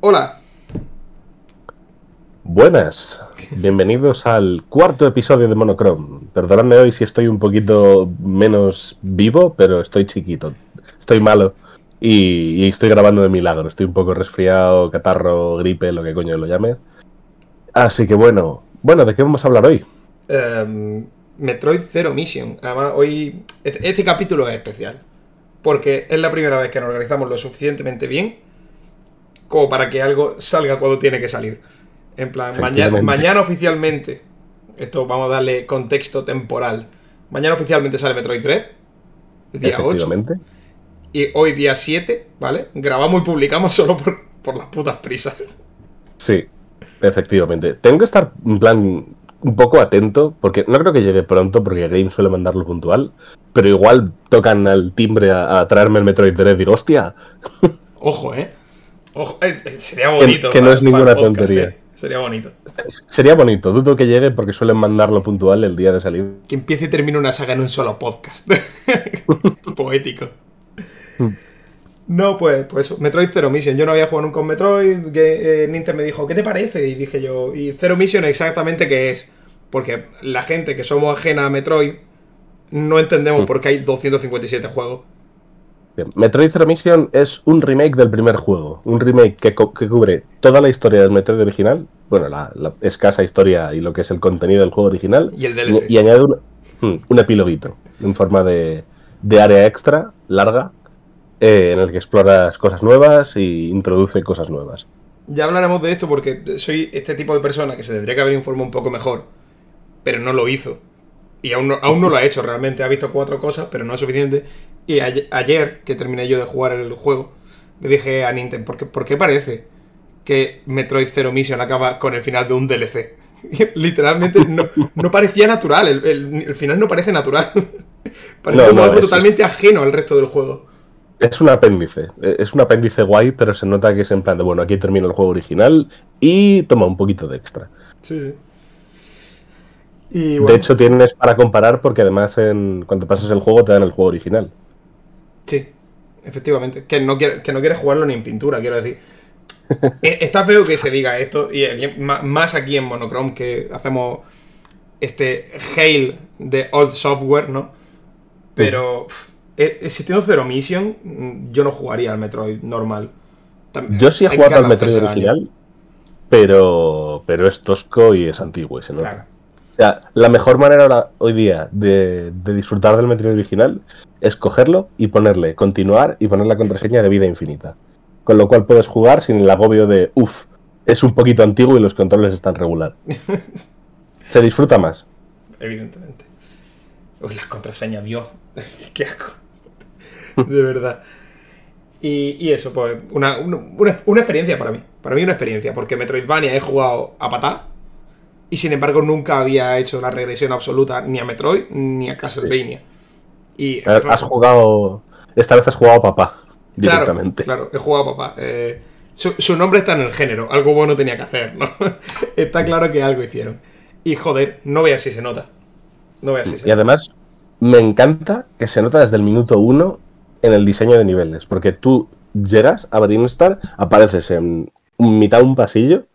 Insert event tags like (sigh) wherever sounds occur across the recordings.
Hola. Buenas, bienvenidos al cuarto episodio de Monochrome. Perdonadme hoy si estoy un poquito menos vivo, pero estoy chiquito, estoy malo y, y estoy grabando de milagro. Estoy un poco resfriado, catarro, gripe, lo que coño lo llame. Así que bueno, bueno, ¿de qué vamos a hablar hoy? Em, Metroid Zero Mission. Además, hoy. Este, este capítulo es especial. Porque es la primera vez que nos organizamos lo suficientemente bien como para que algo salga cuando tiene que salir. En plan, mañana, oficialmente. Esto vamos a darle contexto temporal. Mañana oficialmente sale Metroid 3. el Día 8. Efectivamente. Y hoy día 7, ¿vale? Grabamos y publicamos solo por, por las putas prisas. Sí, efectivamente. Tengo que estar en plan un poco atento, porque no creo que llegue pronto, porque Game suele mandarlo puntual, pero igual tocan al timbre a, a traerme el Metroid 3 digo, hostia, Ojo, ¿eh? Ojo, eh, eh, sería bonito. que no para- es ninguna podcast, tontería. eh. Sería bonito. sería bonito, dudo que llegue porque suelen mandarlo puntual el día de salir. Que empiece y termine una saga en un solo podcast. (laughs) Poético. No, pues, pues Metroid Zero Mission. Yo no había jugado nunca un Metroid. Que, eh, Nintendo me dijo, ¿qué te parece? Y dije yo, ¿y Zero Mission exactamente qué es? Porque la gente que somos ajena a Metroid no entendemos Mm. por qué hay 257 juegos. Bien, Metroid Zero Mission es un remake del primer juego, un remake que, cubre toda la historia del Metroid original, bueno, la, la escasa historia y lo que es el contenido del juego original, Y el DLC. y, y añade un, hmm, un epiloguito en forma de, de área extra, larga, eh, en el que exploras cosas nuevas y introduce cosas nuevas. Ya hablaremos de esto porque soy este tipo de persona que se tendría que haber informado un poco mejor, pero no lo hizo. Y aún no, aún no lo ha hecho realmente. Ha visto cuatro cosas, pero no es suficiente. Y ayer, que terminé yo de jugar el juego, le dije a Nintendo, ¿por qué, por qué parece que Metroid Zero Mission acaba con el final de un DLC? (laughs) Literalmente no, no parecía natural. El, el- el final no parece natural. (laughs) Parece No, algo es- totalmente ajeno al resto del juego. Es un apéndice, eh, es un apéndice guay, pero se nota que es en plan de, bueno, aquí termina el juego original y toma un poquito de extra. Sí, sí. Y De hecho, tienes para comparar porque además en, cuando pasas el juego te dan el juego original. Sí, efectivamente. Que no, quiere, que no quiere jugarlo ni en pintura, quiero decir. (laughs) Eh, Está feo que se diga esto, y aquí- más aquí en Monochrome, que hacemos este hail de old software, ¿no? Pero pf, eh, existiendo Zero Mission, mm, yo no jugaría al Metroid normal. Yo sí he jugado al Metroid original, pero, pero es tosco y es antiguo y se nota. Claro. Sea, la mejor manera ahora, hoy día de, de disfrutar del Metroid original es cogerlo y ponerle continuar y poner la contraseña de vida infinita. Con lo cual puedes jugar sin el agobio de, uff, es un poquito antiguo y los controles están regular. (laughs) Se disfruta más. Evidentemente. Uy, las contraseñas, (laughs) Dios. Qué asco. (laughs) De verdad. Y, y eso, pues, una, una, una- una experiencia para mí. Para mí una experiencia, porque Metroidvania he jugado a patá. Y sin embargo nunca había hecho la regresión absoluta ni a Metroid ni a Castlevania. Y Has jugado, esta vez has jugado a papá directamente. Claro, he jugado a papá. Eh, su, su nombre está en el género. Algo bueno tenía que hacer, ¿no? (laughs) está claro que algo hicieron. Y joder, no veas si se nota. No veas si se Y además, me encanta que se nota desde el minuto uno en el diseño de niveles. Porque tú llegas a Star, apareces en mitad de un pasillo.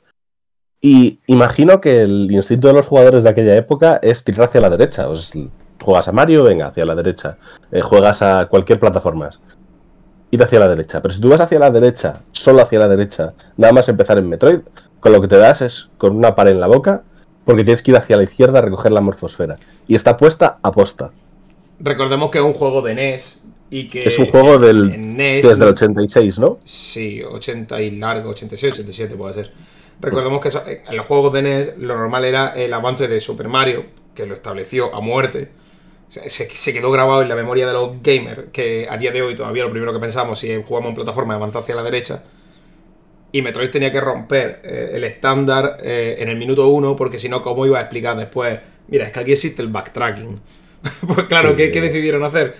Y imagino que el instinto de los jugadores de aquella época es tirar hacia la derecha. O sea, juegas a Mario, venga, hacia la derecha. Eh, juegas a cualquier plataforma. Ir hacia la derecha. Pero si tú vas hacia la derecha, solo hacia la derecha, nada más empezar en Metroid, con lo que te das es con una pared en la boca, porque tienes que ir hacia la izquierda a recoger la morfosfera. Y está puesta a posta. Recordemos que es un juego de NES y que... Es un juego del, NES, que es del 86, ¿no? Sí, 80 y largo, 86, 87 puede ser. Recordemos que eso- en los juegos de NES lo normal era el avance de Super Mario, que lo estableció a muerte. Se, se quedó grabado en la memoria de los gamers, que a día de hoy todavía lo primero que pensamos si jugamos en plataforma es avanzar hacia la derecha. Y Metroid tenía que romper eh, el estándar eh, en el minuto uno, porque si no, ¿cómo iba a explicar después? Mira, es que aquí existe el backtracking. (laughs) pues claro, ¿qué, qué decidieron hacer?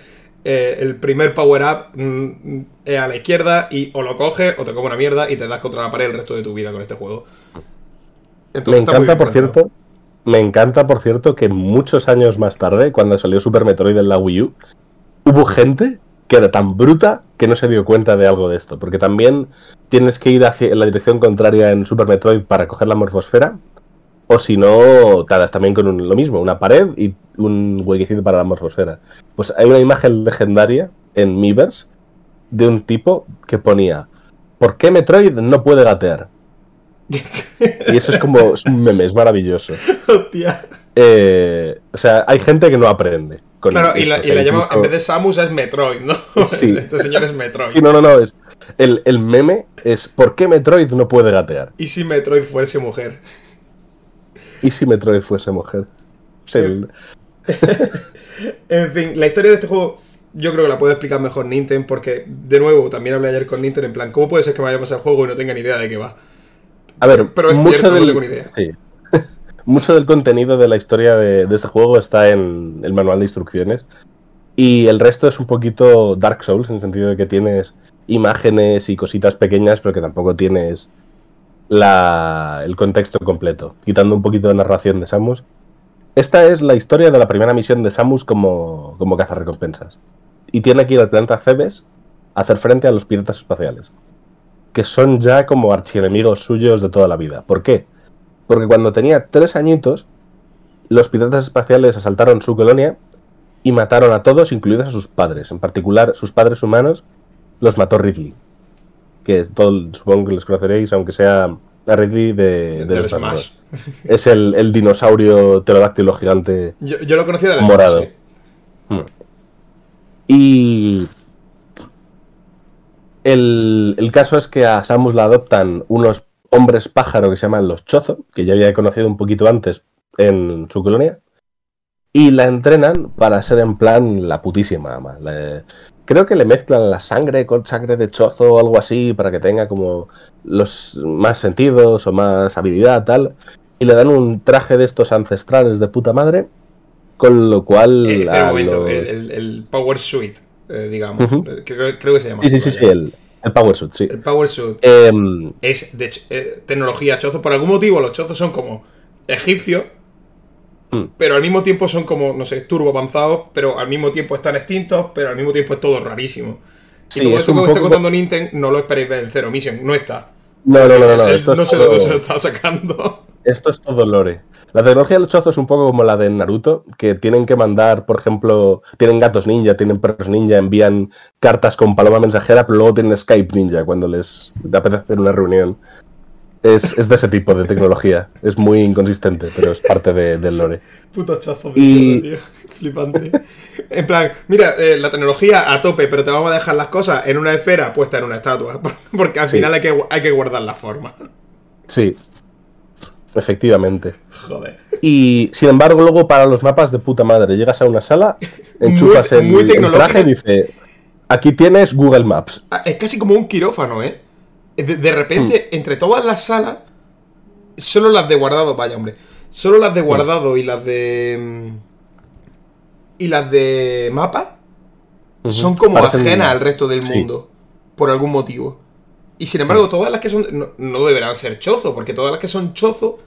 Eh, el primer power-up mm, es a la izquierda y o lo coges o te come una mierda y te das contra la pared el resto de tu vida con este juego. Me Entonces, encanta, bien por cierto, me encanta, por cierto, que muchos años más tarde, cuando salió Super Metroid en la Wii U, hubo gente que era tan bruta que no se dio cuenta de algo de esto. Porque también tienes que ir hacia en la dirección contraria en Super Metroid para coger la morfosfera. O si no, te das también con un- lo mismo, una pared y un huequecito para la morfosfera. Pues hay una imagen legendaria en Miiverse de un tipo que ponía ¿Por qué Metroid no puede gatear? (laughs) Y eso es como es un meme, es maravilloso. (laughs) Hostia. Eh, o sea, hay gente que no aprende. con Claro, y la, o y la llama, incluso- en vez de Samus es Metroid, ¿no? (laughs) Sí. Este señor es Metroid. Sí, no, no, no. Es, el, el meme es ¿por qué Metroid no puede gatear? ¿Y si Metroid fuese mujer? ¿Y si Metroid fuese mujer? Es el- En fin, la historia de este juego yo creo que la puede explicar mejor Nintendo porque, de nuevo, también hablé ayer con Nintendo en plan, ¿cómo puede ser que me vaya a pasar el juego y no tenga ni idea de qué va? A ver, Pero es mucho cierto, no del, tengo ni idea. sí. (laughs) mucho del contenido de la historia de, de este juego está en el manual de instrucciones. Y el resto es un poquito Dark Souls, en el sentido de que tienes imágenes y cositas pequeñas, pero que tampoco tienes la, el contexto completo, quitando un poquito de narración de Samus. Esta es la historia de la primera misión de Samus como, como cazarrecompensas. Y tiene que ir al planeta Cebes a hacer frente a los piratas espaciales, que son ya como archienemigos suyos de toda la vida. ¿Por qué? Porque cuando tenía tres añitos, los piratas espaciales asaltaron su colonia y mataron a todos, incluidos a sus padres. En particular, sus padres humanos los mató Ridley. Que todo, supongo que los conoceréis, aunque sea a Ridley de, de Del los Smash. Es el, el dinosaurio pterodáctilo gigante Yo, yo lo conocía de la morado. Smash, sí. Mm. Y el, el caso es que a Samus la adoptan unos hombres pájaro que se llaman los Chozo, que ya había conocido un poquito antes en su colonia, y la entrenan para ser en plan la putísima ama. Le- creo que le mezclan la sangre con sangre de Chozo o algo así para que tenga como los más sentidos o más habilidad tal, y le dan un traje de estos ancestrales de puta madre. Con lo cual. Eh, espera a un momento, los- el, el- el Power Suite, eh, digamos. Eh, creo, creo que se llama Sí, sí, sí, sí, el, el Power Suit, sí. El Power Suite Em, es de eh, tecnología chozo. Por algún motivo, los chozos son como egipcios, Mm. pero al mismo tiempo son como, no sé, turbo avanzados, pero al mismo tiempo están extintos, pero al mismo tiempo es todo rarísimo. Y Sí, todo es esto que me está contando Nintendo no lo esperéis ver en Zero Mission, no está. no, no, no, no, no. Él Esto, no es sé de dónde todo, se lo está sacando. esto es todo lore. La tecnología de los chozos es un poco como la de Naruto, que tienen que mandar, por ejemplo, tienen gatos ninja, tienen perros ninja, envían cartas con paloma mensajera, pero luego tienen Skype ninja cuando les apetece hacer una reunión. Es, es de ese tipo de tecnología. Es muy inconsistente, pero es parte de- del lore. Puto chazo Y- tío. (laughs) Flipante. En plan, mira, eh, la tecnología a tope, pero te vamos a dejar las cosas en una esfera puesta en una estatua. (laughs) Porque al Sí. final hay que, hay que guardar la forma. Sí, efectivamente. Joder. Y sin embargo, luego para los mapas de puta madre, llegas a una sala, (laughs) enchufas Muy- el, muy el traje y dice: Aquí tienes Google Maps. Ah, Es casi como un quirófano, ¿eh? De, de repente, Hmm. entre todas las salas, solo las de guardado, vaya hombre, solo las de Hmm. guardado y las de... mm, Y las de mapa son como Parecen- ajenas al resto del Sí. mundo, por algún motivo. Y sin embargo, todas las que son... No, no deberán ser chozo, porque todas las que son chozo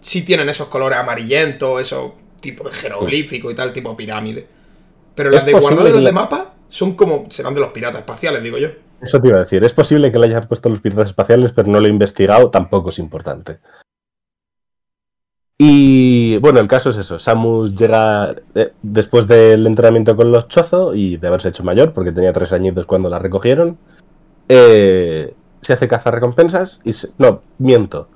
sí tienen esos colores amarillentos, esos tipos de jeroglífico y tal, tipo pirámide. Pero las de guardado y las de mapa son como... serán de los piratas espaciales, digo yo. Eso te iba a decir. Es posible que le hayan puesto los piratas espaciales, pero no lo he investigado, tampoco es importante. Y bueno, el caso es eso. Samus llega eh, después del entrenamiento con los Chozo y de haberse hecho mayor, porque tenía tres añitos cuando la recogieron. eh, se hace caza recompensas y se- no, miento.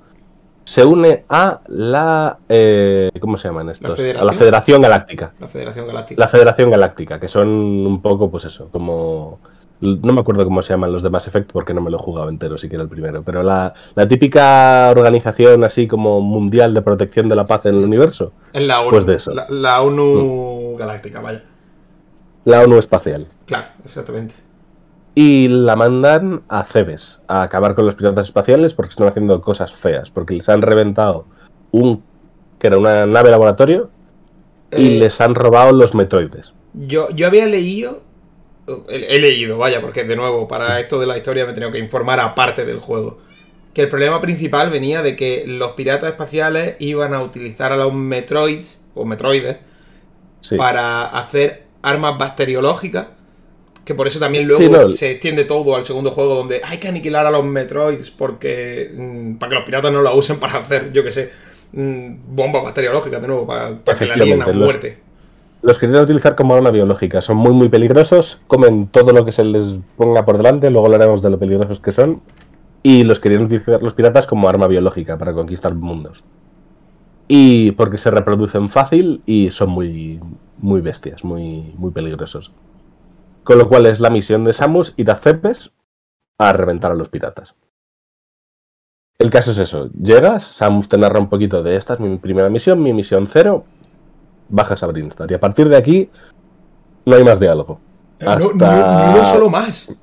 Se une a la eh, ¿cómo se llaman estos? a la Federación Galáctica. La Federación Galáctica. La Federación Galáctica, que son un poco, pues eso, como. No me acuerdo cómo se llaman los de Mass Effect porque no me lo he jugado entero, siquiera el primero. Pero la, la típica organización así como mundial de protección de la paz en el universo. Es la ONU. Pues de eso. La, la ONU Galáctica, vaya. La ONU Espacial. Claro, exactamente. Y la mandan a Cebes a acabar con los piratas espaciales porque están haciendo cosas feas. Porque les han reventado un. que era una nave laboratorio. Y Eh, les han robado los metroides. yo, yo había leído. He, leído, vaya, porque de nuevo, para esto de la historia me he tenido que informar aparte del juego. Que el problema principal venía de que los piratas espaciales iban a utilizar a los metroids, o metroides, Sí. para hacer armas bacteriológicas Que por eso también luego Sí, no. se extiende todo al segundo juego donde hay que aniquilar a los Metroids porque. mm, para que los piratas no la usen para hacer, yo que sé, mm, bombas bacteriológicas de nuevo, para, para que la líen a muerte. Los querían utilizar como arma biológica. Son muy, muy peligrosos. Comen todo lo que se les ponga por delante. Luego hablaremos de lo peligrosos que son. Y los querían utilizar los piratas como arma biológica para conquistar mundos. Y porque se reproducen fácil y son muy, muy bestias, muy, muy peligrosos. Con lo cual es la misión de Samus ir a Cepes a reventar a los piratas. El caso es eso. Llegas, Samus te narra un poquito de esta es mi primera misión, mi misión cero, bajas a Brinstar. Y a partir de aquí no hay más diálogo. No, Hasta, no, no, no solo más.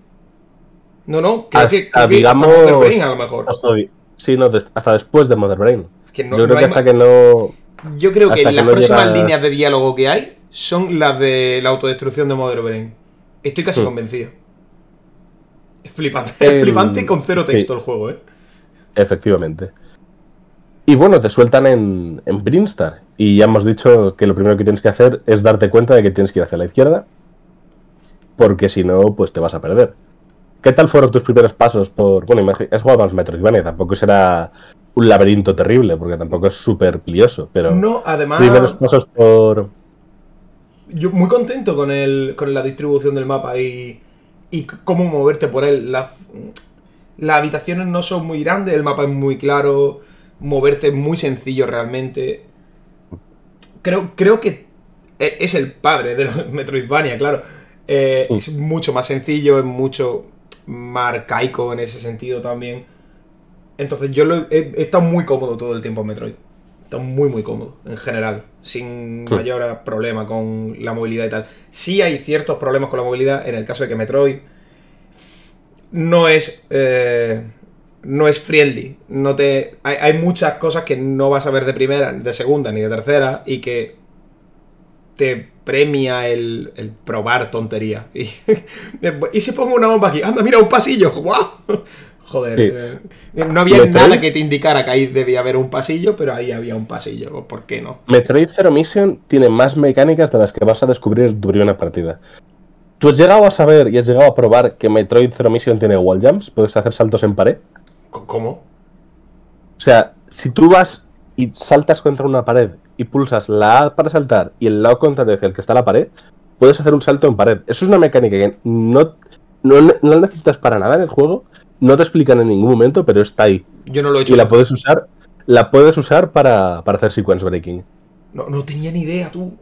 No, no, creo que, Hasta, creo que digamos, hasta Mother Brain a lo mejor. hasta, sí, no, hasta después de Mother Brain. Que Yo creo que hasta que no... Yo creo que que las próximas llega- líneas de diálogo que hay son las de la autodestrucción de Mother Brain. Estoy casi Hmm. convencido. Es flipante. (laughs) Es flipante con cero sí. texto el juego, ¿eh? Efectivamente. Y bueno, te sueltan en, en Brinstar. Y ya hemos dicho que lo primero que tienes que hacer es darte cuenta de que tienes que ir hacia la izquierda. Porque si no, pues te vas a perder. ¿Qué tal fueron tus primeros pasos por. Bueno, has jugado más Metroidvania, tampoco será un laberinto terrible, porque tampoco es súper plioso, pero. No, además, primeros pasos por. yo muy contento con, el, con la distribución del mapa y, y cómo moverte por él. Las, las habitaciones no son muy grandes, el mapa es muy claro, moverte muy sencillo realmente. Creo, creo que e- es el padre de los (laughs) Metroidvania, claro. Eh, Mm. Es mucho más sencillo, es mucho más arcaico en ese sentido también. Entonces yo lo he, he- he estado muy cómodo todo el tiempo en Metroid. He estado muy muy cómodo, en general. Sin Hmm. mayor problema con la movilidad y tal. Sí hay ciertos problemas con la movilidad en el caso de que Metroid no es... eh, no es friendly. No te, hay, hay muchas cosas que no vas a ver de primera, de segunda ni de tercera y que te premia el, el probar tontería. (laughs) Y, y si pongo una bomba aquí, anda, mira, un pasillo, (laughs) ¡guau! Joder, Sí. eh, no había nada que te indicara que ahí debía haber un pasillo, pero ahí había un pasillo, ¿por qué no? Metroid Zero Mission tiene más mecánicas de las que vas a descubrir tu primera partida. ¿Tú has llegado a saber y has llegado a probar que Metroid Zero Mission tiene wall jumps? Puedes hacer saltos en pared. ¿Cómo? O sea, si tú vas y saltas contra una pared y pulsas la A para saltar y el lado contrario hacia el que está la pared, puedes hacer un salto en pared. Eso es una mecánica que no, no, no la necesitas para nada en el juego, no te explican en ningún momento, pero está ahí. Yo no lo he hecho. Y la nunca. puedes usar, la puedes usar para, para hacer sequence breaking. No, no tenía ni idea, tú.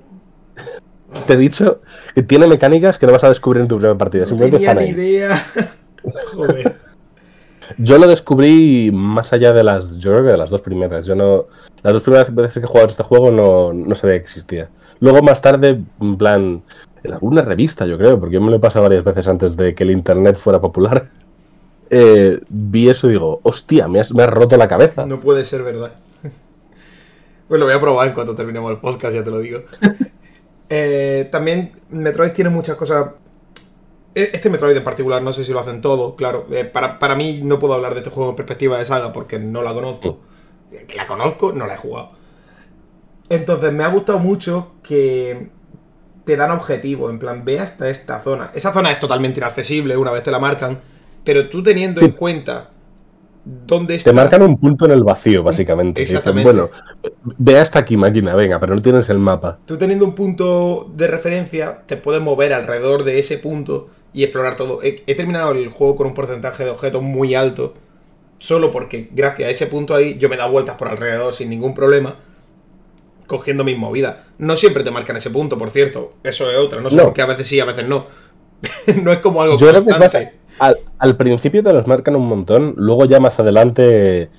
(laughs) Te he dicho que tiene mecánicas que no vas a descubrir en tu primera partida, No simplemente tenía están ni ahí. idea. (laughs) Joder. Yo lo descubrí más allá de las. Yo creo que de las dos primeras. Yo no. Las dos primeras veces que he jugado este juego no, no sabía que existía. Luego más tarde, en plan. En alguna revista, yo creo, porque yo me lo he pasado varias veces antes de que el internet fuera popular. (laughs) eh, vi eso y digo, hostia, me has, me roto la cabeza. No puede ser verdad. (laughs) Pues lo voy a probar en cuanto terminemos el podcast, ya te lo digo. (laughs) Eh, también Metroid tiene muchas cosas. E- Este Metroid en particular, no sé si lo hacen todo, claro. Eh, para, para mí no puedo hablar de este juego en perspectiva de saga porque no la conozco. Que la conozco, no la he jugado. Entonces me ha gustado mucho que te dan objetivo, en plan, ve hasta esta zona. Esa zona es totalmente inaccesible una vez te la marcan, pero tú teniendo Sí. en cuenta dónde está... Te marcan un punto en el vacío, básicamente. Dicen, Exactamente. bueno, ve hasta aquí, máquina, venga, pero no tienes el mapa. Tú teniendo un punto de referencia, te puedes mover alrededor de ese punto y explorar todo. He, he terminado el juego con un porcentaje de objetos muy alto, solo porque gracias a ese punto ahí yo me he dado vueltas por alrededor sin ningún problema, cogiendo mis movidas. No siempre te marcan ese punto, por cierto. Eso es otra. No sé No. por qué a veces sí, a veces no. (laughs) no es como algo Yo creo que constante. al, al principio te los marcan un montón, luego ya más adelante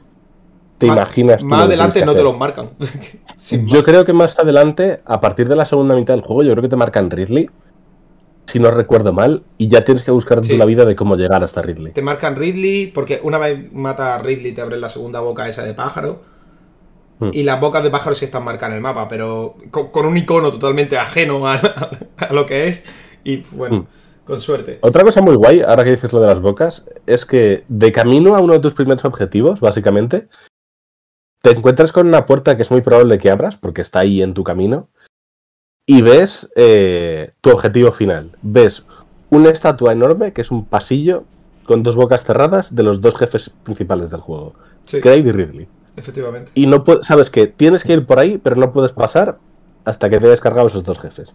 te Más- imaginas. Más adelante no te los marcan. (laughs) Yo creo que más adelante, a partir de la segunda mitad del juego, yo creo que te marcan Ridley, si no recuerdo mal, y ya tienes que buscar Sí. la vida de cómo llegar hasta Ridley. Te marcan Ridley, porque una vez mata a Ridley te abren la segunda boca esa de pájaro. Hmm. Y las bocas de pájaro sí están marcadas en el mapa, pero con, con un icono totalmente ajeno a, (laughs) a lo que es. Y bueno, Hmm. con suerte. Otra cosa muy guay, ahora que dices lo de las bocas, es que de camino a uno de tus primeros objetivos, básicamente, te encuentras con una puerta que es muy probable que abras, porque está ahí en tu camino, y ves eh, tu objetivo final. Ves una estatua enorme que es un pasillo con dos bocas cerradas de los dos jefes principales del juego. Sí, Craig y Ridley. efectivamente. Y no puedes, sabes que tienes que ir por ahí, pero no puedes pasar hasta que te hayas cargado esos dos jefes.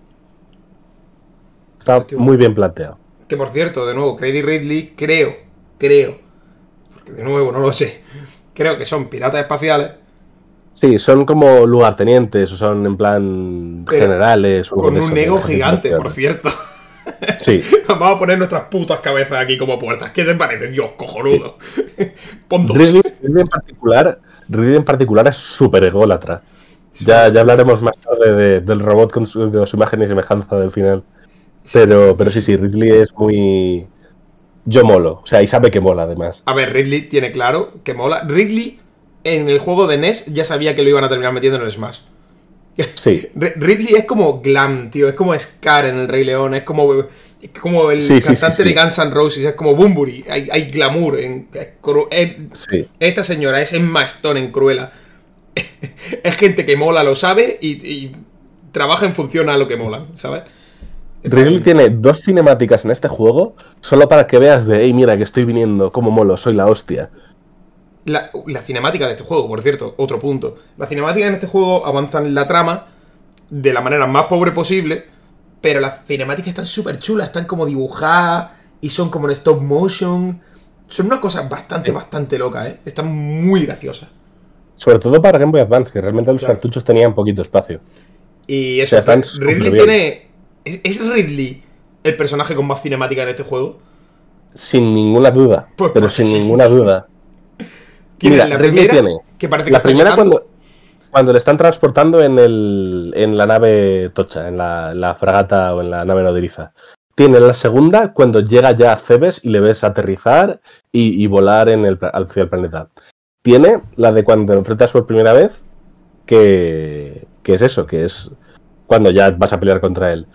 Está muy bien planteado. Que por cierto, de nuevo, Craig y Ridley, creo, creo, porque de nuevo no lo sé, creo que son piratas espaciales Sí, son como lugartenientes o son en plan Pero generales. o con un ego gigante, por cierto. Sí, (laughs) Vamos a poner nuestras putas cabezas aquí como puertas. ¿Qué te parece? Dios, cojonudo. (laughs) Pon dos. Ridley, Ridley en particular, Ridley en particular es súper ególatra. Ya, ya hablaremos más tarde de- del robot con su, de su imagen y semejanza del final. Pero, pero sí, sí, Ridley es muy. Yo molo. O sea, y sabe que mola además. A ver, Ridley tiene claro que mola. Ridley en el juego de NES ya sabía que lo iban a terminar metiendo en el Smash. Sí. (laughs) Ridley es como glam, tío. Es como Scar en el Rey León. Es como, es como el Sí, cantante sí. de Guns N' Roses. Es como Bumburi. Hay, hay glamour. En, es Sí. esta señora es Emma Stone en Cruella. (laughs) es gente que mola, lo sabe y, y trabaja en función a lo que mola, ¿sabes? Ridley tiene dos cinemáticas en este juego solo para que veas de, hey, mira que estoy viniendo, como molo, soy la hostia. La, la cinemática de este juego, por cierto, otro punto. Las cinemáticas en este juego avanzan la trama de la manera más pobre posible, pero las cinemáticas están súper chulas, están como dibujadas y son como en stop motion. Son una cosa bastante, bastante loca, ¿eh? Están muy graciosas. Sobre todo para Game Boy Advance, que realmente los Claro. cartuchos tenían poquito espacio. Y O eso, sea, están Ridley tiene... ¿es, es Ridley el personaje con más cinemática en este juego? Sin ninguna duda. Pues pero sin sí. ninguna duda. Tiene Mira, la primera, tiene que parece que La primera llegando. cuando, cuando le están transportando en, el, en la nave tocha, en la, en la fragata o en la nave nodriza. Tiene la segunda cuando llega ya a Cebes y le ves aterrizar y, y volar en el, hacia el planeta. Tiene la de cuando te enfrentas por primera vez, que, que es eso, que es cuando ya vas a pelear contra él.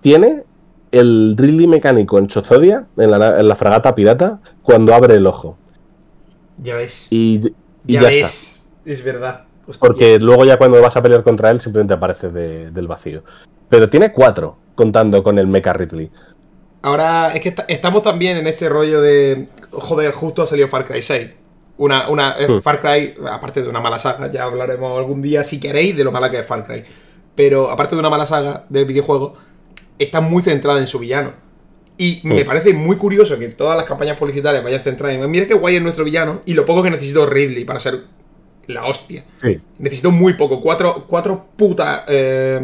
Tiene el Ridley mecánico en Chozodia, en la, en la fragata pirata, cuando abre el ojo. Ya ves. Y, y ya ya, ves. está. Es verdad. Hostia. Porque luego ya cuando vas a pelear contra él simplemente aparece de- del vacío. Pero tiene cuatro, contando con el Mecha Ridley. Ahora es que esta- estamos también en este rollo de. Joder, justo ha salido Far Cry 6. Una, una eh, Hmm. Far Cry, aparte de una mala saga, ya hablaremos algún día si queréis de lo mala que es Far Cry. Pero aparte de una mala saga del videojuego, está muy centrada en su villano. Y me Hmm. parece muy curioso que todas las campañas publicitarias vayan centradas en. Mira qué guay es nuestro villano y lo poco que necesito Ridley para ser la hostia. Sí. Necesito muy poco. Cuatro, cuatro putas eh,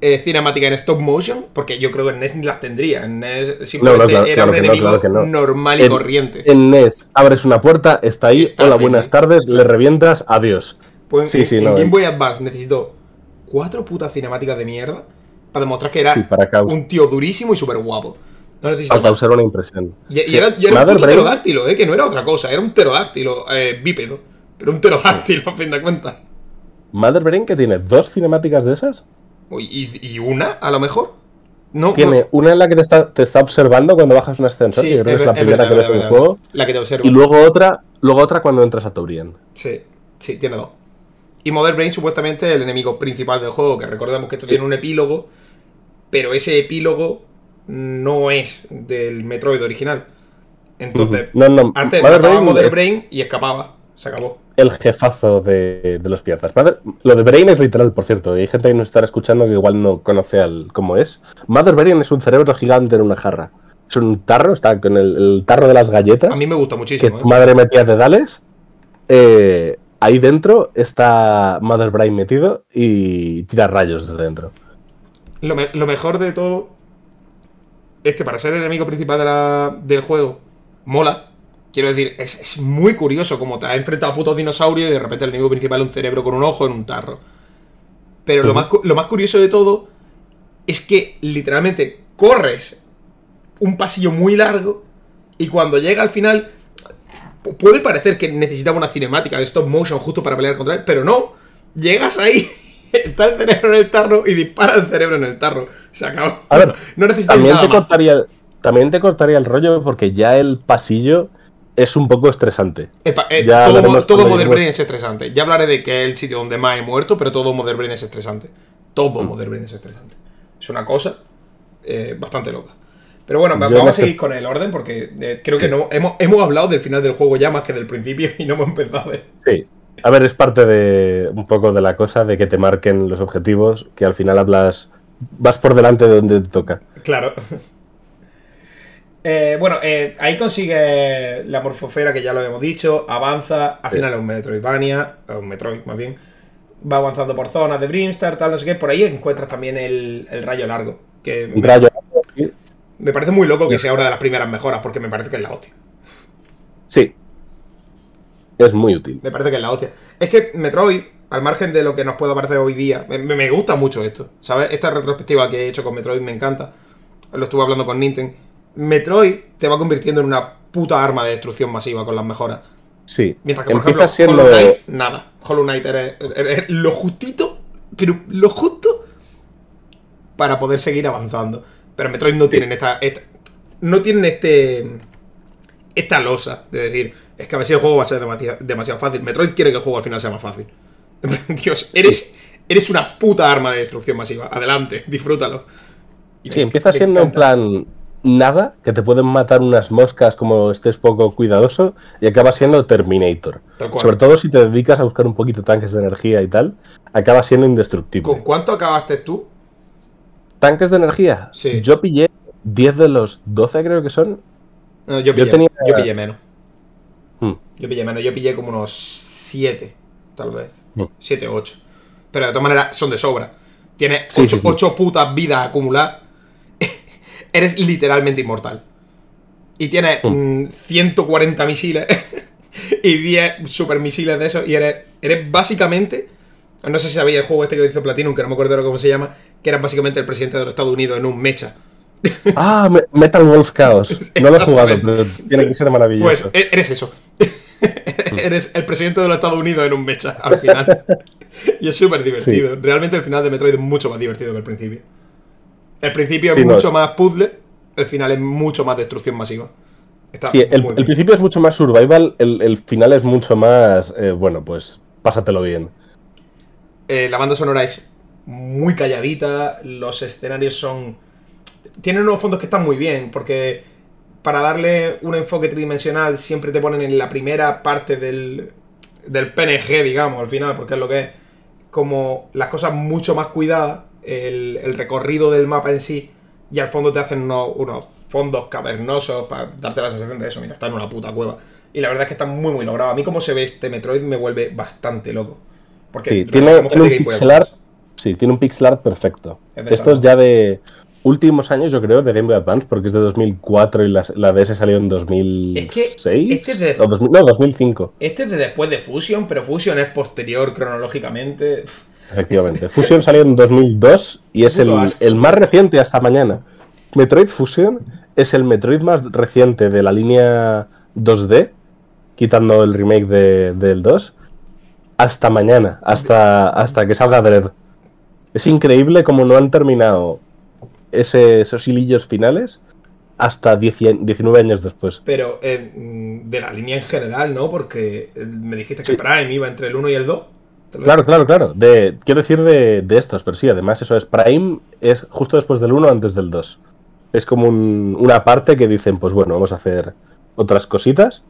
eh, cinemáticas en stop motion. Porque yo creo que en NES ni las tendría. En NES simplemente claro, era claro un que no, enemigo claro que no. normal y En- corriente. En NES abres una puerta, está ahí, Está hola, buenas tardes, le revientas, adiós. Pues sí, en, sí, en no, Game en- Boy Advance necesito cuatro putas cinemáticas de mierda. Para demostrar que era Sí, para causar, un tío durísimo y súper guapo. No para causar una impresión. Y, era, y era un pterodáctilo, eh, que no era otra cosa. Era un pterodáctilo eh, bípedo. Pero un pterodáctilo, a fin de cuentas. Mother Brain, que tiene dos cinemáticas de esas, ¿Y, y una, a lo mejor? No, tiene no. una en la que te está, te está observando cuando bajas un ascensor, Sí, que yo creo que es la primera verdad, que ves es en el juego. La que te observa. y luego otra, luego otra cuando entras a Taurian. Sí, sí, tiene dos. Y Mother Brain supuestamente es el enemigo principal del juego, que recordemos que esto tiene un epílogo, pero ese epílogo no es del Metroid original. Entonces, No, no, antes mataba Mother Brain y escapaba. Se acabó. el jefazo de, de los piratas. Mother- lo de Brain es literal, por cierto. y Hay gente que nos estará escuchando que igual no conoce al, cómo es. Mother Brain es un cerebro gigante en una jarra. Es un tarro, está con el, el tarro de las galletas A mí me gusta muchísimo. ¿eh? madre metía dedales. Eh, ahí dentro está Mother Brain metido y tira rayos desde dentro. Lo, me- lo mejor de todo es que para ser el enemigo principal de la- del juego, mola. Quiero decir, es, es muy curioso como te has enfrentado a putos dinosaurios y de repente el enemigo principal es un cerebro con un ojo en un tarro. Pero lo, más, lo más curioso de todo es que literalmente corres un pasillo muy largo y cuando llega al final pu- puede parecer que necesitaba una cinemática de stop motion justo para pelear contra él, pero no. Llegas ahí, está el cerebro en el tarro y dispara el cerebro en el tarro. Se acabó. A ver, (laughs) no necesitas También nada te, más. cortaría, también te cortaría el rollo porque ya el pasillo es un poco estresante. Epa, eh, Ya todo todo lleguemos. Brain es estresante. Ya hablaré de que es el sitio donde más he muerto, pero todo Mother Brain es estresante. Todo Mm. Mother Brain es estresante. Es una cosa eh, bastante loca. Pero bueno, Yo vamos a seguir con el orden porque eh, creo que no hemos, hemos hablado del final del juego ya más que del principio (laughs) y no hemos empezado. Sí. A ver, es parte de un poco de la cosa de que te marquen los objetivos, que al final hablas, vas por delante de donde te toca. Claro. Eh, bueno, eh, ahí consigue la morfosfera que ya lo hemos dicho, avanza, al final es un Metroidvania, un Metroid más bien, va avanzando por zonas de Brimstar, tal, no sé qué, por ahí encuentras también el, el rayo largo, que Un me, rayo. sí. me parece muy loco que sea una de las primeras mejoras, porque me parece que es la hostia. Sí. Es muy útil. Me parece que es la hostia. Es que Metroid, al margen de lo que nos pueda parecer hoy día, me, me gusta mucho esto. ¿Sabes? Esta retrospectiva que he hecho con Metroid me encanta. Lo estuve hablando con Nintendo. Metroid te va convirtiendo en una puta arma de destrucción masiva con las mejoras. Sí. Mientras que, por Empieza ejemplo, siendo. Hollow Knight, nada. Hollow Knight eres, eres lo justito, pero lo justo para poder seguir avanzando. Pero Metroid no tienen esta, esta- no tienen este esta losa de decir, es que a ver si el juego va a ser demasiado, demasiado fácil. Metroid quiere que el juego al final sea más fácil. (laughs) Dios, eres, eres una puta arma de destrucción masiva. Adelante, disfrútalo. Y Sí, me- empieza me siendo en plan nada, que te pueden matar unas moscas como estés poco cuidadoso, y acaba siendo Terminator. Sobre todo si te dedicas a buscar un poquito tanques de energía y tal, acaba siendo indestructible. ¿Con cuánto acabaste tú? ¿Tanques de energía? Sí. Yo pillé 10 de los 12 creo que son. No, yo, Yo pillé, tenía- yo pillé menos. Hmm. Yo pillé menos, yo pillé como unos 7, tal vez. Hmm. 7 o 8. Pero de todas maneras son de sobra. Tienes Sí, 8, sí, sí. putas vidas acumuladas. (laughs) Eres literalmente inmortal. Y tienes Hmm. mm, 140 misiles (laughs) y 10 supermisiles de esos. Y eres, eres básicamente. No sé si sabía el juego este que hizo Platinum, que no me acuerdo ahora cómo se llama. Que eras básicamente el presidente de los Estados Unidos en un mecha. Ah, Me- Metal Wolf Chaos. (laughs) No lo he jugado, pero tiene que ser maravilloso. Pues e- eres eso. (laughs) eres el presidente de los Estados Unidos en un mecha al final. (laughs) y es súper divertido. Realmente el final de Metroid es mucho más divertido que el principio. El principio Sí, es no, mucho es- más puzzle, el final es mucho más destrucción masiva. Está Sí, el, el principio es mucho más survival, el, el final es mucho más. eh, bueno, pues pásatelo bien. Eh, la banda sonora es muy calladita, los escenarios son... Tienen unos fondos que están muy bien, porque para darle un enfoque tridimensional siempre te ponen en la primera parte del, del PNG, digamos, al final, porque es lo que es, como las cosas mucho más cuidadas, el, el recorrido del mapa en sí, y al fondo te hacen unos, unos fondos cavernosos para darte la sensación de eso, mira, está en una puta cueva. Y la verdad es que está muy, muy logrado. A mí como se ve este Metroid me vuelve bastante loco. Porque Sí, tiene, tiene un pixel art. Sí, tiene un pixel art perfecto. Es Esto es ya de últimos años, yo creo, de Game Boy Advance, porque es de 2004 y la, la DS salió en 2006. este es de- o 2000 no, 2005, Este es de después de Fusion, pero Fusion es posterior cronológicamente. efectivamente. Fusion salió en 2002 y es el, el más reciente hasta mañana. Metroid Fusion es el Metroid más reciente de la línea 2D, quitando el remake de- del 2, hasta mañana, hasta, hasta que salga Dread. Es increíble como no han terminado ese- esos hilillos finales hasta 10 19 años después. Pero eh, mm, de la línea en general, ¿no? Porque eh, me dijiste que Sí. Prime iba entre el 1 y el 2. ¿Te lo- Claro, claro, claro. De, quiero decir de, de estos, pero sí, además eso es Prime, es justo después del 1, antes del 2. Es como un- una parte que dicen, pues bueno, vamos a hacer otras cositas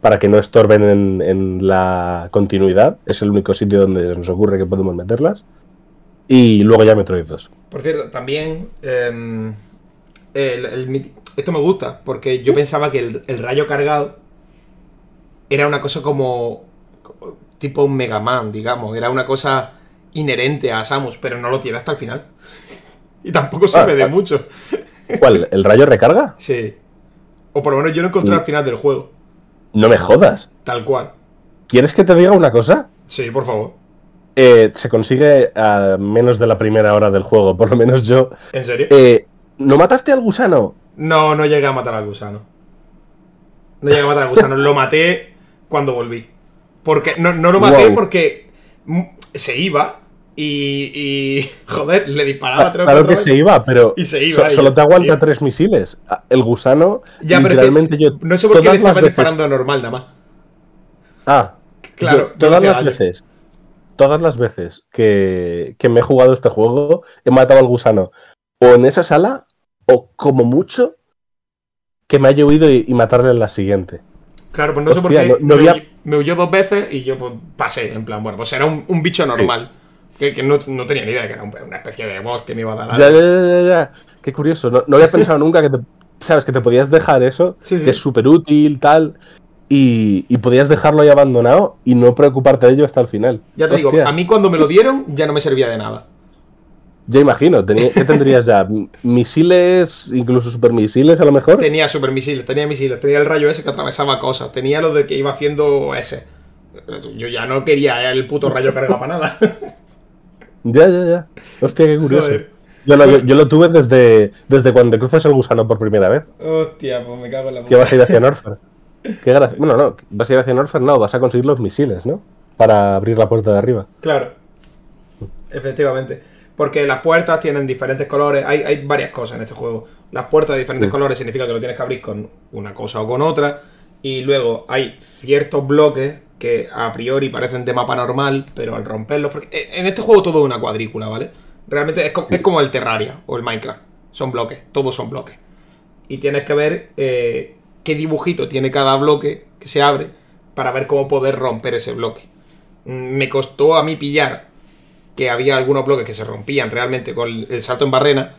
para que no estorben en, en la continuidad. Es el único sitio donde nos ocurre que podemos meterlas. Y luego ya Metroid 2. Por cierto, también. eh, el- esto me gusta, porque yo pensaba que el, el rayo cargado era una cosa como. como tipo un Mega Man, digamos. Era una cosa inherente a Samus, pero no lo tiene hasta el final. Y tampoco sirve Ah, de ah. mucho. ¿Cuál? ¿El rayo recarga? Sí. O por lo menos yo lo encontré Mm. al final del juego. No me jodas. Tal cual. ¿Quieres que te diga una cosa? Sí, por favor. Eh, se consigue a menos de la primera hora del juego, por lo menos yo. ¿En serio? Eh, ¿No mataste al gusano? No, no llegué a matar al gusano. No llegué a matar al gusano. lo maté cuando volví. Porque no, no lo maté Wow. porque se iba y, y, (laughs) Joder, le disparaba tres o Claro que veces. se iba, pero Y se iba, so- y- solo te aguanta tío. tres misiles. Ah, El gusano, Ya, pero es literalmente que yo. no sé por qué le estaba veces- disparando normal nada más. Ah, Claro, yo todas las veces. Todas las veces que, que me he jugado este juego, he matado al gusano. O en esa sala, o como mucho, que me haya huido y, y matarle en la siguiente. Claro, pues no sé por qué no- no me, había- huy- me huyó dos veces y yo pues pasé, en plan, bueno, pues era un, un bicho normal. Que, que no, no tenía ni idea que era un- una especie de boss que me iba a dar Ya, algo. ya, ya, ya, ya. Qué curioso. No, no había pensado nunca que te, sabes que te podías dejar eso, Sí, sí. que es súper útil, tal, y, y podías dejarlo ahí abandonado y no preocuparte de ello hasta el final. Ya te Hostia, digo, a mí cuando me lo dieron ya no me servía de nada. Ya imagino, tenía- ¿qué tendrías ya? ¿Misiles, incluso supermisiles a lo mejor? Tenía supermisiles, tenía misiles, tenía el rayo ese que atravesaba cosas, tenía lo de que iba haciendo ese. Yo ya no quería el puto rayo carga para nada. Ya, ya, ya. Hostia, qué curioso. Yo, no, yo, yo lo tuve desde, desde cuando te cruzas el gusano por primera vez, Hostia, pues me cago en la que vas a ir hacia Norfer. (laughs) Qué gracia. Bueno, no, vas a ir hacia Norfer, no, vas a conseguir los misiles, ¿no? Para abrir la puerta de arriba. Claro. Efectivamente. Porque las puertas tienen diferentes colores. Hay, hay varias cosas en este juego. Las puertas de diferentes Sí. colores significa que lo tienes que abrir con una cosa o con otra. Y luego hay ciertos bloques que a priori parecen de mapa normal, pero al romperlos. Porque eh, en este juego todo es una cuadrícula, ¿vale? Realmente es, co- es como el Terraria o el Minecraft. Son bloques, todos son bloques. Y tienes que ver eh, qué dibujito tiene cada bloque que se abre para ver cómo poder romper ese bloque. Mm, Me costó a mí pillar que había algunos bloques que se rompían realmente con el, salto en barrena.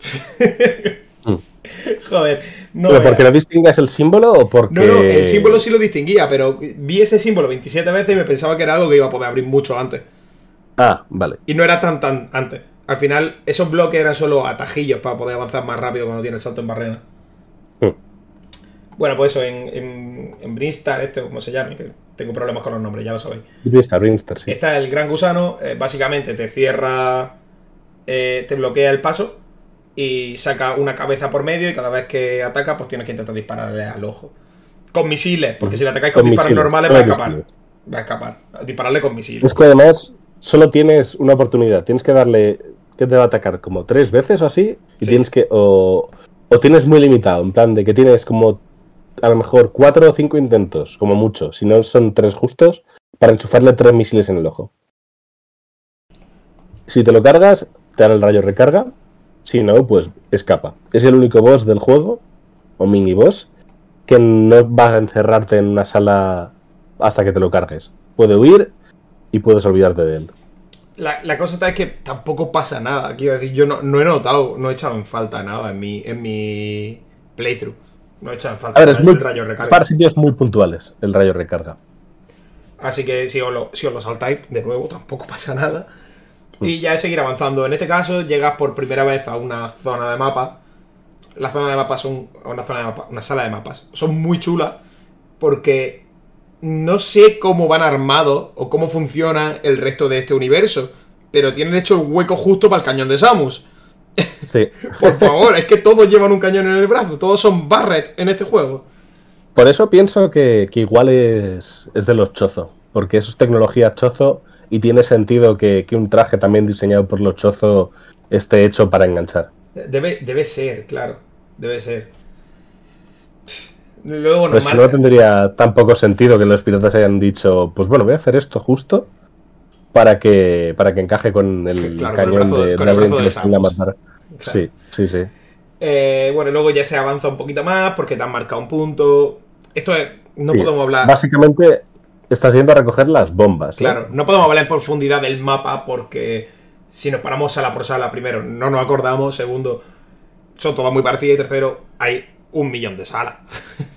(laughs) Mm. (laughs) Joder, no. ¿Pero porque no distingas el símbolo o porque.? No, no, el símbolo sí lo distinguía, pero vi ese símbolo 27 veces y me pensaba que era algo que iba a poder abrir mucho antes. Ah, vale. Y no era tan tan antes. Al final, esos bloques eran solo atajillos para poder avanzar más rápido cuando tienes salto en barrena. Bueno, pues eso, en, en, en Brinstar, este, como se llame, que tengo problemas con los nombres, ya lo sabéis. Brimstar, Brimstar, sí. Está el gran gusano, eh, básicamente te cierra, eh, te bloquea el paso y saca una cabeza por medio y cada vez que ataca pues tienes que intentar dispararle al ojo. Con misiles, porque si le atacáis con, Con disparos misiles, normales va a escapar. misiles. Va a escapar. Dispararle con misiles. Es que además solo tienes una oportunidad. Tienes que darle. que te va a atacar? Como tres veces o así. Y Sí. tienes que. O, o tienes muy limitado. En plan de que tienes como. A lo mejor cuatro o cinco intentos, como mucho. Si no son tres justos. Para enchufarle tres misiles en el ojo. Si te lo cargas, te dan el rayo recarga. Si no, pues escapa. Es el único boss del juego. O mini boss. Que no va a encerrarte en una sala hasta que te lo cargues. Puede huir y puedes olvidarte de él. La, la cosa es que tampoco pasa nada. Quiero decir, yo no, no he notado, no he echado en falta nada en mi, en mi playthrough. No en falta A ver, es el muy, rayo recarga. para sitios muy puntuales el rayo recarga. Así que si os, lo, si os lo saltáis, de nuevo, tampoco (laughs) pasa nada. Y ya es seguir avanzando. En este caso, llegas por primera vez a una zona de mapa. La zona de mapas son. Una zona de mapa, una sala de mapas. Son muy chulas. Porque no sé cómo van armados o cómo funciona el resto de este universo. Pero tienen hecho el hueco justo para el cañón de Samus. Sí. Por favor, es que todos llevan un cañón en el brazo. Todos son Barret en este juego. Por eso pienso que, que igual es, es de los chozo. Porque eso es tecnología chozo y tiene sentido que, que un traje también diseñado por los chozo esté hecho para enganchar. Debe, debe ser, claro. Debe ser. Luego Pues no tendría tan poco sentido que los piratas hayan dicho, pues bueno, voy a hacer esto justo para que, para que encaje con el Claro, con el cañón brazo- de, con de el brazo matar. Claro. Sí, sí, sí. Eh, bueno, luego ya se avanza un poquito más porque te han marcado un punto. Esto es. No Sí, podemos hablar. Básicamente estás yendo a recoger las bombas. Claro, no podemos hablar en profundidad del mapa porque si nos paramos sala por sala, primero, no nos acordamos. Segundo, son todas muy parecidas. Y tercero, hay un millón de salas.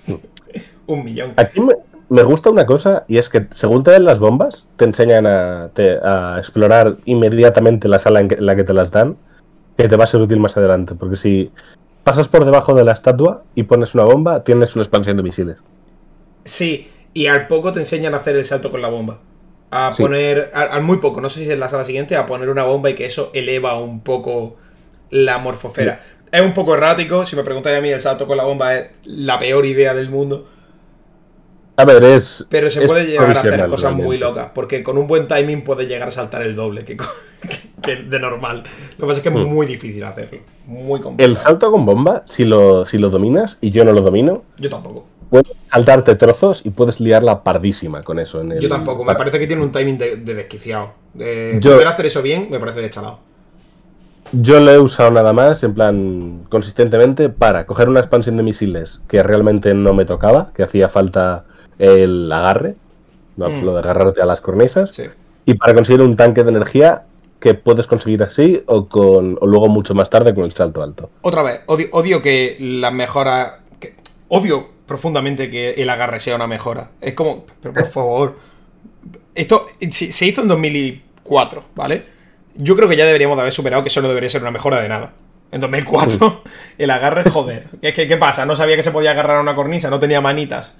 (laughs) un millón. Aquí me, me gusta una cosa y es que según te den las bombas, te enseñan a, te- a explorar inmediatamente la sala en, que- en la que te las dan, que te va a ser útil más adelante. Porque si pasas por debajo de la estatua y pones una bomba, tienes una expansión de misiles. Sí, y al poco te enseñan a hacer el salto con la bomba. A Sí. poner, al, al muy poco, no sé si es en la sala siguiente, a poner una bomba y que eso eleva un poco la morfosfera. Es un poco errático, si me preguntáis a mí, el salto con la bomba es la peor idea del mundo. A ver, es. Pero se es puede llegar a hacer cosas muy locas, porque con un buen timing puede llegar a saltar el doble (laughs) que, de normal. Lo que pasa es que es Hmm. muy difícil hacerlo. Muy El complicado. salto con bomba, si lo, si lo dominas, y yo no lo domino, Yo tampoco. puedes saltarte trozos y puedes liarla pardísima con eso. En el, Yo tampoco. Me parece que tiene un timing de, de desquiciado. De Yo- poder hacer eso bien, me parece de chalado. Yo lo he usado nada más, en plan, consistentemente, para coger una expansión de misiles que realmente no me tocaba, que hacía falta el agarre. Mm. lo de agarrarte a las cornisas, Sí. y para conseguir un tanque de energía que puedes conseguir así o, con, o luego mucho más tarde con el salto alto. Otra vez, odio, odio que la mejora. que- odio profundamente que el agarre sea una mejora. Es como. Pero por (laughs) favor. Esto se se hizo en 2004, ¿vale? Yo creo que ya deberíamos de haber superado que eso no debería ser una mejora de nada. En 2004, (laughs) el agarre, joder. Es que, ¿qué pasa? No sabía que se podía agarrar a una cornisa, no tenía manitas.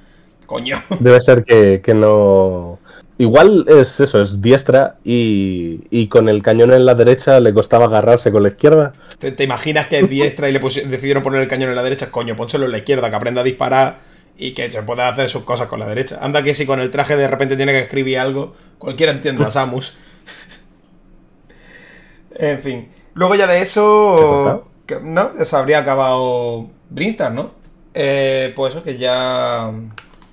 Coño. (laughs) Debe ser que, que no... Igual es eso, es diestra y, y con el cañón en la derecha le costaba agarrarse con la izquierda. ¿Te, te imaginas que es diestra y le decidieron poner el cañón en la derecha? Coño, pónselo en la izquierda, que aprenda a disparar y que se pueda hacer sus cosas con la derecha. Anda que si con el traje de repente tiene que escribir algo, cualquiera entiende a (laughs) Samus. (laughs) en fin. Luego ya de ¿Se ha eso... que- no, se habría acabado Brinstar, ¿no? Eh, pues eso, que ya...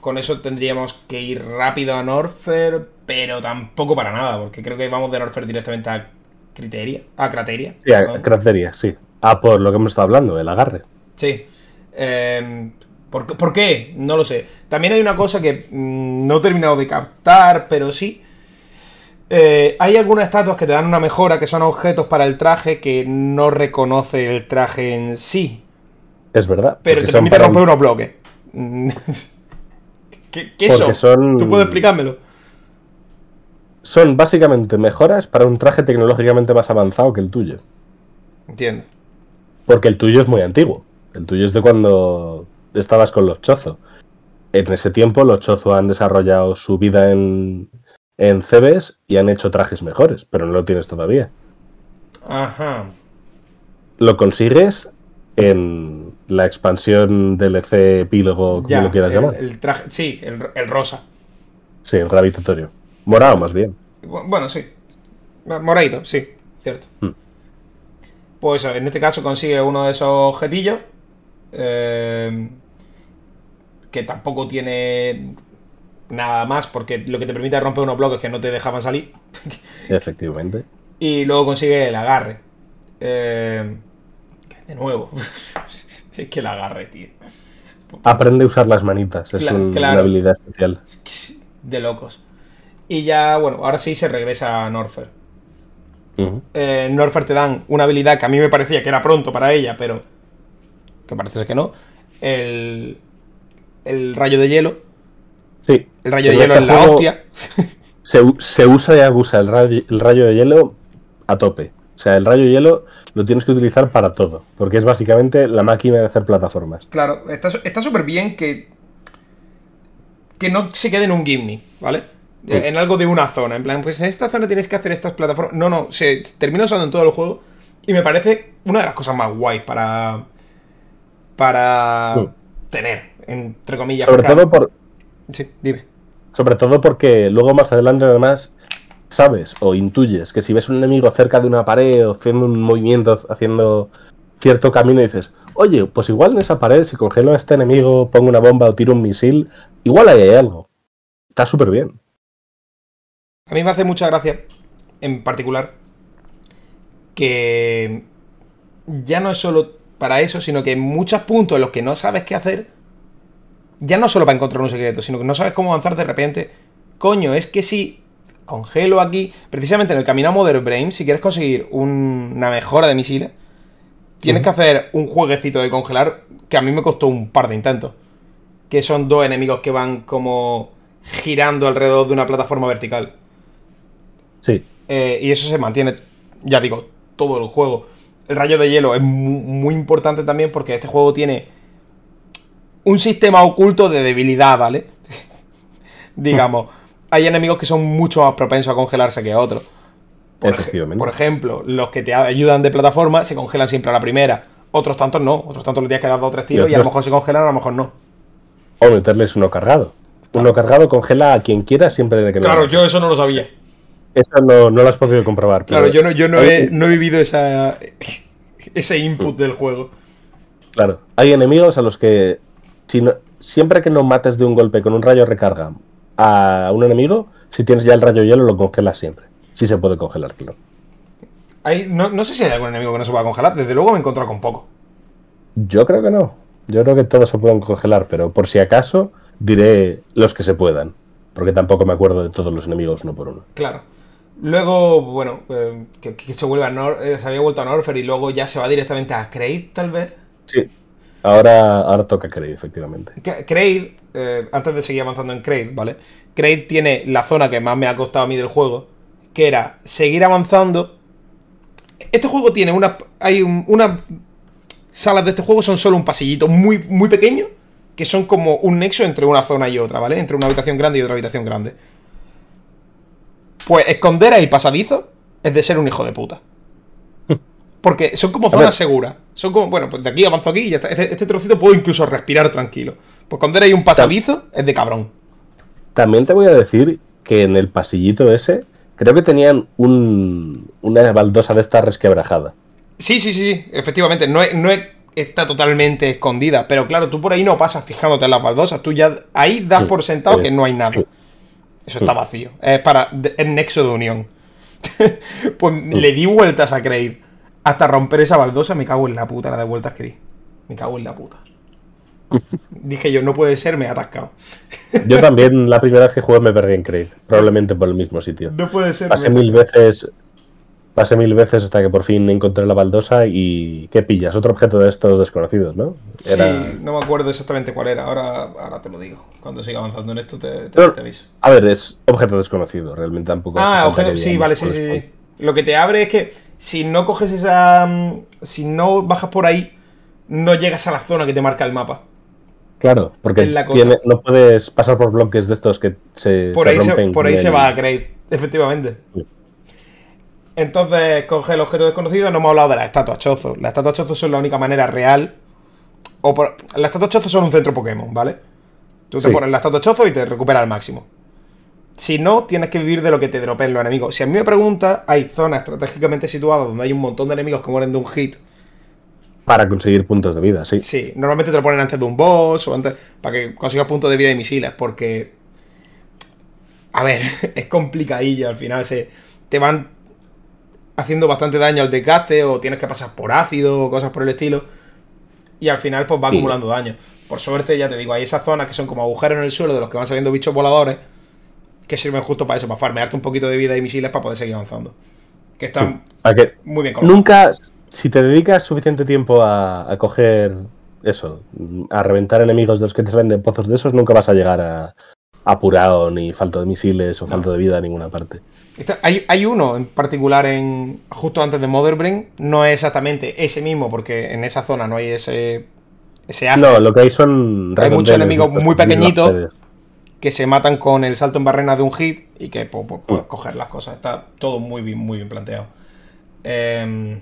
Con eso tendríamos que ir rápido a Norfer, pero tampoco para nada, porque creo que vamos de Norfer directamente a Criteria. A Crateria. Sí, a- perdón. cratería, sí. Ah, por lo que hemos estado hablando, el agarre. Sí. Eh, ¿por, qué- por qué? No lo sé. También hay una cosa que mm, no he terminado de captar, pero sí. Eh, hay algunas estatuas que te dan una mejora, que son objetos para el traje que no reconoce el traje en sí. Es verdad. Pero te permite romper un- unos bloques. (laughs) ¿Qué, qué Porque son? ¿Tú puedes explicármelo? Son básicamente mejoras para un traje tecnológicamente más avanzado que el tuyo. Entiendo. Porque el tuyo es muy antiguo. El tuyo es de cuando estabas con los Chozo. En ese tiempo los Chozo han desarrollado su vida en, en CBs y han hecho trajes mejores, pero no lo tienes todavía. Ajá. Lo consigues en la expansión DLC epílogo, como Ya, lo quieras el, llamar. el traje. Sí, el, el rosa. Sí, el gravitatorio. Morado más bien. Bu- Bueno, sí. Moradito, sí, cierto. Hmm. Pues eso, en este caso consigue uno de esos objetillos. eh, que tampoco tiene nada más, porque lo que te permite romper unos bloques que no te dejaban salir. (laughs) Efectivamente. Y luego consigue el agarre. Eh, de nuevo. (laughs) es (laughs) que el agarre, tío. Aprende a usar las manitas. Es Cla- un- claro. una habilidad especial. De locos. Y ya, bueno, ahora sí se regresa a Norfer. Eh, en Norfer te dan una habilidad que a mí me parecía que era pronto para ella, pero que parece ser que no. El, el rayo de hielo. Sí. El rayo de hielo este es la hostia. (laughs) Se, se usa y abusa el rayo, el rayo de hielo a tope. O sea, el rayo hielo lo tienes que utilizar para todo. Porque es básicamente la máquina de hacer plataformas. Claro, está súper bien que. Que no se quede en un gimme, ¿vale? En algo de una zona. En plan, pues en esta zona tienes que hacer estas plataformas. No, no, se termina usando en todo el juego. Y me parece una de las cosas más guays para. Para Sí. tener, entre comillas. Sobre todo, por, Sí, dime. sobre todo porque luego más adelante además sabes o intuyes que si ves un enemigo cerca de una pared o haciendo un movimiento, haciendo cierto camino dices, oye, pues igual en esa pared si congelo a este enemigo, pongo una bomba o tiro un misil, igual ahí hay algo. Está súper bien. A mí me hace mucha gracia, en particular, que ya no es solo para eso, sino que en muchos puntos en los que no sabes qué hacer, ya no solo para encontrar un secreto, sino que no sabes cómo avanzar de repente. Coño, es que si congelo aquí, precisamente en el camino a Mother Brain, si quieres conseguir un- una mejora de misiles, tienes que hacer un jueguecito de congelar que a mí me costó un par de intentos. Que son dos enemigos que van como girando alrededor de una plataforma vertical. Sí, Eh, y eso se mantiene, ya digo, todo el juego. El rayo de hielo es mu- muy, importante también porque este juego tiene un sistema oculto de debilidad, ¿vale? (laughs) Digamos, hay enemigos que son mucho más propensos a congelarse que otros. Por, Efectivamente. por ejemplo, los que te ayudan de plataforma se congelan siempre a la primera. Otros tantos no. Otros tantos le tienes que dar dos o tres tiros y, a lo mejor se congelan, a lo mejor no. o meterles uno cargado. Uno cargado congela a quien quiera siempre de que Claro, yo eso no lo sabía. Eso no, no lo has podido comprobar. Claro, pero- yo no, yo no, hay- he, no he vivido esa, ese input del juego. Claro, hay enemigos a los que si no- siempre que no mates de un golpe con un rayo recarga a un enemigo, si tienes ya el rayo hielo lo congelas siempre. Sí se puede congelar, claro. Hay, no, no sé si hay algún enemigo que no se pueda congelar. Desde luego me he encontrado con poco. Yo creo que no. Yo creo que todos se pueden congelar, pero por si acaso diré los que se puedan. Porque tampoco me acuerdo de todos los enemigos uno por uno. Claro. Luego, bueno, eh, que, que se vuelve a Nor eh, se había vuelto a Norfer y luego ya se va directamente a Kraid, tal vez. Sí. Ahora, ahora toca Kraid, efectivamente. Kraid, eh, antes de seguir avanzando en Kraid, ¿vale? Kraid tiene la zona que más me ha costado a mí del juego, que era seguir avanzando. Este juego tiene una. Hay un- unas salas de este juego son solo un pasillito muy, muy pequeño, que son como un nexo entre una zona y otra, ¿vale? Entre una habitación grande y otra habitación grande. Pues esconder ahí pasadizo es de ser un hijo de puta. (laughs) Porque son como zonas seguras. Son como, bueno, pues de aquí avanzo aquí y ya está. Este, este trocito puedo incluso respirar tranquilo. Pues esconder ahí un pasadizo es de cabrón. También te voy a decir que en el pasillito ese, creo que tenían un, una baldosa de esta resquebrajada. Sí, sí, sí, sí, efectivamente. No, no es- está totalmente escondida. Pero claro, tú por ahí no pasas fijándote en las baldosas. Tú ya ahí das por sentado sí, que no hay nada. Eso está vacío. Es para el nexo de unión. (laughs) pues le di vueltas a Kraid. Hasta romper esa baldosa, me cago en la puta la de vueltas que di. Me cago en la puta. Dije yo, no puede ser, me he atascado. Yo también, la primera vez que jugué me perdí en Kraid, probablemente por el mismo sitio. No puede ser. Pasé mil veces. Pasé mil veces hasta que por fin encontré la baldosa y. ¿Qué pillas? Otro objeto de estos desconocidos, ¿no? Sí, Era- no me acuerdo exactamente cuál era. Ahora, ahora te lo digo. Cuando siga avanzando en esto, te, te- Pero- te aviso. A ver, es objeto desconocido, realmente tampoco. Ah, objeto- sí, vale, sí, sí, sí. Lo que te abre es que si no coges esa. mm, Si no bajas por ahí, no llegas a la zona que te marca el mapa. Claro, porque tiene- no puedes pasar por bloques de estos que se, Por se ahí, se, rompen por ahí se va a Kraid, efectivamente. Sí. Entonces, coge el objeto desconocido. No hemos hablado de las estatuas chozos. Las estatuas chozos son la única manera real. O por, las estatuas chozos son un centro Pokémon, ¿vale? Tú te pones la estatua chozo y te recupera al máximo. Si no, tienes que vivir de lo que te dropeen los enemigos. Si a mí me preguntas, hay zonas estratégicamente situadas donde hay un montón de enemigos que mueren de un hit. Para conseguir puntos de vida, sí. Sí, normalmente te lo ponen antes de un boss o antes para que consigas puntos de vida y misiles, porque a ver, (laughs) es complicadillo al final se te van haciendo bastante daño al desgaste o tienes que pasar por ácido o cosas por el estilo y al final pues va Sí. acumulando daño. Por suerte, ya te digo, hay esas zonas que son como agujeros en el suelo de los que van saliendo bichos voladores que sirven justo para eso, para farmearte un poquito de vida y misiles para poder seguir avanzando. Que están ¿A que muy bien colocados. Nunca, si te dedicas suficiente tiempo a, a coger eso, a reventar enemigos de los que te salen de pozos de esos, nunca vas a llegar a apurado, ni falto de misiles o falto de vida a ninguna parte. Hay, hay uno en particular en justo antes de Mother Brain, no es exactamente ese mismo, porque en esa zona no hay ese, ese asset No, lo que hay son. Hay muchos enemigos muy pequeñitos. que se matan con el salto en barrena de un hit y que pues, pues, Mm. puedes coger las cosas. Está todo muy bien, muy bien planteado. Eh,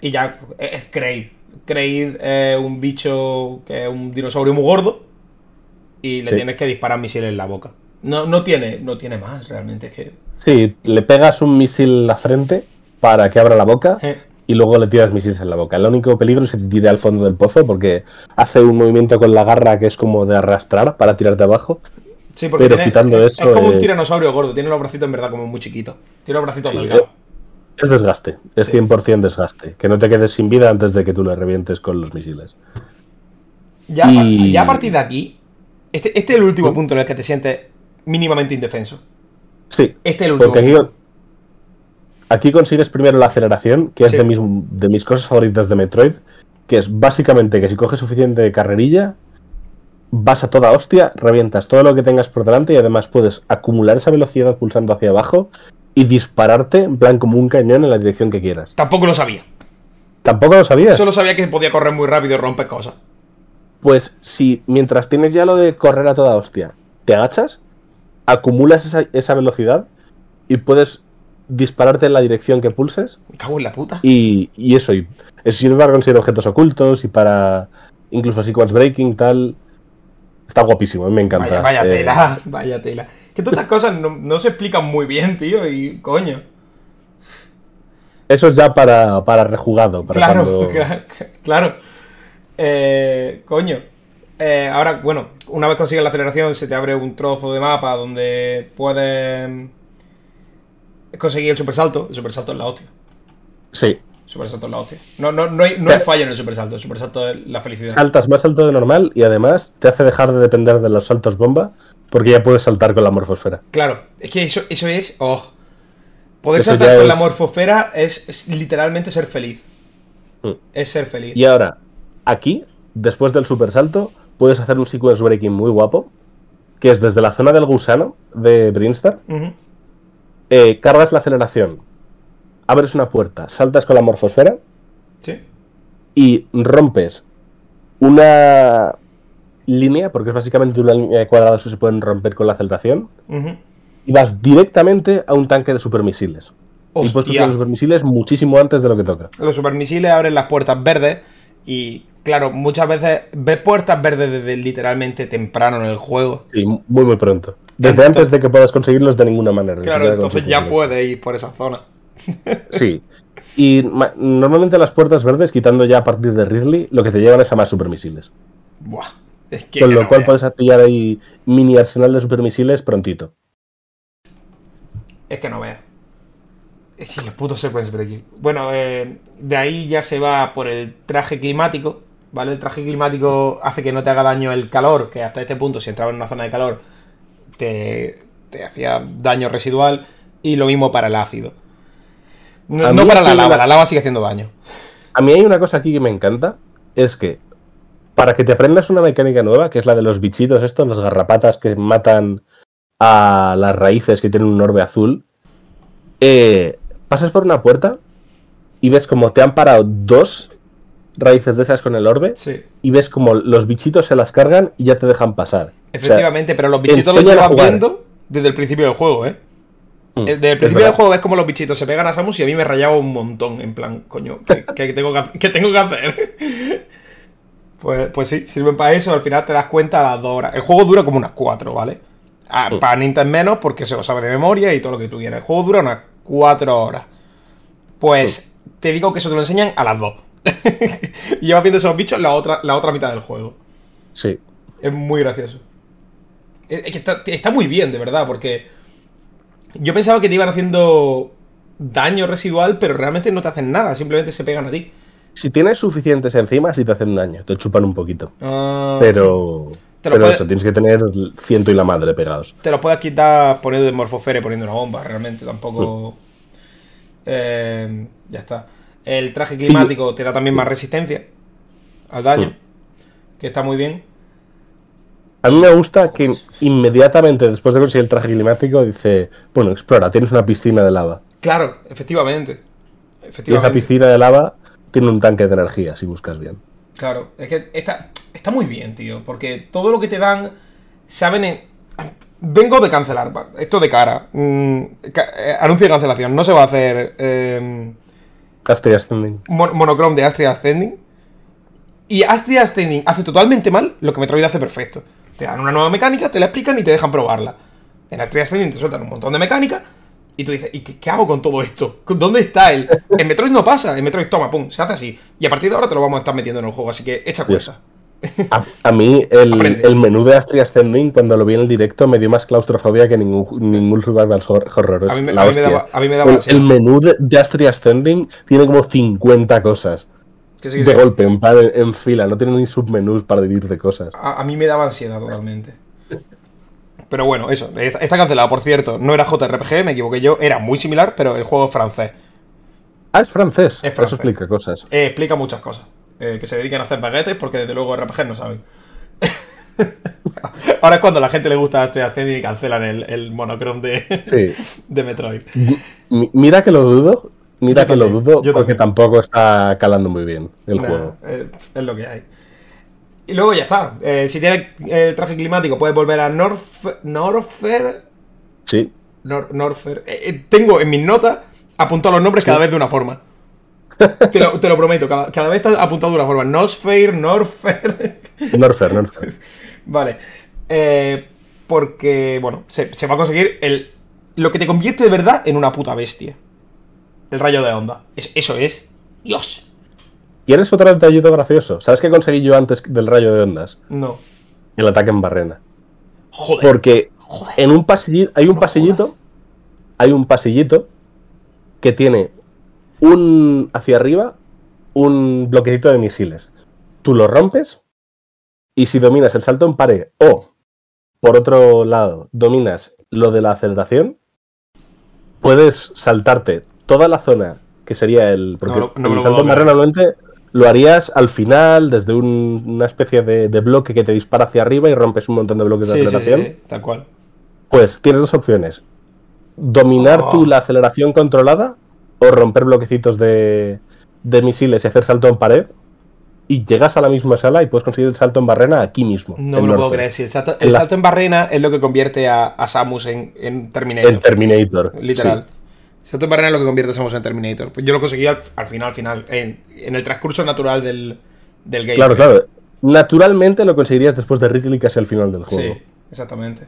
y ya es es Kraid. Kraid es un bicho que es un dinosaurio muy gordo y le Sí. tienes que disparar misiles en la boca. No, no, tiene, no tiene más realmente, es que... Sí, le pegas un misil en la frente para que abra la boca eh, y luego le tiras misiles en la boca. El único peligro es que te tire al fondo del pozo porque hace un movimiento con la garra que es como de arrastrar para tirarte abajo. Sí, porque Pero tiene- quitando es, eso, es como un eh, tiranosaurio gordo, tiene los bracitos en verdad como muy chiquitos. Tiene los bracitos Sí, delgados. Es desgaste, es Sí. 100% desgaste. Que no te quedes sin vida antes de que tú le revientes con los misiles. Ya, y- ya a partir de aquí, este, este es el último punto en el que te sientes mínimamente indefenso. Sí, Este es el último porque aquí, consigues primero la aceleración, que es Sí. de, mis, de mis cosas favoritas de Metroid, que es básicamente que si coges suficiente carrerilla, vas a toda hostia, revientas todo lo que tengas por delante y además puedes acumular esa velocidad pulsando hacia abajo y dispararte en plan como un cañón en la dirección que quieras. Tampoco lo sabía. ¿Tampoco lo sabías? Solo sabía que podía correr muy rápido y romper cosas. Pues si mientras tienes ya lo de correr a toda hostia, te agachas, acumulas esa, esa velocidad y puedes dispararte en la dirección que pulses Me cago en la puta. y, y eso, y eso sirve para conseguir objetos ocultos y para incluso sequence breaking, tal. Está guapísimo, me encanta. Vaya, vaya Eh, tela, (laughs) vaya tela. Que todas estas cosas no, no se explican muy bien, tío, y coño. Eso es ya para, para rejugado, para Claro, cuando- (laughs) claro, claro. Eh, coño. Eh, ahora, bueno, una vez consigues la aceleración, se te abre un trozo de mapa donde puedes conseguir el supersalto. El supersalto es la hostia. Sí. Super salto es la hostia. No, no, no, hay, no hay fallo en el super salto. El super salto es la felicidad. Saltas más alto de normal y además te hace dejar de depender de los saltos bomba porque ya puedes saltar con la morfosfera. Claro, es que eso, eso es. Oh. Poder Eso saltar con la morfosfera es, es literalmente ser feliz. Mm. Es ser feliz. Y ahora, aquí, después del super salto, puedes hacer un sequence breaking muy guapo, que es desde la zona del gusano de Brinstar, eh, cargas la aceleración, abres una puerta, saltas con la morfosfera Sí. y rompes una línea, porque es básicamente una línea de cuadrados que se pueden romper con la aceleración, y vas directamente a un tanque de supermisiles. Y puedes coger los supermisiles muchísimo antes de lo que toca. Los supermisiles abren las puertas verdes y, claro, muchas veces ves puertas verdes desde literalmente temprano en el juego. Sí, muy muy pronto. Desde Entonces- antes de que puedas conseguirlos de ninguna manera. Claro, entonces ya puedes ir por esa zona. (laughs) Sí. Y ma- normalmente las puertas verdes, quitando ya a partir de Ridley, lo que te llevan es a más supermisiles. Buah. Es que Con que lo no cual veas. puedes pillar ahí mini arsenal de supermisiles prontito. Es que no veas. Es que los putos sequence breaking. Bueno, eh, de ahí ya se va por el traje climático. ¿Vale? El traje climático hace que no te haga daño el calor, que hasta este punto, si entraba en una zona de calor, te, te hacía daño residual. Y lo mismo para el ácido. No, para la lava, la- la lava sigue haciendo daño. A mí hay una cosa aquí que me encanta, es que para que te aprendas una mecánica nueva, que es la de los bichitos estos, las garrapatas que matan a las raíces que tienen un orbe azul, eh, pasas por una puerta y ves como te han parado dos raíces de esas con el orbe Sí. y ves como los bichitos se las cargan y ya te dejan pasar. O sea, Efectivamente, pero los bichitos los llevas viendo desde el principio del juego, ¿eh? Mm, Eh, Desde el principio del juego ves como los bichitos se pegan a Samus y a mí me rayaba un montón. En plan, coño, ¿qué, qué tengo, que, hacer- qué tengo que hacer? Pues, pues sí, sirven para eso. Al final te das cuenta a las dos horas. El juego dura como unas cuatro, ¿vale? Ah, Mm. Para Nintendo menos porque se lo sabe de memoria y todo lo que tú quieras. El juego dura unas cuatro horas. Pues te digo que eso te lo enseñan a las dos. (laughs) y llevas viendo esos bichos la otra, la otra mitad del juego. Sí. Es muy gracioso. Es es que está, está muy bien, de verdad, porque yo pensaba que te iban haciendo daño residual, pero realmente no te hacen nada, simplemente se pegan a ti. Si tienes suficientes encima, sí te hacen daño, te chupan un poquito. Ah, Pero, Te lo pero puede- eso, tienes que tener ciento y la madre pegados. Te los puedes quitar poniendo de morfosfera y poniendo una bomba, realmente, tampoco... Eh, ya está. El traje climático te da también más resistencia al daño, que está muy bien. A mí me gusta que inmediatamente después de conseguir el traje climático dice, bueno, explora, tienes una piscina de lava. Claro, efectivamente. Y esa Efectivamente. piscina de lava tiene un tanque de energía, si buscas bien. Claro, es que está, está muy bien, tío, porque todo lo que te dan, saben en... Vengo de cancelar, esto de cara. mm, eh, anuncio de cancelación, no se va a hacer eh, Astria Ascending. mon- monochrome de Astria Ascending. Y Astria Ascending hace totalmente mal lo que Metroid hace perfecto. Te dan una nueva mecánica, te la explican y te dejan probarla. En Astria Ascending te sueltan un montón de mecánica y tú dices, ¿y qué, qué hago con todo esto? ¿Dónde está él? En Metroid no pasa, en Metroid toma, pum, se hace así. Y a partir de ahora te lo vamos a estar metiendo en el juego, así que echa cuenta. A, a mí el, menú de Astria Ascending, cuando lo vi en el directo, me dio más claustrofobia que ningún, ningún survival hor- horror. A mí me- a mí me hostia. daba- a mí me daba el, ansiedad. el menú de, de Astria Ascending tiene como 50 cosas. Que sí, que de sí. golpe, en, fila. No tiene ni submenús para dividir de cosas. A, a mí me daba ansiedad totalmente. Pero bueno, eso, está, cancelado, por cierto. No era JRPG, me equivoqué yo. Era muy similar, pero el juego es francés. Ah, es francés. Es francés. Eso explica cosas. Eh, explica muchas cosas. Eh, que se dedican a hacer baguetes porque desde luego RPG no saben. (laughs) Ahora es cuando a la gente le gusta Astria Ascending y cancelan el, el monochrome de, Sí. (laughs) de Metroid. Mi- Mira que lo dudo. Mira Yo que lo dudo porque también. tampoco está calando muy bien el Nah, juego. eh, es lo que hay. Y luego ya está. Eh, si tienes el traje climático, puedes volver a Norf Norfer. Sí. Nor- Norfer. Eh, eh, tengo en mis notas apuntado los nombres cada vez de una forma. (laughs) Te lo, te lo prometo, cada, cada vez está apuntado de una forma. Nosfair, (laughs) Norfer. Norfer, Norfer. (laughs) vale. Eh, porque, bueno, se, se va a conseguir el, lo que te convierte de verdad en una puta bestia. El rayo de onda. Es- eso es. Dios. ¿Quieres otro detallito gracioso? ¿Sabes qué conseguí yo antes del rayo de ondas? No. El ataque en barrena. Joder. Porque Joder. en un pasillito, hay un No pasillito, jodas. hay un pasillito que tiene un hacia arriba, un bloquecito de misiles. Tú lo rompes y si dominas el salto en pared o, por otro lado, dominas lo de la aceleración, puedes saltarte toda la zona que sería el, porque No, el salto en barrera creer. normalmente lo harías al final desde un- una especie de, de bloque que te dispara hacia arriba y rompes un montón de bloques de Sí, sí, aceleración. sí, tal cual. Pues tienes dos opciones. Dominar Oh. tú la aceleración controlada o romper bloquecitos de, de misiles y hacer salto en pared. Y llegas a la misma sala y puedes conseguir el salto en barrena aquí mismo. No me lo puedo creer. Si el salto, En el la- salto en barrena es lo que convierte a, a Samus en, en Terminator. En Terminator. Literal. sí. En barrena es lo que convierte a Samus en Terminator. Pues yo lo conseguí al, al final, al final. En, en el transcurso natural del, del game. Claro, claro. Naturalmente lo conseguirías después de Ridley casi al final del juego. Sí, exactamente.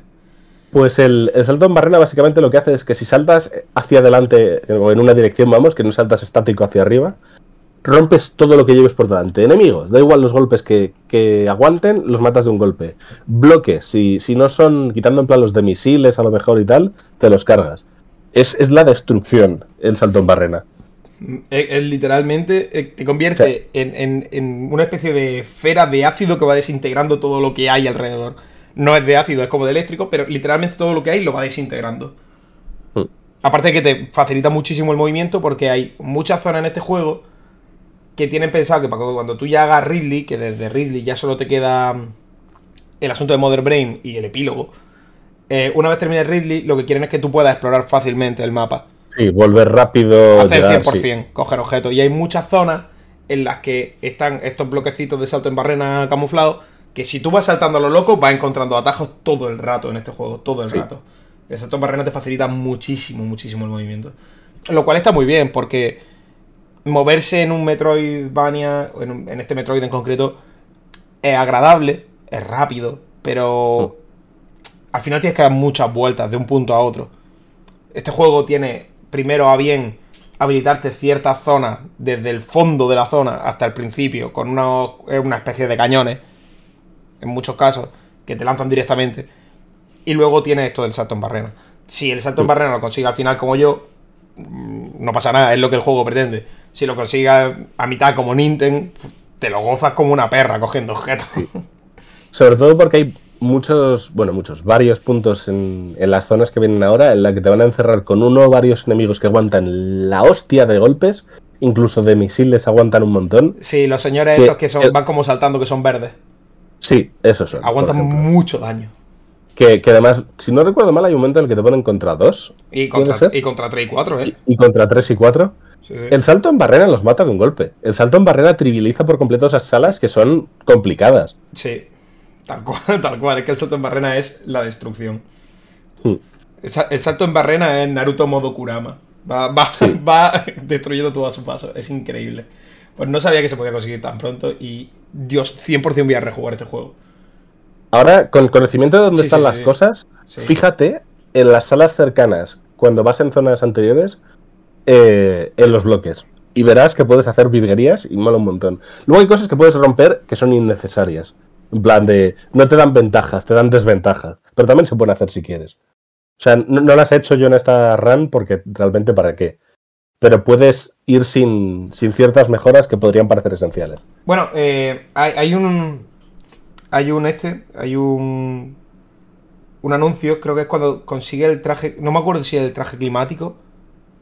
Pues el, el salto en barrena básicamente lo que hace es que si saltas hacia adelante o en una dirección, vamos, que no saltas estático hacia arriba, rompes todo lo que lleves por delante. Enemigos, da igual los golpes que, que aguanten, los matas de un golpe. Bloques, si, si no son, quitando en plan los de misiles a lo mejor y tal, te los cargas. Es, es la destrucción el salto en barrena. Es, es literalmente. eh, te convierte en, en- en una especie de esfera de ácido que va desintegrando todo lo que hay alrededor. No es de ácido, es como de eléctrico, pero literalmente todo lo que hay lo va desintegrando. Mm. Aparte de que te facilita muchísimo el movimiento porque hay muchas zonas en este juego que tienen pensado que cuando tú ya hagas Ridley, que desde Ridley ya solo te queda mm, el asunto de Mother Brain y el epílogo, eh, una vez termines Ridley, lo que quieren es que tú puedas explorar fácilmente el mapa. Sí, volver rápido. Hacer llegar, 100%, sí. coger objetos. Y hay muchas zonas en las que están estos bloquecitos de salto en barrena camuflados que si tú vas saltando a lo loco vas encontrando atajos todo el rato en este juego, todo el Sí. rato. El salto en barrena te facilita muchísimo, muchísimo el movimiento. Lo cual está muy bien porque moverse en un Metroidvania, en, un- en este Metroid en concreto, es agradable, es rápido, pero al final tienes que dar muchas vueltas de un punto a otro. Este juego tiene primero a bien habilitarte ciertas zonas desde el fondo de la zona hasta el principio con una, una especie de cañones, en muchos casos, que te lanzan directamente. Y luego tiene esto del salto en barrena. Si el salto en barrena lo consigue al final como yo, mm, no pasa nada, es lo que el juego pretende. Si lo consigues a mitad como Nintendo, te lo gozas como una perra cogiendo objetos. Sobre todo porque hay muchos, bueno, muchos, varios puntos en, en las zonas que vienen ahora en la que te van a encerrar con uno o varios enemigos que aguantan la hostia de golpes, incluso de misiles aguantan un montón. Sí, los señores Sí, estos que son, el- van como saltando que son verdes. Sí, esos son. Aguantan mucho daño. Que, que además, si no recuerdo mal, hay un momento en el que te ponen contra dos Y ¿Puede contra, y contra 3 y 4, ¿eh? y, y contra tres y cuatro. Sí, sí. El salto en barrera los mata de un golpe. El salto en barrera trivializa por completo esas salas que son complicadas. Sí, tal cual, (laughs) tal cual. Es que el salto en barrena es la destrucción. Hmm. El, sa- el salto en barrena es Naruto modo Kurama. Va, va, (laughs) va destruyendo todo a su paso. Es increíble. Pues no sabía que se podía conseguir tan pronto y, Dios, 100% voy a rejugar este juego. Ahora, con conocimiento de dónde Sí, están sí, las cosas, fíjate en las salas cercanas, cuando vas en zonas anteriores, eh, en los bloques. Y verás que puedes hacer virguerías y mola un montón. Luego hay cosas que puedes romper que son innecesarias. En plan de, no te dan ventajas, te dan desventajas. Pero también se pueden hacer si quieres. O sea, no, no las he hecho yo en esta run porque realmente para qué. Pero puedes ir sin, sin ciertas mejoras que podrían parecer esenciales. Bueno, eh, hay, hay un. Hay un este. Hay un. Un anuncio, creo que es cuando consigue el traje. No me acuerdo si es el traje climático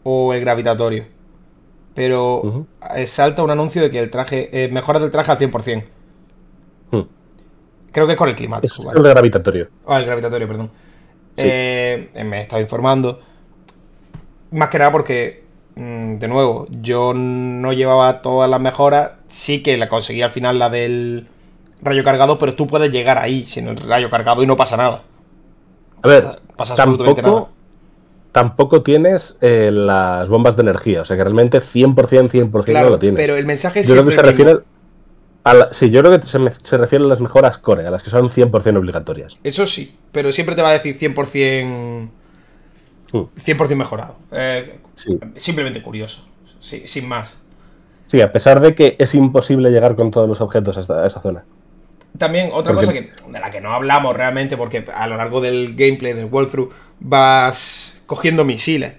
o el gravitatorio. Pero eh, salta un anuncio de que el traje. Eh, mejoras del traje al 100%. Creo que es con el climático. Es ¿vale? el de gravitatorio. Ah, el gravitatorio, perdón. Sí. Eh, me he estado informando. Más que nada porque, mm, de nuevo, yo no llevaba todas las mejoras. Sí que la conseguí al final la del rayo cargado, pero tú puedes llegar ahí sin el rayo cargado y no pasa nada. A ver, Pasa- pasa absolutamente tampoco, nada. tampoco tienes eh, las bombas de energía. O sea que realmente 100%, 100% no Claro, lo tienes. pero el mensaje es yo creo que se refiere. A la- sí, yo creo que se, me- se refiere a las mejoras core, a las que son 100% obligatorias. Eso sí, pero siempre te va a decir 100%. Mm. 100% mejorado. Eh, Sí. Simplemente curioso. Sí, sin más. Sí, a pesar de que es imposible llegar con todos los objetos hasta esa zona. También otra Porque- cosa que, de la que no hablamos realmente, porque a lo largo del gameplay, del walkthrough, vas cogiendo misiles.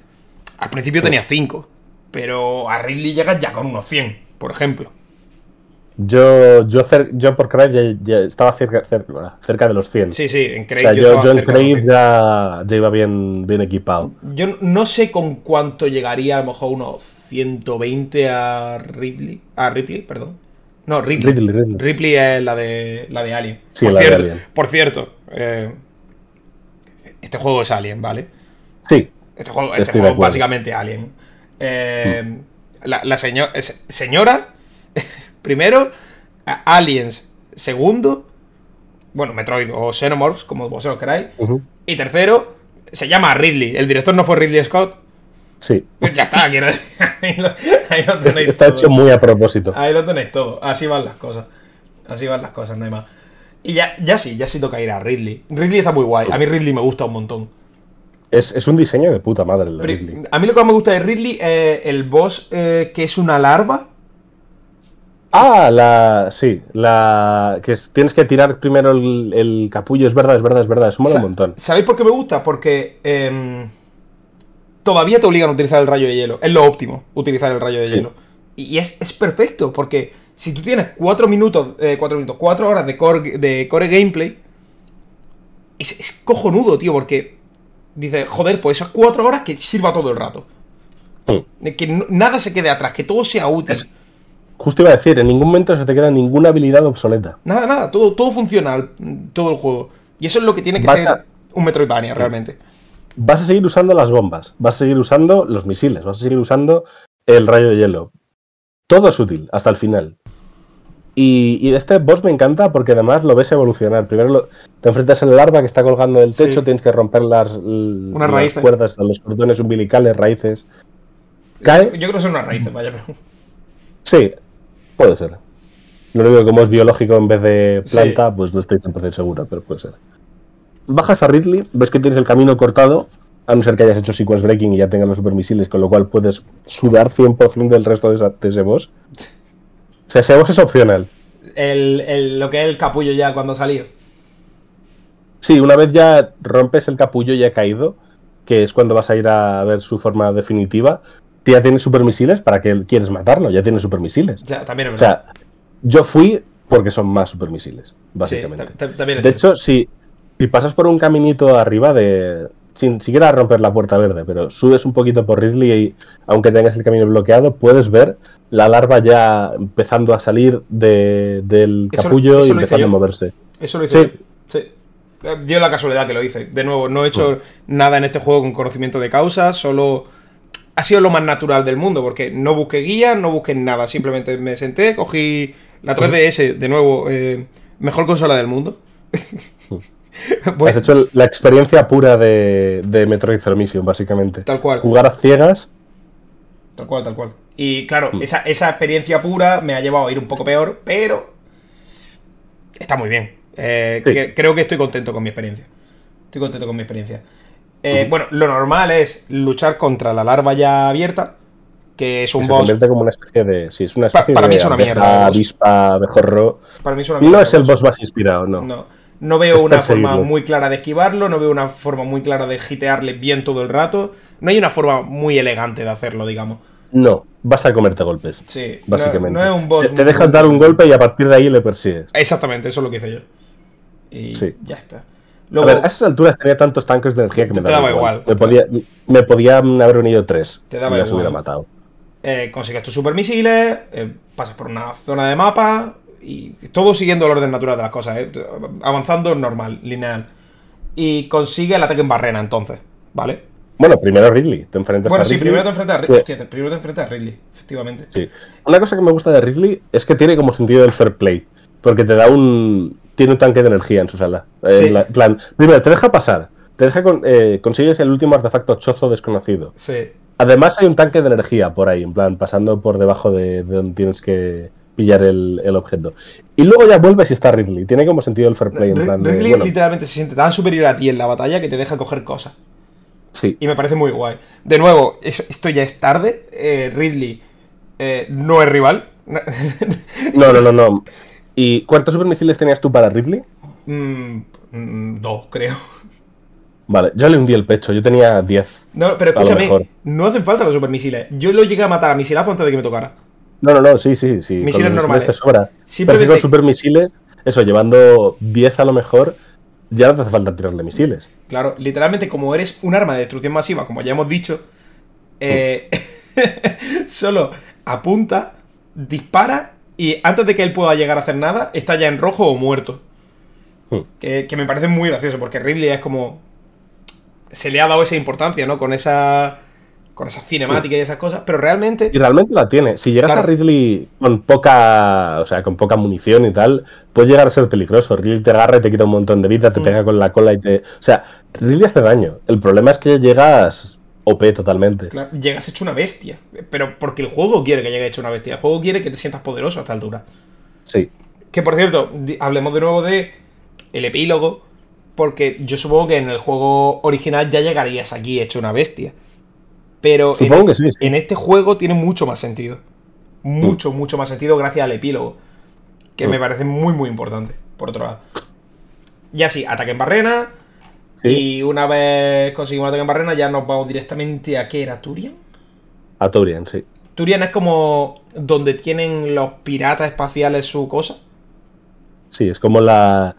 Al principio tenía cinco, pero a Ridley llegas ya con unos 100, por ejemplo. Yo, yo, por Crave ya, ya estaba cerca, cerca, cerca de los 100. Sí, sí, en o Craig sea, yo, en cerca de los Crave 100. ya, ya iba bien, bien equipado. Yo no sé con cuánto llegaría, a lo mejor unos 120 a Ripley. A Ripley, perdón. No, Ripley. Ridley, Ridley. Ripley es la de la de Alien. Sí, por la de cierto, Alien. Por cierto, eh, este juego es Alien, ¿vale? Sí, Este juego, este juego acuerdo. básicamente Alien. Eh, La, la seño- es- señora, primero, Aliens, segundo, bueno, Metroid o Xenomorphs, como vosotros queráis, y tercero, se llama Ridley. El director no fue Ridley Scott. sí. Pues ya está, quiero decir. (laughs) Ahí lo, ahí lo tenéis Está todo. hecho muy a propósito. Ahí lo tenéis todo. Así van las cosas. Así van las cosas, no hay más. Y ya, ya sí, ya sí toca ir a Ridley. Ridley está muy guay. A mí Ridley me gusta un montón. Es, es un diseño de puta madre el de Ridley. A mí lo que más me gusta de Ridley es el boss eh, que es una larva. Ah, la. Sí, la. Que es- tienes que tirar primero el, el capullo, es verdad, es verdad, es verdad. Eso mola un montón. ¿Sabéis por qué me gusta? Porque em, todavía te obligan a utilizar el rayo de hielo. Es lo óptimo, utilizar el rayo de Sí. hielo. Y es, es perfecto, porque si tú tienes 4 minutos, 4 minutos, 4 horas de core, de core gameplay, es, es cojonudo, tío, porque dices, joder, pues esas 4 horas que sirva todo el rato. Mm. Que no- nada se quede atrás, que todo sea útil. Es- Justo iba a decir, en ningún momento se te queda ninguna habilidad obsoleta. Nada, nada, todo, todo funciona, todo el juego. Y eso es lo que tiene que Vas ser a- un Metroidvania, realmente. Vas a seguir usando las bombas, vas a seguir usando los misiles, vas a seguir usando el rayo de hielo. Todo es útil, hasta el final. Y, y este boss me encanta porque además lo ves evolucionar. Primero lo- te enfrentas al larva que está colgando del techo, Sí. tienes que romper las, Unas las raíces. cuerdas, los cordones umbilicales, raíces. Cae, Yo creo que son unas raíces, vaya, pero. sí, puede ser. Lo único que como es biológico en vez de planta, pues no estoy 100% segura, pero puede ser. Bajas a Ridley, ves que tienes el camino cortado, a no ser que hayas hecho sequence breaking y ya tengas los supermisiles, con lo cual puedes sudar 100% del resto de, esa- de ese boss. O sea, ese boss es opcional. El, el- lo que es el capullo ya cuando salió. Sí, una vez ya rompes el capullo y ha caído, que es cuando vas a ir a ver su forma definitiva, ya tienes supermisiles para que quieres matarlo, ya tienes supermisiles. Ya, también es O verdad. sea, yo fui porque son más supermisiles, Sí, básicamente. ta- ta- también es De hecho, si, si pasas por un caminito arriba de. Sin siquiera romper la puerta verde, pero subes un poquito por Ridley y aunque tengas el camino bloqueado, puedes ver la larva ya empezando a salir de- del capullo eso y empezando a moverse. Eso lo hice. Sí. yo. Sí. Eh, Dio la casualidad que lo hice. De nuevo, no he hecho nada en este juego con conocimiento de causa, solo. Ha sido lo más natural del mundo, porque no busqué guía, no busqué nada. Simplemente me senté, cogí la 3DS, de nuevo, eh, mejor consola del mundo. (laughs) Has hecho la experiencia pura de, de Metroid Zero Mission, básicamente. tal cual. Jugar a ciegas. Tal cual, tal cual. Y claro, Mm. esa, esa experiencia pura me ha llevado a ir un poco peor, pero está muy bien. Eh, Sí. que- creo que estoy contento con mi experiencia. Estoy contento con mi experiencia. Eh. Bueno, lo normal es luchar contra la larva ya abierta, que es que un se boss. convierte como una especie de. Sí, es una Pa- especie para de mí es una abeja, mierda avispa, abejorro. Para mí es una No mierda es de el boss. más inspirado, no. No. No veo Es una forma muy clara de esquivarlo, no veo una forma muy clara de hitearle bien todo el rato. No hay una forma muy elegante de hacerlo, digamos. No, vas a comerte golpes. Sí, no- Básicamente. No, es un boss. Te- dejas dar un golpe y a partir de ahí le persigues. Exactamente, eso es lo que hice yo. Y Sí. ya está. A ver, a esas alturas tenía tantos tanques de energía que me daba, daba igual. Me, podía, me podían haber venido tres. Te daba y igual. hubiera matado. eh, consigues tus supermisiles, eh, pasas por una zona de mapa y todo siguiendo el orden natural de las cosas, eh, avanzando normal, lineal. Y consigue el ataque en barrena entonces, ¿vale? Bueno, primero Ridley. Te enfrentas Bueno, a sí, Ridley. primero te enfrentas a Sí. Ridley. Hostia, te- primero te enfrentas a Ridley, efectivamente. Sí. Una cosa que me gusta de Ridley es que tiene como sentido del fair play. Porque te da un. Tiene un tanque de energía en su sala. Eh, Sí. la- plan, primero, te deja pasar. Te deja con, eh, consigues el último artefacto chozo desconocido. Sí. Además, hay un tanque de energía por ahí, en plan, pasando por debajo de, de donde tienes que pillar el, el objeto. Y luego ya vuelves y está Ridley. Tiene como sentido el fair play. En plan de, Ridley bueno, literalmente se siente tan superior a ti en la batalla que te deja coger cosas. sí. Y me parece muy guay. De nuevo, eso- esto ya es tarde. eh, Ridley eh, no es rival. (laughs) No, no, no, no. ¿Y cuántos supermisiles tenías tú para Ridley? Mm, mm, dos, creo. Vale, yo le hundí el pecho, yo tenía 10. No, pero escúchame, no hacen falta los supermisiles. Yo lo llegué a matar a misilazo antes de que me tocara. No, no, no, sí, sí, sí. Misiles con normales. te sobra. Pero si con supermisiles, eso, llevando 10 a lo mejor, ya no te hace falta tirarle misiles. Claro, literalmente como eres un arma de destrucción masiva, como ya hemos dicho, eh, (laughs) solo apunta, dispara y antes de que él pueda llegar a hacer nada, está ya en rojo o muerto. Hmm. Que, que me parece muy gracioso porque Ridley es como... Se le ha dado esa importancia, ¿no? Con esa... Con esas cinemáticas y esas cosas, pero realmente... Y realmente la tiene. Si llegas Claro. a Ridley con poca, o sea, con poca munición y tal, puede llegar a ser peligroso. Ridley te agarra y te quita un montón de vida, te Mm. pega con la cola y te... O sea, Ridley hace daño. El problema es que llegas OP totalmente. Claro, llegas hecho una bestia. Pero porque el juego quiere que llegue hecho una bestia. El juego quiere que te sientas poderoso a esta altura. Sí. Que por cierto, hablemos de nuevo de el epílogo. Porque yo supongo que en el juego original ya llegarías aquí hecho una bestia. Pero en, Supongo que sí, sí. en este juego tiene mucho más sentido. Mucho, mucho más sentido gracias al epílogo. Que Mm. me parece muy, muy importante. Por otro lado. Ya sí, ataque en barrena. Sí. Y una vez conseguimos ataque en barrena, ya nos vamos directamente a qué era Turian. A Turian, sí. Turian es como donde tienen los piratas espaciales su cosa. Sí, es como la,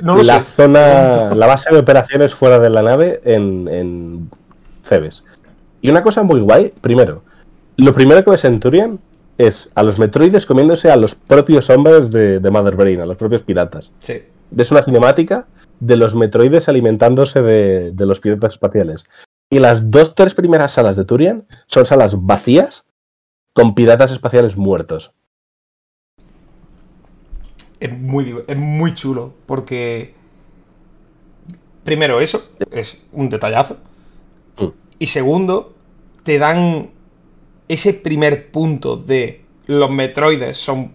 No la sé. zona, (laughs) la base de operaciones fuera de la nave en, en Cebes. Y una cosa muy guay, primero, lo primero que ves en Turian es a los metroides comiéndose a los propios hombres de, de Mother Brain, a los propios piratas. Sí. Ves una cinemática de los metroides alimentándose de, de los piratas espaciales. Y las dos, tres primeras salas de Turian son salas vacías con piratas espaciales muertos. Es muy, es muy chulo. Porque. Primero, eso es un detallazo. Mm. Y segundo, te dan ese primer punto de los metroides son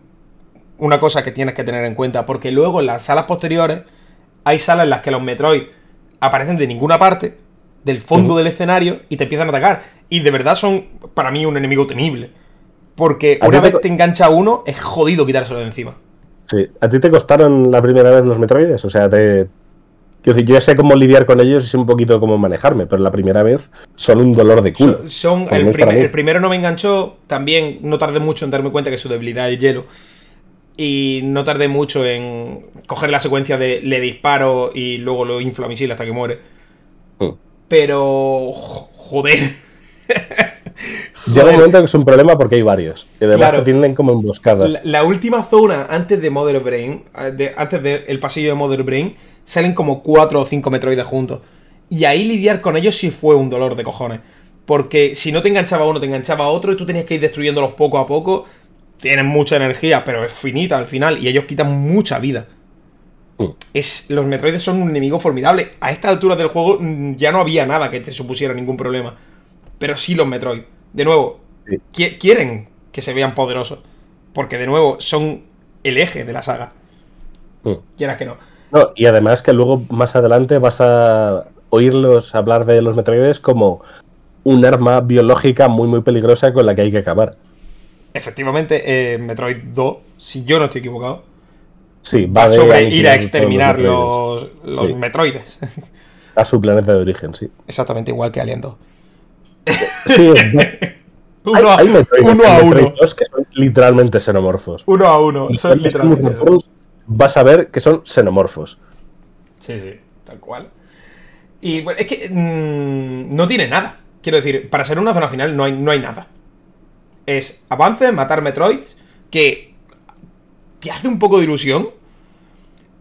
una cosa que tienes que tener en cuenta. Porque luego en las salas posteriores hay salas en las que los metroides aparecen de ninguna parte, del fondo del escenario, y te empiezan a atacar. Y de verdad son, para mí, un enemigo temible. Porque una vez te engancha uno, es jodido quitárselo de encima. Sí. ¿A ti te costaron la primera vez los metroides? O sea, te... Yo ya sé cómo lidiar con ellos y sé un poquito cómo manejarme, pero la primera vez son un dolor de culo. Son, son- el, primer- el primero no me enganchó, también no tardé mucho en darme cuenta que su debilidad es el hielo. Y no tardé mucho en coger la secuencia de le disparo y luego lo inflo a misil hasta que muere. Mm. Pero. jo- Joder. (laughs) Llega un momento que es un problema porque hay varios. Y además Claro. te tienden como emboscadas. La, la última zona antes de Mother Brain, de- antes del pasillo de Mother Brain, salen como 4 o 5 metroides juntos. Y ahí lidiar con ellos sí fue un dolor de cojones. Porque si no te enganchaba uno, te enganchaba otro y tú tenías que ir destruyéndolos poco a poco. Tienen mucha energía, pero es finita al final. Y ellos quitan mucha vida. Mm. Es, los metroides son un enemigo formidable. A esta altura del juego mm, ya no había nada que te supusiera ningún problema. Pero sí los metroid. De nuevo, Sí. qui- quieren que se vean poderosos. Porque de nuevo, son el eje de la saga. Mm. Quieras que no. No, y además que luego más adelante vas a oírlos hablar de los metroides como un arma biológica muy muy peligrosa con la que hay que acabar. Efectivamente, eh, Metroid 2, si yo no estoy equivocado, Sí, va va sobre ir a exterminar los, los Sí. metroides. A su planeta de origen, sí. Exactamente igual que Alien 2. Sí, (laughs) Uno, a, hay, hay metroides uno a uno. Metroid 2 que son literalmente xenomorfos. Uno a uno. Y Son literalmente vas a ver que son xenomorfos. Sí, sí, tal cual. Y bueno, es que mm, no tiene nada. Quiero decir, para ser una zona final no hay, no hay nada. Es avance, matar Metroids, que te hace un poco de ilusión.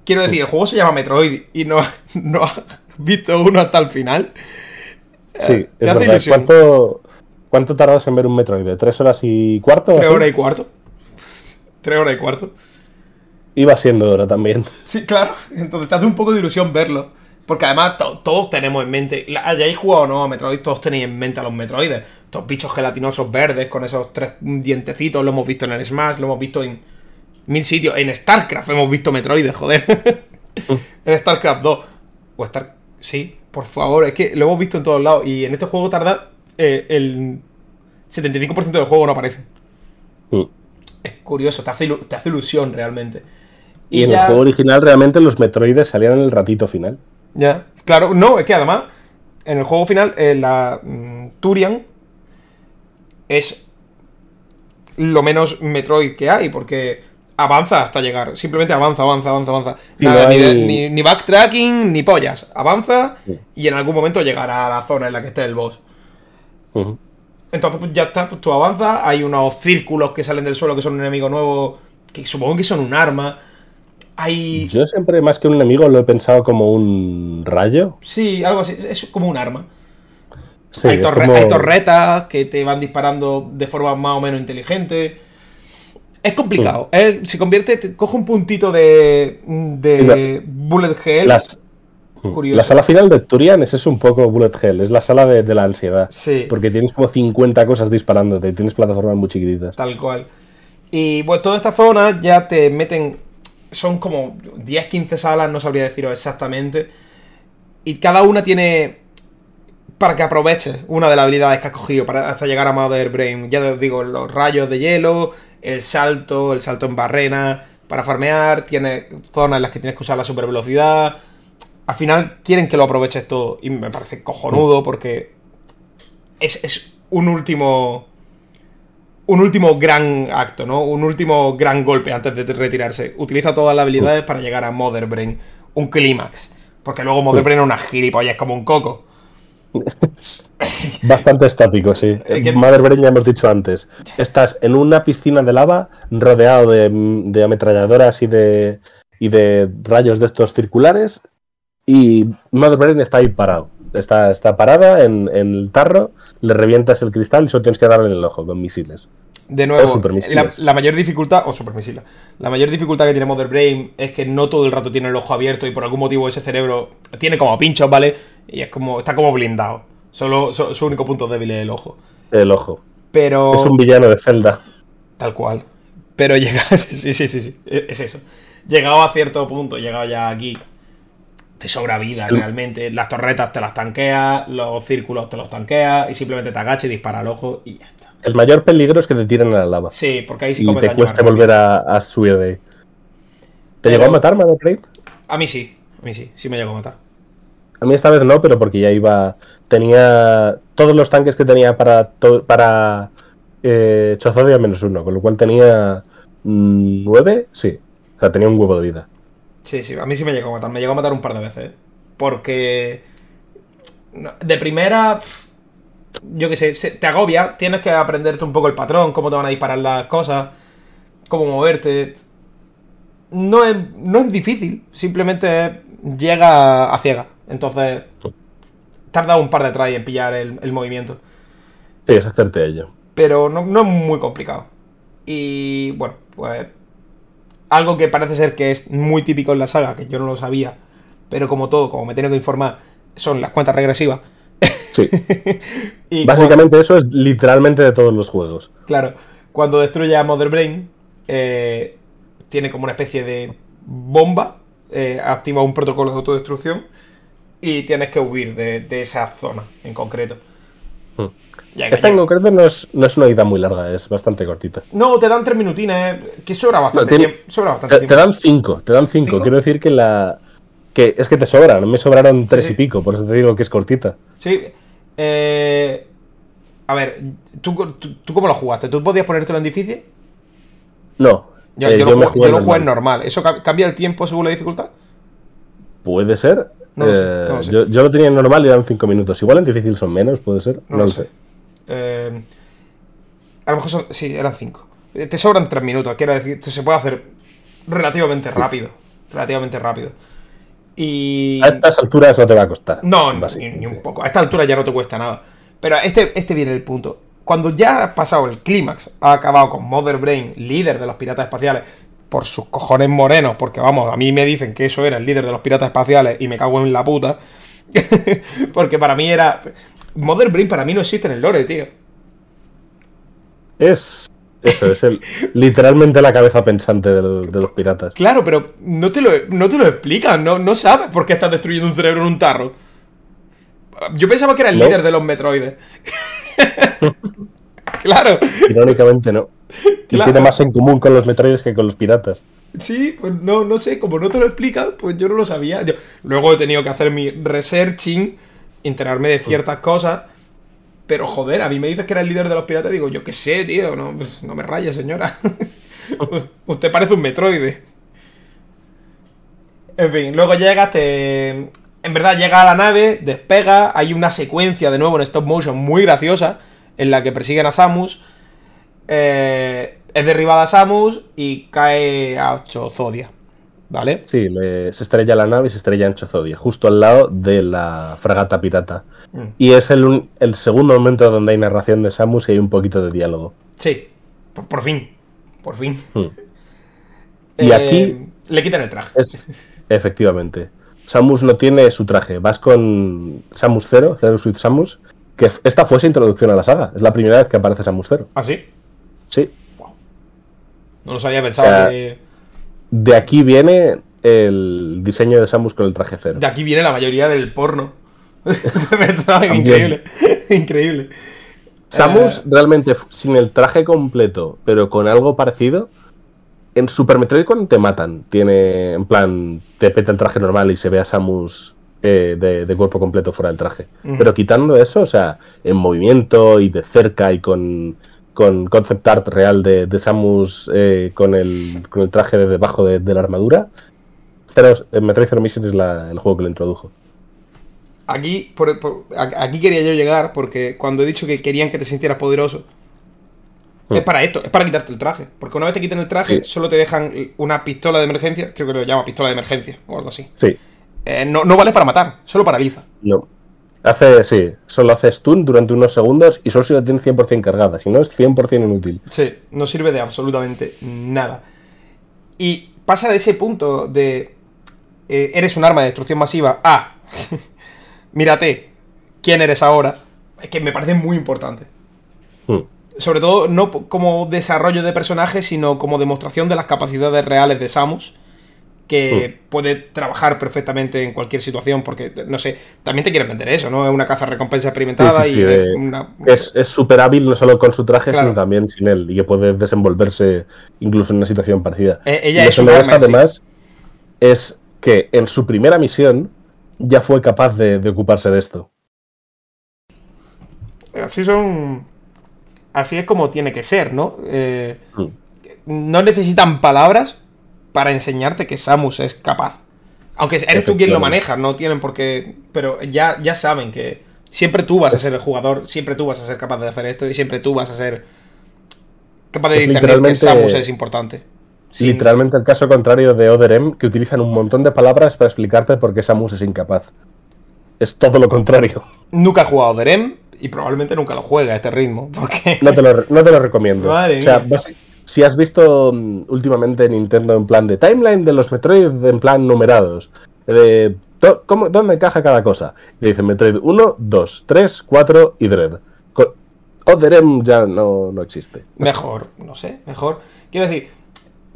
Quiero decir, el juego se llama Metroid y no, (laughs) no has visto uno hasta el final. Sí, Eh, te es hace verdad. ilusión. ¿Cuánto, ¿Cuánto tardas en ver un Metroid? ¿Tres horas y cuarto? Tres horas y cuarto. (laughs) Tres horas y cuarto. Iba siendo hora también. Sí, claro. Entonces te hace un poco de ilusión verlo. Porque además to- todos tenemos en mente, la- hayáis jugado o no a Metroid, todos tenéis en mente a los Metroides. Estos bichos gelatinosos verdes con esos tres dientecitos, lo hemos visto en el Smash, lo hemos visto en mil sitios. En StarCraft hemos visto Metroides, joder. (laughs) en StarCraft 2. O Star... Sí, por favor, es que lo hemos visto en todos lados. Y en este juego tarda eh, el 75% del juego no aparece. Mm. Es curioso, te hace, te hace ilusión realmente. Y, en ya- el juego original realmente los Metroides salían en el ratito final. Ya, Claro, no, es que además, en el juego final, eh, la mm, Turian es lo menos Metroid que hay, porque avanza hasta llegar. Simplemente avanza, avanza, avanza, avanza. Sí, Nada, no ni, hay- ni- ni backtracking, ni pollas. Avanza Sí. y en algún momento llegará a la zona en la que esté el boss. Entonces, pues ya está, pues tú avanzas. Hay unos círculos que salen del suelo que son un enemigo nuevo, que supongo que son un arma. Hay. Yo siempre, más que un enemigo, lo he pensado como un rayo. Sí, algo así. Es como un arma. Sí, hay, es torre- como- hay torretas que te van disparando de forma más o menos inteligente. Es complicado. Mm. eh, se convierte. te- coge un puntito de. de Sí, la- Bullet Hell. Las, Curioso. la sala final de Turian es un poco Bullet Hell, es la sala de, de la ansiedad. Sí. Porque tienes como 50 cosas disparándote tienes plataformas muy chiquititas. Tal cual. Y pues toda esta zona ya te meten. Son como 10-15 salas, no sabría deciros exactamente. Y cada una tiene. Para que aproveches una de las habilidades que has cogido para hasta llegar a Mother Brain. Ya os digo, los rayos de hielo, el salto, el salto en barrena. Para farmear, tienes zonas en las que tienes que usar la super velocidad. Al final quieren que lo aproveches todo. Y me parece cojonudo porque es, es un último un último gran acto, ¿no? Un último gran golpe antes de retirarse. Utiliza todas las habilidades para llegar a Mother Brain. Un clímax. Porque luego Mother Brain es una gilipollas como un coco. (laughs) Bastante estático, sí. (laughs) Mother Brain ya hemos dicho antes. Estás en una piscina de lava rodeado de, de ametralladoras y de, y de rayos de estos circulares y Mother Brain está ahí parado. Está, está parada en, en el tarro, le revientas el cristal y solo tienes que darle en el ojo con misiles. De nuevo, la, la mayor dificultad, o supermisiles, la mayor dificultad que tiene Mother Brain es que no todo el rato tiene el ojo abierto y por algún motivo ese cerebro tiene como pinchos, ¿vale? Y es como, está como blindado. Solo su, su único punto débil es el ojo. El ojo. Pero. Es un villano de Zelda. Tal cual. Pero (laughs) llega. Sí, sí, sí, sí. Es eso. Llegado a cierto punto, llegado ya aquí. Te sobra vida El- realmente. Las torretas te las tanqueas, los círculos te los tanqueas y simplemente te agachas y dispara al ojo y ya está. El mayor peligro es que te tiren a la lava. Sí, porque ahí sí y te cueste volver a, a subir de ahí. ¿Te Pero- llegó a matar Brain? A mí sí, a mí sí, sí me llegó a matar. A mí esta vez no, pero porque ya iba. Tenía todos los tanques que tenía para, para eh, Chozodia menos uno, con lo cual tenía mm, nueve, sí. O sea, tenía un huevo de vida. Sí, sí, a mí sí me llegó a matar. Me llegó a matar un par de veces. ¿eh? Porque. De primera. Yo qué sé, se- te agobia. Tienes que aprenderte un poco el patrón, cómo te van a disparar las cosas, cómo moverte. No es, no es difícil, simplemente llega a ciega. Entonces, tarda un par de tries en pillar el, el movimiento. Sí, es hacerte ello. Pero no, no es muy complicado. Y bueno, pues algo que parece ser que es muy típico en la saga, que yo no lo sabía, pero como todo, como me tengo que informar, son las cuentas regresivas. Sí. (laughs) Y Básicamente eso es literalmente de todos los juegos. claro, cuando destruye a Mother Brain, eh, tiene como una especie de bomba, eh, activa un protocolo de autodestrucción y tienes que huir de, de esa zona en concreto. Hmm. Esta en concreto no es, no es una ida muy larga, es bastante cortita. No, te dan tres minutines, que sobra bastante No, tiene- tiempo. Sobra bastante Te, te tiempo. dan cinco, te dan cinco. ¿Cinco? Quiero decir que la. que es que te sobran, me sobraron tres Sí. y pico, por eso te digo que es cortita. Sí. Eh, a ver, ¿tú, tú, tú cómo lo jugaste? ¿Tú podías ponértelo en difícil? No. Yo, eh, yo lo, jugué, jugué yo lo jugué en normal. ¿Eso ca- cambia el tiempo según la dificultad? Puede ser. No lo sé, Eh, no lo sé. Yo, lo tenía en normal y eran 5 minutos. Igual en difícil son menos, puede ser. No, lo sé. Eh, a lo mejor son. Sí, eran 5. Te sobran 3 minutos, quiero decir. Se puede hacer relativamente rápido. Relativamente rápido. Y. A estas alturas no te va a costar. No, ni, un poco. A esta altura ya no te cuesta nada. Pero este, este viene el punto. Cuando ya has pasado el clímax, ha acabado con Mother Brain, líder de los piratas espaciales, por sus cojones morenos, porque vamos, a mí me dicen que eso era el líder de los piratas espaciales y me cago en la puta. (laughs) porque para mí era. Mother Brain para mí no existe en el lore, tío. Es. Eso, es el, literalmente la cabeza pensante de, los- de los piratas. Claro, pero no te lo, no te lo explican, no, no sabes por qué estás destruyendo un cerebro en un tarro. Yo pensaba que era el No. líder de los metroides. (laughs) claro. Irónicamente no. Y Claro. tiene más en común con los metroides que con los piratas. Sí, pues no, no sé, como no te lo explican, pues yo no lo sabía. Yo- luego he tenido que hacer mi researching, enterarme de ciertas cosas. Pero joder, a mí me dices que era el líder de los piratas, digo, yo qué sé, tío, no, pues, no me rayes, señora. (laughs) Usted parece un metroide. En fin, luego llegas, te... En verdad llega a la nave, despega, hay una secuencia de nuevo en stop motion muy graciosa en la que persiguen a Samus. eh, es derribada Samus y cae a Chozodia. ¿Vale? Sí, le- se estrella la nave y se estrella en Chozodia, justo al lado de la fragata pirata. Mm. Y es el, el segundo momento donde hay narración de Samus y hay un poquito de diálogo. Sí, por, por fin. Por fin. Hmm. (laughs) Y Eh, aquí- Le quitan el traje. Es, (laughs) efectivamente. Samus no tiene su traje. Vas con Samus Zero, Zero Suit Samus, que esta fue su introducción a la saga. Es la primera vez que aparece Samus Zero. ¿Ah, sí? Sí. No los había pensado O sea, que... De aquí viene el diseño de Samus con el traje cero. De aquí viene la mayoría del porno. (laughs) Increíble. Increíble. Samus Eh, realmente sin el traje completo, pero con algo parecido. En Super Metroid cuando te matan, tiene, en plan, te peta el traje normal y se ve a Samus eh, de, de cuerpo completo fuera del traje. Pero quitando eso, o sea, en movimiento y de cerca y con, con concept art real de, de Samus eh, con, el, con el traje de debajo de, de la armadura, Zero, eh, Metroid Zero Mission es la- el juego que lo introdujo. Aquí, por- aquí quería yo llegar porque cuando he dicho que querían que te sintieras poderoso, Hmm. es para esto, es para quitarte el traje. Porque una vez te quiten el traje, Sí. solo te dejan una pistola de emergencia, creo que lo llama pistola de emergencia o algo así. Sí, Eh, no, no vale para matar, solo paraliza. No. Hace, sí, solo hace stun durante unos segundos y solo si la tienes 100% cargada, si no es 100% inútil. Sí, no sirve de absolutamente nada. Y pasa de ese punto de eh, eres un arma de destrucción masiva a (laughs) mírate quién eres ahora, es que me parece muy importante. Hmm. Sobre todo no como desarrollo de personaje, sino como demostración de las capacidades reales de Samus, que puede trabajar perfectamente en cualquier situación, porque, no sé, también te quieren vender eso, ¿no? Es una caza recompensa experimentada Sí, sí, sí, y es una... Es es súper hábil no solo con su traje, Claro. sino también sin él, y que puede desenvolverse incluso en una situación parecida. Eh, Y ella lo es en sí. además es que en su primera misión ya fue capaz de, de ocuparse de esto. Así son. Así es como tiene que ser, ¿no? Eh, Mm. no necesitan palabras para enseñarte que Samus es capaz. Aunque eres tú quien lo maneja, no tienen por qué. Pero ya, ya saben que siempre tú vas a ser el jugador, siempre tú vas a ser capaz de hacer esto y siempre tú vas a ser capaz de discernir que literalmente- Samus es importante. Sin- Literalmente el caso contrario de Other que utilizan un montón de palabras para explicarte por qué Samus es incapaz. Es todo lo contrario. Nunca he jugado Derem y probablemente nunca lo juegue a este ritmo. Porque. No te lo, no te lo recomiendo. (laughs) Madre o sea, mía. Si has visto mm, últimamente Nintendo en plan de timeline de los Metroid en plan numerados, de cómo- dónde encaja cada cosa, y dicen Metroid 1, 2, 3, 4 y Dread. Con- Other M ya no, no existe. Mejor, no sé, mejor. Quiero decir,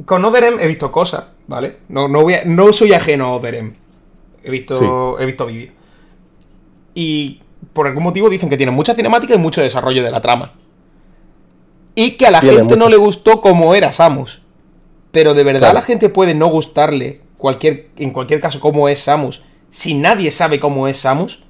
con Oderem he visto cosas, ¿vale? No, no, voy a- no soy ajeno a Oderem. He visto, he visto vídeos. Y por algún motivo dicen que tiene mucha cinemática y mucho desarrollo de la trama. Y que a la Tiene gente no le gustó como era Samus. Pero de verdad Claro. la gente puede no gustarle, cualquier, en cualquier caso, cómo es Samus, si nadie sabe cómo es Samus.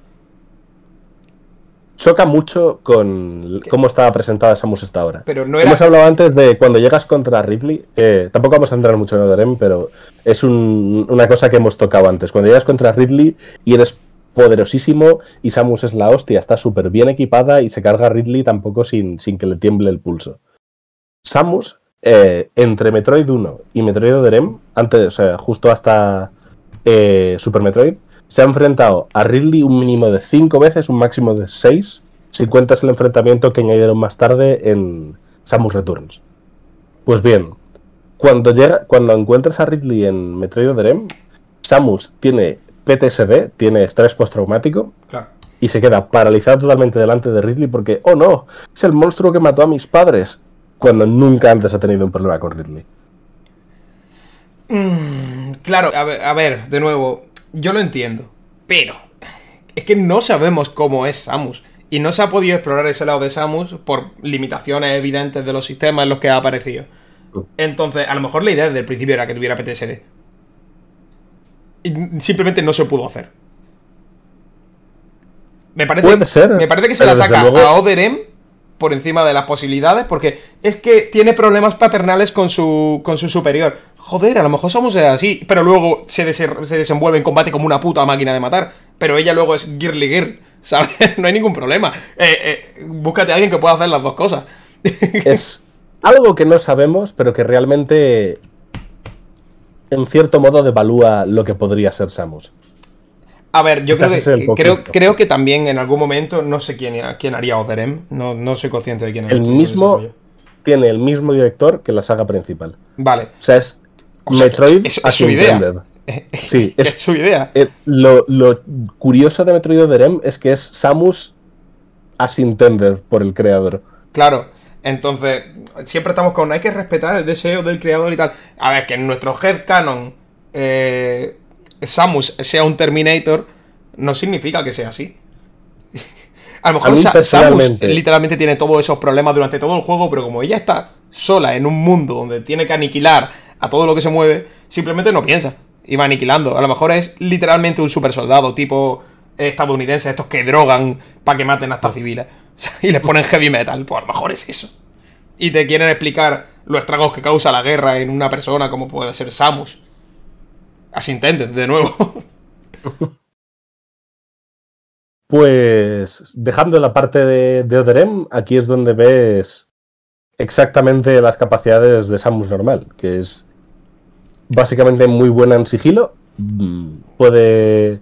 Choca mucho con cómo estaba presentada Samus hasta ahora. Pero no era. Hemos hablado antes de cuando llegas contra Ridley, eh, tampoco vamos a entrar mucho en Other pero es un- una cosa que hemos tocado antes. Cuando llegas contra Ridley y eres poderosísimo y Samus es la hostia, está súper bien equipada y se carga a Ridley tampoco sin, sin que le tiemble el pulso. Samus, eh, entre Metroid 1 y Metroid Other antes, o sea, justo hasta eh, Super Metroid, se ha enfrentado a Ridley un mínimo de 5 veces, un máximo de 6, si cuentas el enfrentamiento que añadieron más tarde en Samus Returns. Pues bien, cuando, llega, cuando encuentras a Ridley en Metroid Other Samus tiene PTSD, tiene estrés postraumático, Claro. y se queda paralizado totalmente delante de Ridley porque, oh no, es el monstruo que mató a mis padres, cuando nunca antes ha tenido un problema con Ridley. Mm, claro, a ver, a ver, de nuevo, yo lo entiendo, pero es que no sabemos cómo es Samus. Y no se ha podido explorar ese lado de Samus por limitaciones evidentes de los sistemas en los que ha aparecido. Entonces, a lo mejor la idea desde el principio era que tuviera PTSD. Y simplemente no se pudo hacer. Me parece, Puede ser, me parece que se le ataca luego- a Oderem por encima de las posibilidades porque es que tiene problemas paternales con su, con su superior. Joder, a lo mejor somos así, pero luego se, se desenvuelve en combate como una puta máquina de matar. Pero ella luego es girly girl, (laughs) ¿sabes? no hay ningún problema. Eh, eh, búscate a alguien que pueda hacer las dos cosas. (laughs) Es algo que no sabemos, pero que realmente, en cierto modo, devalúa lo que podría ser Samus. A ver, yo creo que, el creo, creo también en algún momento, no sé quién, quién haría Oderem, no, no soy consciente de quién El haría mismo tiene el mismo director que la saga principal. Vale. O sea, es O sea, Metroid es- es idea. intended. (laughs) Sí, es, es- su idea. Eh, lo, lo curioso de Metroid Other es que es Samus as intended por el creador. Claro. Entonces, siempre estamos con hay que respetar el deseo del creador y tal. A ver, que en nuestro headcanon eh, Samus sea un Terminator no significa que sea así. (laughs) A lo mejor Sa- Samus literalmente tiene todos esos problemas durante todo el juego, pero como ella está sola en un mundo donde tiene que aniquilar a todo lo que se mueve, simplemente no piensa y va aniquilando. A lo mejor es literalmente un super soldado tipo estadounidense, estos que drogan para que maten hasta civiles (laughs) y les ponen heavy metal. Pues a lo mejor es eso. Y te quieren explicar los estragos que causa la guerra en una persona como puede ser Samus. Así intenten, de nuevo. (laughs) Pues dejando la parte de, de Other M, aquí es donde ves exactamente las capacidades de Samus normal, que es básicamente muy buena en sigilo, mm, puede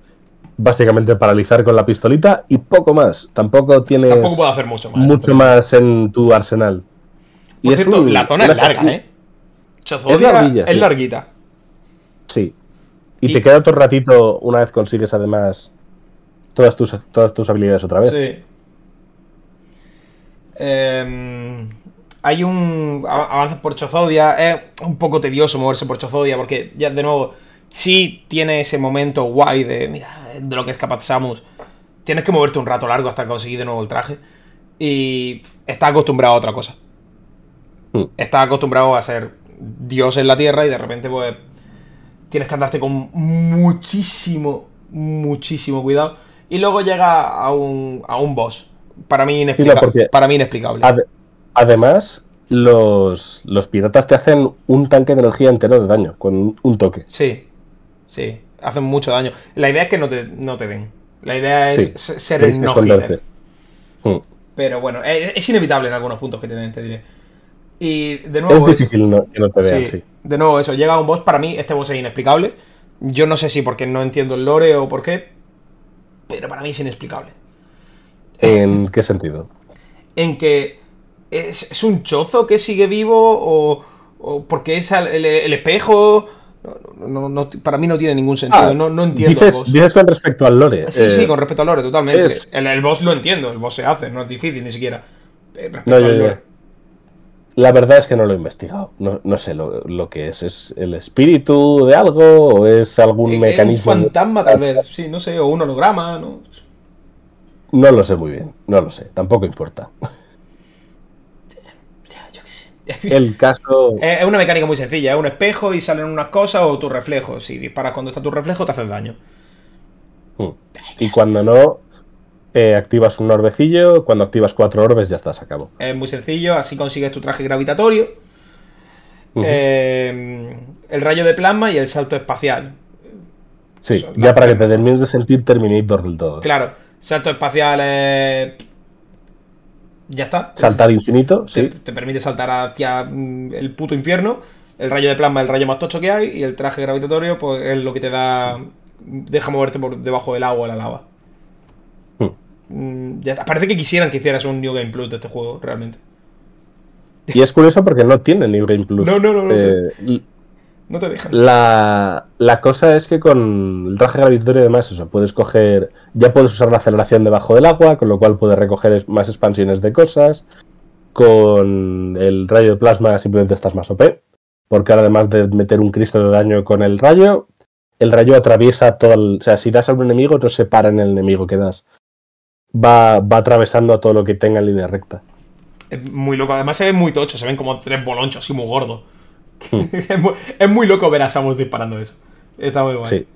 básicamente paralizar con la pistolita y poco más. Tampoco tienes Tampoco puedo hacer mucho más. mucho más en tu arsenal. Por es cierto, un- la zona es larga, ¿eh? Chozodia Es larguilla, es sí. larguita. Sí. Y, Y- te queda otro ratito una vez consigues además todas tus, todas tus habilidades otra vez. Sí. Em, hay un. av- Avanzas por Chozodia. Es un poco tedioso moverse por Chozodia. Porque ya de nuevo. Sí tiene ese momento guay de. Mira, de lo que es capaz Samus. Tienes que moverte un rato largo hasta conseguir de nuevo el traje. Y está acostumbrado a otra cosa. Hmm. Está acostumbrado a ser Dios en la tierra. Y de repente, pues. Tienes que andarte con muchísimo, muchísimo cuidado. Y luego llega a un, a un boss. Para mí, inexplica- porque- para mí inexplicable. Ade- además, los, los piratas te hacen un tanque de energía entero de daño con un toque. Sí, sí, hacen mucho daño. La idea es que no te, no te den. La idea es Sí, ser el no hitter. Hmm. Pero bueno, es, es inevitable en algunos puntos que te den, te diré. Y de Es nuevo, eso- difícil no- que no te vean, sí, sí. de nuevo eso, llega un boss, para mí este boss es inexplicable. Yo no sé si porque no entiendo el lore o por qué, pero para mí es inexplicable. ¿En qué sentido? en que es, es un chozo que sigue vivo o, o porque es el, el espejo. No, no- no- para mí no tiene ningún sentido. Ah, no, no entiendo. el Dices, boss. dices con respecto al lore. Sí, eh, sí, con respecto al lore, totalmente. es- El, el boss lo entiendo, el boss se hace, no es difícil ni siquiera. Eh, Respecto al lore. La verdad es que no lo he investigado. No, no sé lo, lo que es. ¿Es el espíritu de algo o es algún Eh, mecanismo? Un fantasma, tal vez, sí, no sé, o un holograma, ¿no? No lo sé muy bien. No lo sé. Tampoco importa. Ya, yo qué sé. (laughs) El caso. Es una mecánica muy sencilla, es un espejo y salen unas cosas o tu reflejo. Si disparas cuando está tu reflejo, te haces daño. Hmm. Y cuando no, eh, activas un orbecillo. Cuando activas cuatro orbes, ya estás a cabo. Es muy sencillo, así consigues tu traje gravitatorio. Eh, el rayo de plasma y el salto espacial. sí, eso, ya para que te termines de sentir Terminator del todo. Claro, salto espacial es. Ya está. Saltar infinito, Te, sí. te permite saltar hacia mm, el puto infierno. El rayo de plasma es el rayo más tocho que hay. Y el traje gravitatorio, pues es lo que te da. Deja moverte por debajo del agua la lava. Hmm. Mm, ya está. Parece que quisieran que hicieras un New Game Plus de este juego, realmente. Y es curioso porque no tiene New Game Plus. (laughs) No, no, no, no. Eh, No te dejan. la, la cosa es que con el traje gravitatorio, además, eso, puedes coger. Ya puedes usar la aceleración debajo del agua, con lo cual puedes recoger más expansiones de cosas. Con el rayo de plasma, simplemente estás más OP. Porque ahora, además de meter un Cristo de daño con el rayo, el rayo atraviesa todo el. O sea, si das a un enemigo, no se para en el enemigo que das. Va, va atravesando a todo lo que tenga en línea recta. Es muy loco. Además se ven muy tochos. Se ven como tres bolonchos y muy gordos. (laughs) es, muy, es muy loco ver a Samus disparando eso. Está muy guay. Sí.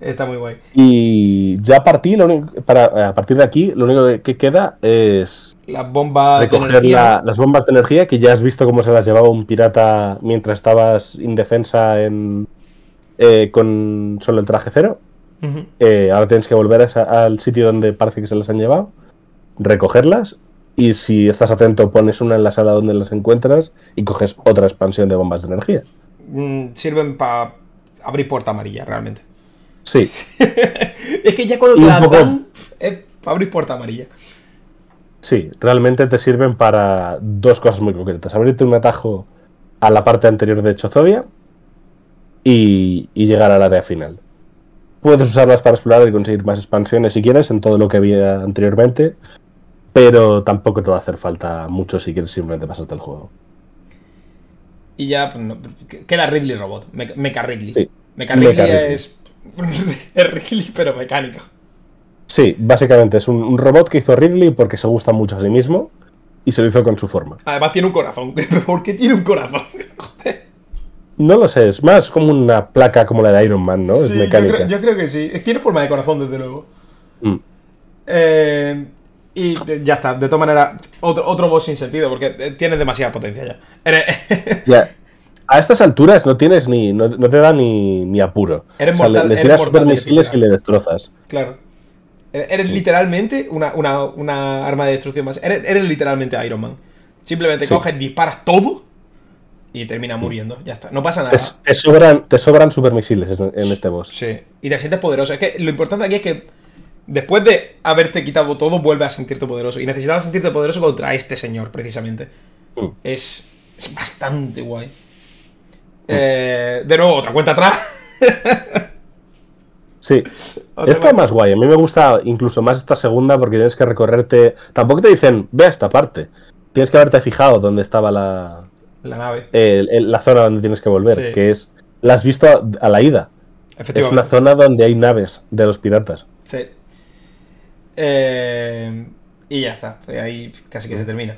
Está muy guay. Y ya a partir, lo único- para, a partir de aquí, lo único que queda es Las bombas de recoger energía. la- las bombas de energía que ya has visto cómo se las llevaba un pirata mientras estabas indefensa en, eh, con solo el traje cero. Eh, ahora tienes que volver a al sitio donde parece que se las han llevado, recogerlas y si estás atento pones una en la sala donde las encuentras y coges otra expansión de bombas de energía. Mm, sirven para abrir puerta amarilla, realmente. Sí, (laughs) es que ya cuando te las poco- dan, es para abrir puerta amarilla. sí, realmente te sirven para dos cosas muy concretas. Abrirte un atajo a la parte anterior de Chozodia y, y llegar al área final. Puedes usarlas para explorar y conseguir más expansiones si quieres en todo lo que había anteriormente, pero tampoco te va a hacer falta mucho si quieres simplemente pasarte el juego. Y ya pues, no, queda Ridley Robot. Me- Mecha Ridley. Sí. Mecha Ridley, Mecha Ridley. es. (laughs) es Ridley, pero mecánico. Sí, básicamente es un, un robot que hizo Ridley porque se gusta mucho a sí mismo y se lo hizo con su forma. Además tiene un corazón. (laughs) ¿Por qué tiene un corazón? Joder. No lo sé, es más como una placa como la de Iron Man, ¿no? es yo, mecánica. creo, yo creo que sí. Tiene forma de corazón, desde luego. Mm. Eh, y ya está. De todas maneras, otro, otro boss sin sentido, porque eh, tienes demasiada potencia ya. Eres-. (laughs) A estas alturas no tienes ni. no, no te da ni, ni apuro. Eres O sea, le- mortal- le, eres tiras mortal super misiles y le destrozas. claro. Eres literalmente una, una- una arma de destrucción más. Eres, eres literalmente Iron Man. Simplemente Sí. coges, disparas todo y terminas muriendo. Ya está. No pasa nada. Te, te sobran, te sobran super misiles en, en este boss. Sí. Y te sientes poderoso. Es que lo importante aquí es que después de haberte quitado todo, vuelves a sentirte poderoso. Y necesitabas sentirte poderoso contra este señor, precisamente. Mm. Es, es bastante guay. Eh, de nuevo, otra cuenta atrás. (laughs) Sí. Otra Esta más guay. A mí me gusta incluso más esta segunda porque tienes que recorrerte. Tampoco te dicen, ve a esta parte. Tienes que haberte fijado dónde estaba la, La nave. el- el- la zona donde tienes que volver. Sí. Que es. La has visto a, la ida. Es una zona donde hay naves de los piratas. Sí. Eh, y ya está. Pues Ahí casi que se termina.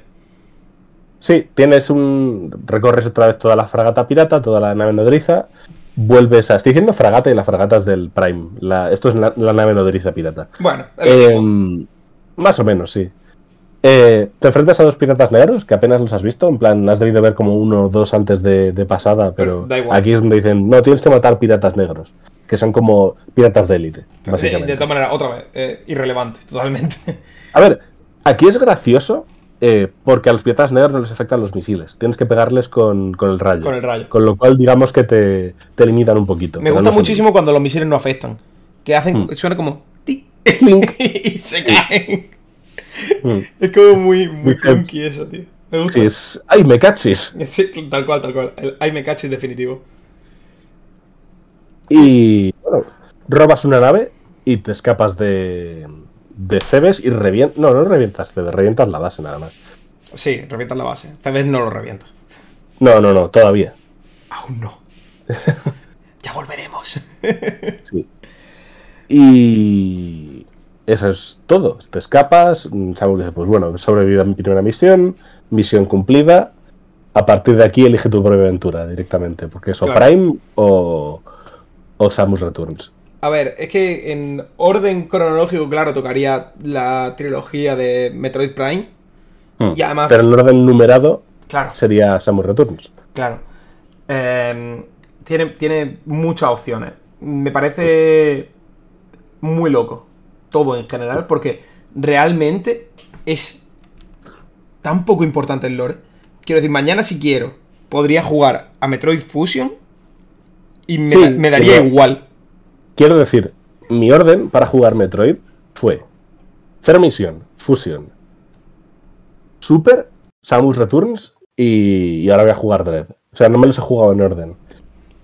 Sí, tienes un. Recorres otra vez toda la fragata pirata, toda la nave nodriza. Vuelves a. Estoy diciendo fragata y las fragatas del Prime. La- esto es la, la nave nodriza pirata. Bueno, Eh, más o menos, sí. Eh, te enfrentas a dos piratas negros que apenas los has visto. En plan, has debido ver como uno o dos antes de, de pasada, Pero pero, da igual. aquí es donde dicen: No, tienes que matar piratas negros. Que son como piratas de élite, de, básicamente. de todas maneras, otra vez, eh, irrelevante, totalmente. (laughs) A ver, aquí es gracioso eh, porque a los piratas negros no les afectan los misiles. Tienes que pegarles con, con el rayo. Con el rayo. Con lo cual, digamos que te, te limitan un poquito. Me gusta muchísimo cuando los misiles no afectan. Que hacen. Mm. Suena como. (laughs) y se caen. Mm. Es como muy, muy funky eso, tío. Me gusta. Es. ¡Ay, me cachis! (laughs) Sí, tal cual, tal cual. El I me catch es definitivo. Y bueno, robas una nave y te escapas de. de Cebes y revientas. No, no revientas Cebes, revientas la base nada más. Sí, revientas la base. Vez no lo revienta. No, no, no, todavía. Aún no. (laughs) ya volveremos. (laughs) Sí. Y. Eso es todo. Te escapas. mm, Samus dice: Pues bueno, he sobrevivido a mi primera misión. Misión cumplida. A partir de aquí elige tu propia aventura directamente. Porque es o. Prime o. o Samus Returns. A ver, es que en orden cronológico, claro, tocaría la trilogía de Metroid Prime. Y además. Pero en orden numerado Claro. sería Samus Returns. Claro. Eh, tiene, tiene muchas opciones. Me parece muy loco todo en general, porque realmente es tan poco importante el lore. Quiero decir, mañana si quiero, podría jugar a Metroid Fusion y me, Sí, da- me daría igual. Quiero decir, mi orden para jugar Metroid fue Zero Mission, Fusion, Super, Samus Returns y, y ahora voy a jugar Dread. O sea, no me los he jugado en orden.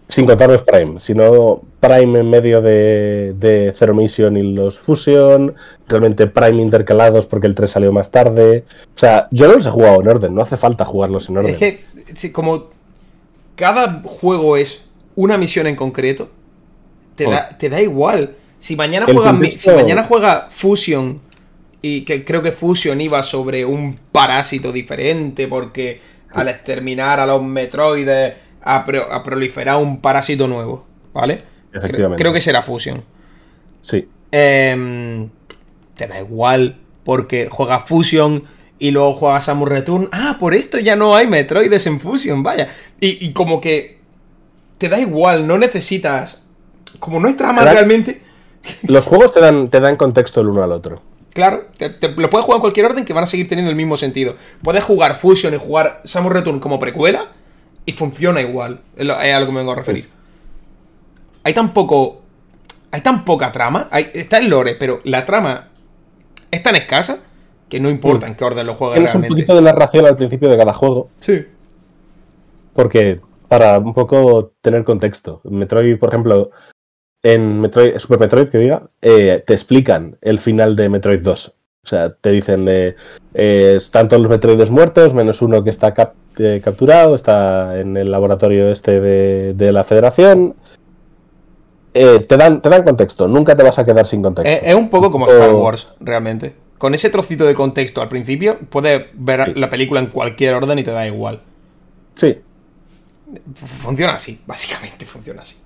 Sin contar los Prime, sino Prime en medio de, de Zero Mission y los Fusion, realmente Prime intercalados porque el 3 salió más tarde. O sea, yo no los he jugado en orden, no hace falta jugarlos en orden. Es que, como cada juego es una misión en concreto, te, Oh. da, te da igual. Si mañana, juega, contexto- si mañana juega Fusion, y que creo que Fusion iba sobre un parásito diferente, porque al exterminar a los metroides a, pro- a proliferar un parásito nuevo, ¿vale? Creo, Efectivamente. creo que será Fusion. Sí. Em, te da igual porque juegas Fusion y luego juegas Samus Return. Ah, por esto ya no hay Metroides en Fusion, vaya. Y, y como que te da igual, no necesitas... Como no hay trama realmente, (laughs) Los juegos te dan, te dan contexto el uno al otro. claro, te, te- lo puedes jugar en cualquier orden que van a seguir teniendo el mismo sentido. Puedes jugar Fusion y jugar Samus Return como precuela y funciona igual. Es, a lo que me vengo a referir. Hay tan poco... Hay tan poca trama. Hay, está el lore, pero la trama es tan escasa que no importa en qué orden lo juegues Tienes un realmente. poquito de narración al principio de cada juego, Sí. porque para un poco tener contexto. Metroid, por ejemplo, en Metroid, Super Metroid, que diga, eh, te explican el final de Metroid 2. O sea, te dicen, eh, eh, están todos los Metroides muertos, menos uno que está cap- eh, capturado, está en el laboratorio este de, de la Federación. Eh, te, dan, te dan contexto, nunca te vas a quedar sin contexto. Es, es un poco como Star Wars, realmente. Con ese trocito de contexto al principio, puedes ver Sí. la película en cualquier orden y te da igual. Sí, Funciona así, básicamente funciona así.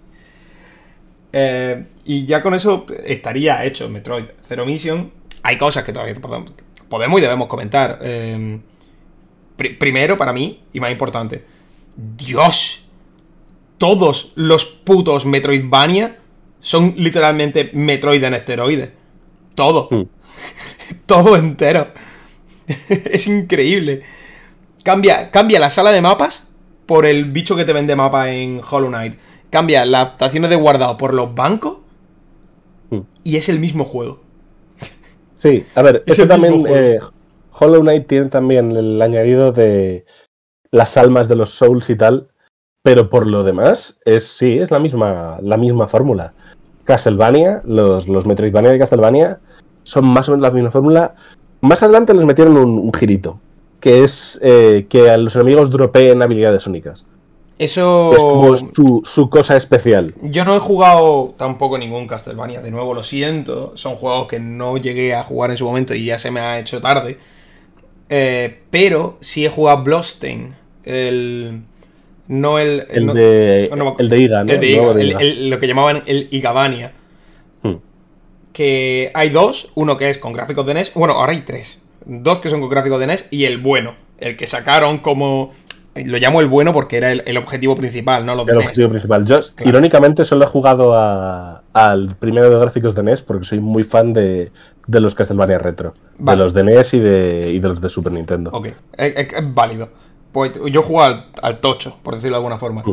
Eh, y ya con eso estaría hecho Metroid Zero Mission. Hay cosas que todavía podemos, y debemos comentar. Eh, pri- primero, para mí, y más importante, Dios, todos los putos Metroidvania son literalmente Metroid en esteroides. Todo. Mm. (laughs) Todo entero. (laughs) es increíble. Cambia, cambia la sala de mapas por el bicho que te vende mapa en Hollow Knight. Cambia las estaciones de guardado por los bancos. Mm. Y es el mismo juego. Sí, a ver, Es eso también. eh, Hollow Knight tiene también el añadido de las almas de los Souls y tal. Pero por lo demás, es sí, es la misma, la misma fórmula. Castlevania, los, los Metroidvania de Castlevania, son más o menos la misma fórmula. Más adelante les metieron un, un girito. Que es eh, que a los enemigos dropeen habilidades únicas. Eso. Es como su, su cosa especial. Yo no he jugado tampoco ningún Castlevania, de nuevo lo siento, son juegos que no llegué a jugar en su momento y ya se me ha hecho tarde. Eh, pero sí he jugado Bloodstain, el... No el... El no- de, no me acuerdo. el de Iga, ¿no? el de El Iga, nuevo de el- Iga. el- lo que llamaban el Igavania. Hmm. Que hay dos, uno que es con gráficos de NES, bueno, ahora hay tres. Dos que son con gráficos de NES y el bueno, el que sacaron como... Lo llamo el bueno porque era el, el objetivo principal, no los de El NES. objetivo principal. Yo, Claro. irónicamente, solo he jugado a- al primero de gráficos de NES porque soy muy fan de, de los Castlevania retro. Vale. De los de NES y de, y de los de Super Nintendo. Ok, es, es- es válido. Pues yo juego al, al tocho, por decirlo de alguna forma.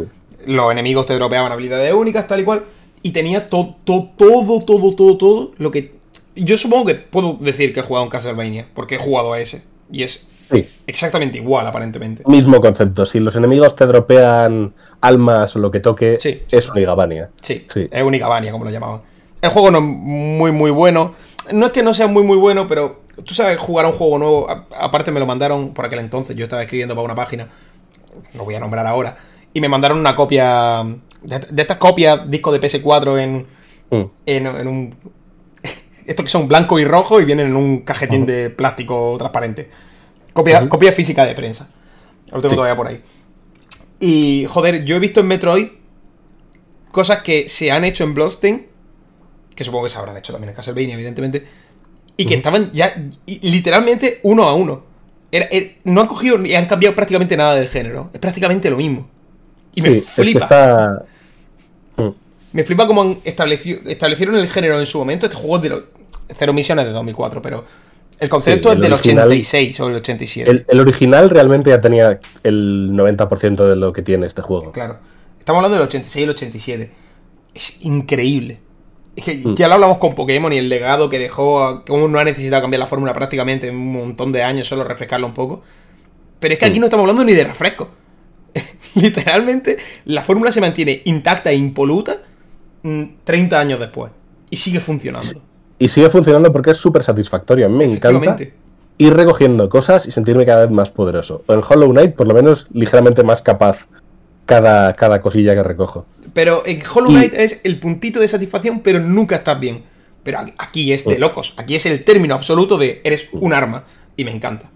Los enemigos te dropeaban habilidades únicas, tal y cual. Y tenía to- to- todo, todo, todo, todo lo que. Yo supongo que puedo decir que he jugado un Castlevania, porque he jugado a ese. Y es Sí, exactamente igual, aparentemente. mismo concepto. Si los enemigos te dropean almas o lo que toque, Sí, es una Igavania. Sí, Sí. es única Vania, como lo llamaban. El juego no es muy, muy bueno. No es que no sea muy, muy bueno, pero tú sabes jugar a un juego nuevo. A- aparte, me lo mandaron por aquel entonces. Yo estaba escribiendo para una página. No voy a nombrar ahora. Y me mandaron una copia. De, de estas copias, disco de PS4 en, Mm. en, en un. (laughs) Estos que son blanco y rojo y vienen en un cajetín de plástico transparente. Copia, física de prensa. Lo tengo Sí. todavía por ahí. Y, joder, yo he visto en Metroid cosas que se han hecho en Bloodstain, que supongo que se habrán hecho también en Castlevania, evidentemente, y que estaban ya literalmente uno a uno. Era- era- no han cogido ni han cambiado prácticamente nada del género. Es prácticamente lo mismo. Y Sí, me es que flipa. está. Mm. Me flipa cómo establecieron el género en su momento. Este juego es de los. Cero misiones de 2004, pero el concepto Sí, es el del original- 86 o el 87. El, el original realmente ya tenía el 90% de lo que tiene este juego. Claro. Estamos hablando del 86 y el 87. Es increíble. Es que Mm. ya lo hablamos con Pokémon y el legado que dejó, cómo no ha necesitado cambiar la fórmula prácticamente en un montón de años, solo refrescarlo un poco. Pero es que aquí Mm. no estamos hablando ni de refresco. (laughs) Literalmente, la fórmula se mantiene intacta e impoluta mm, 30 años después. Y sigue funcionando. Y sigue funcionando porque es súper satisfactorio. Me encanta ir recogiendo cosas y sentirme cada vez más poderoso. O en Hollow Knight, por lo menos, ligeramente más capaz cada, cada cosilla que recojo. Pero en Hollow Y- Knight es el puntito de satisfacción, pero nunca estás bien. Pero aquí- es de Mm. locos. Aquí es el término absoluto de eres un arma. Y me encanta.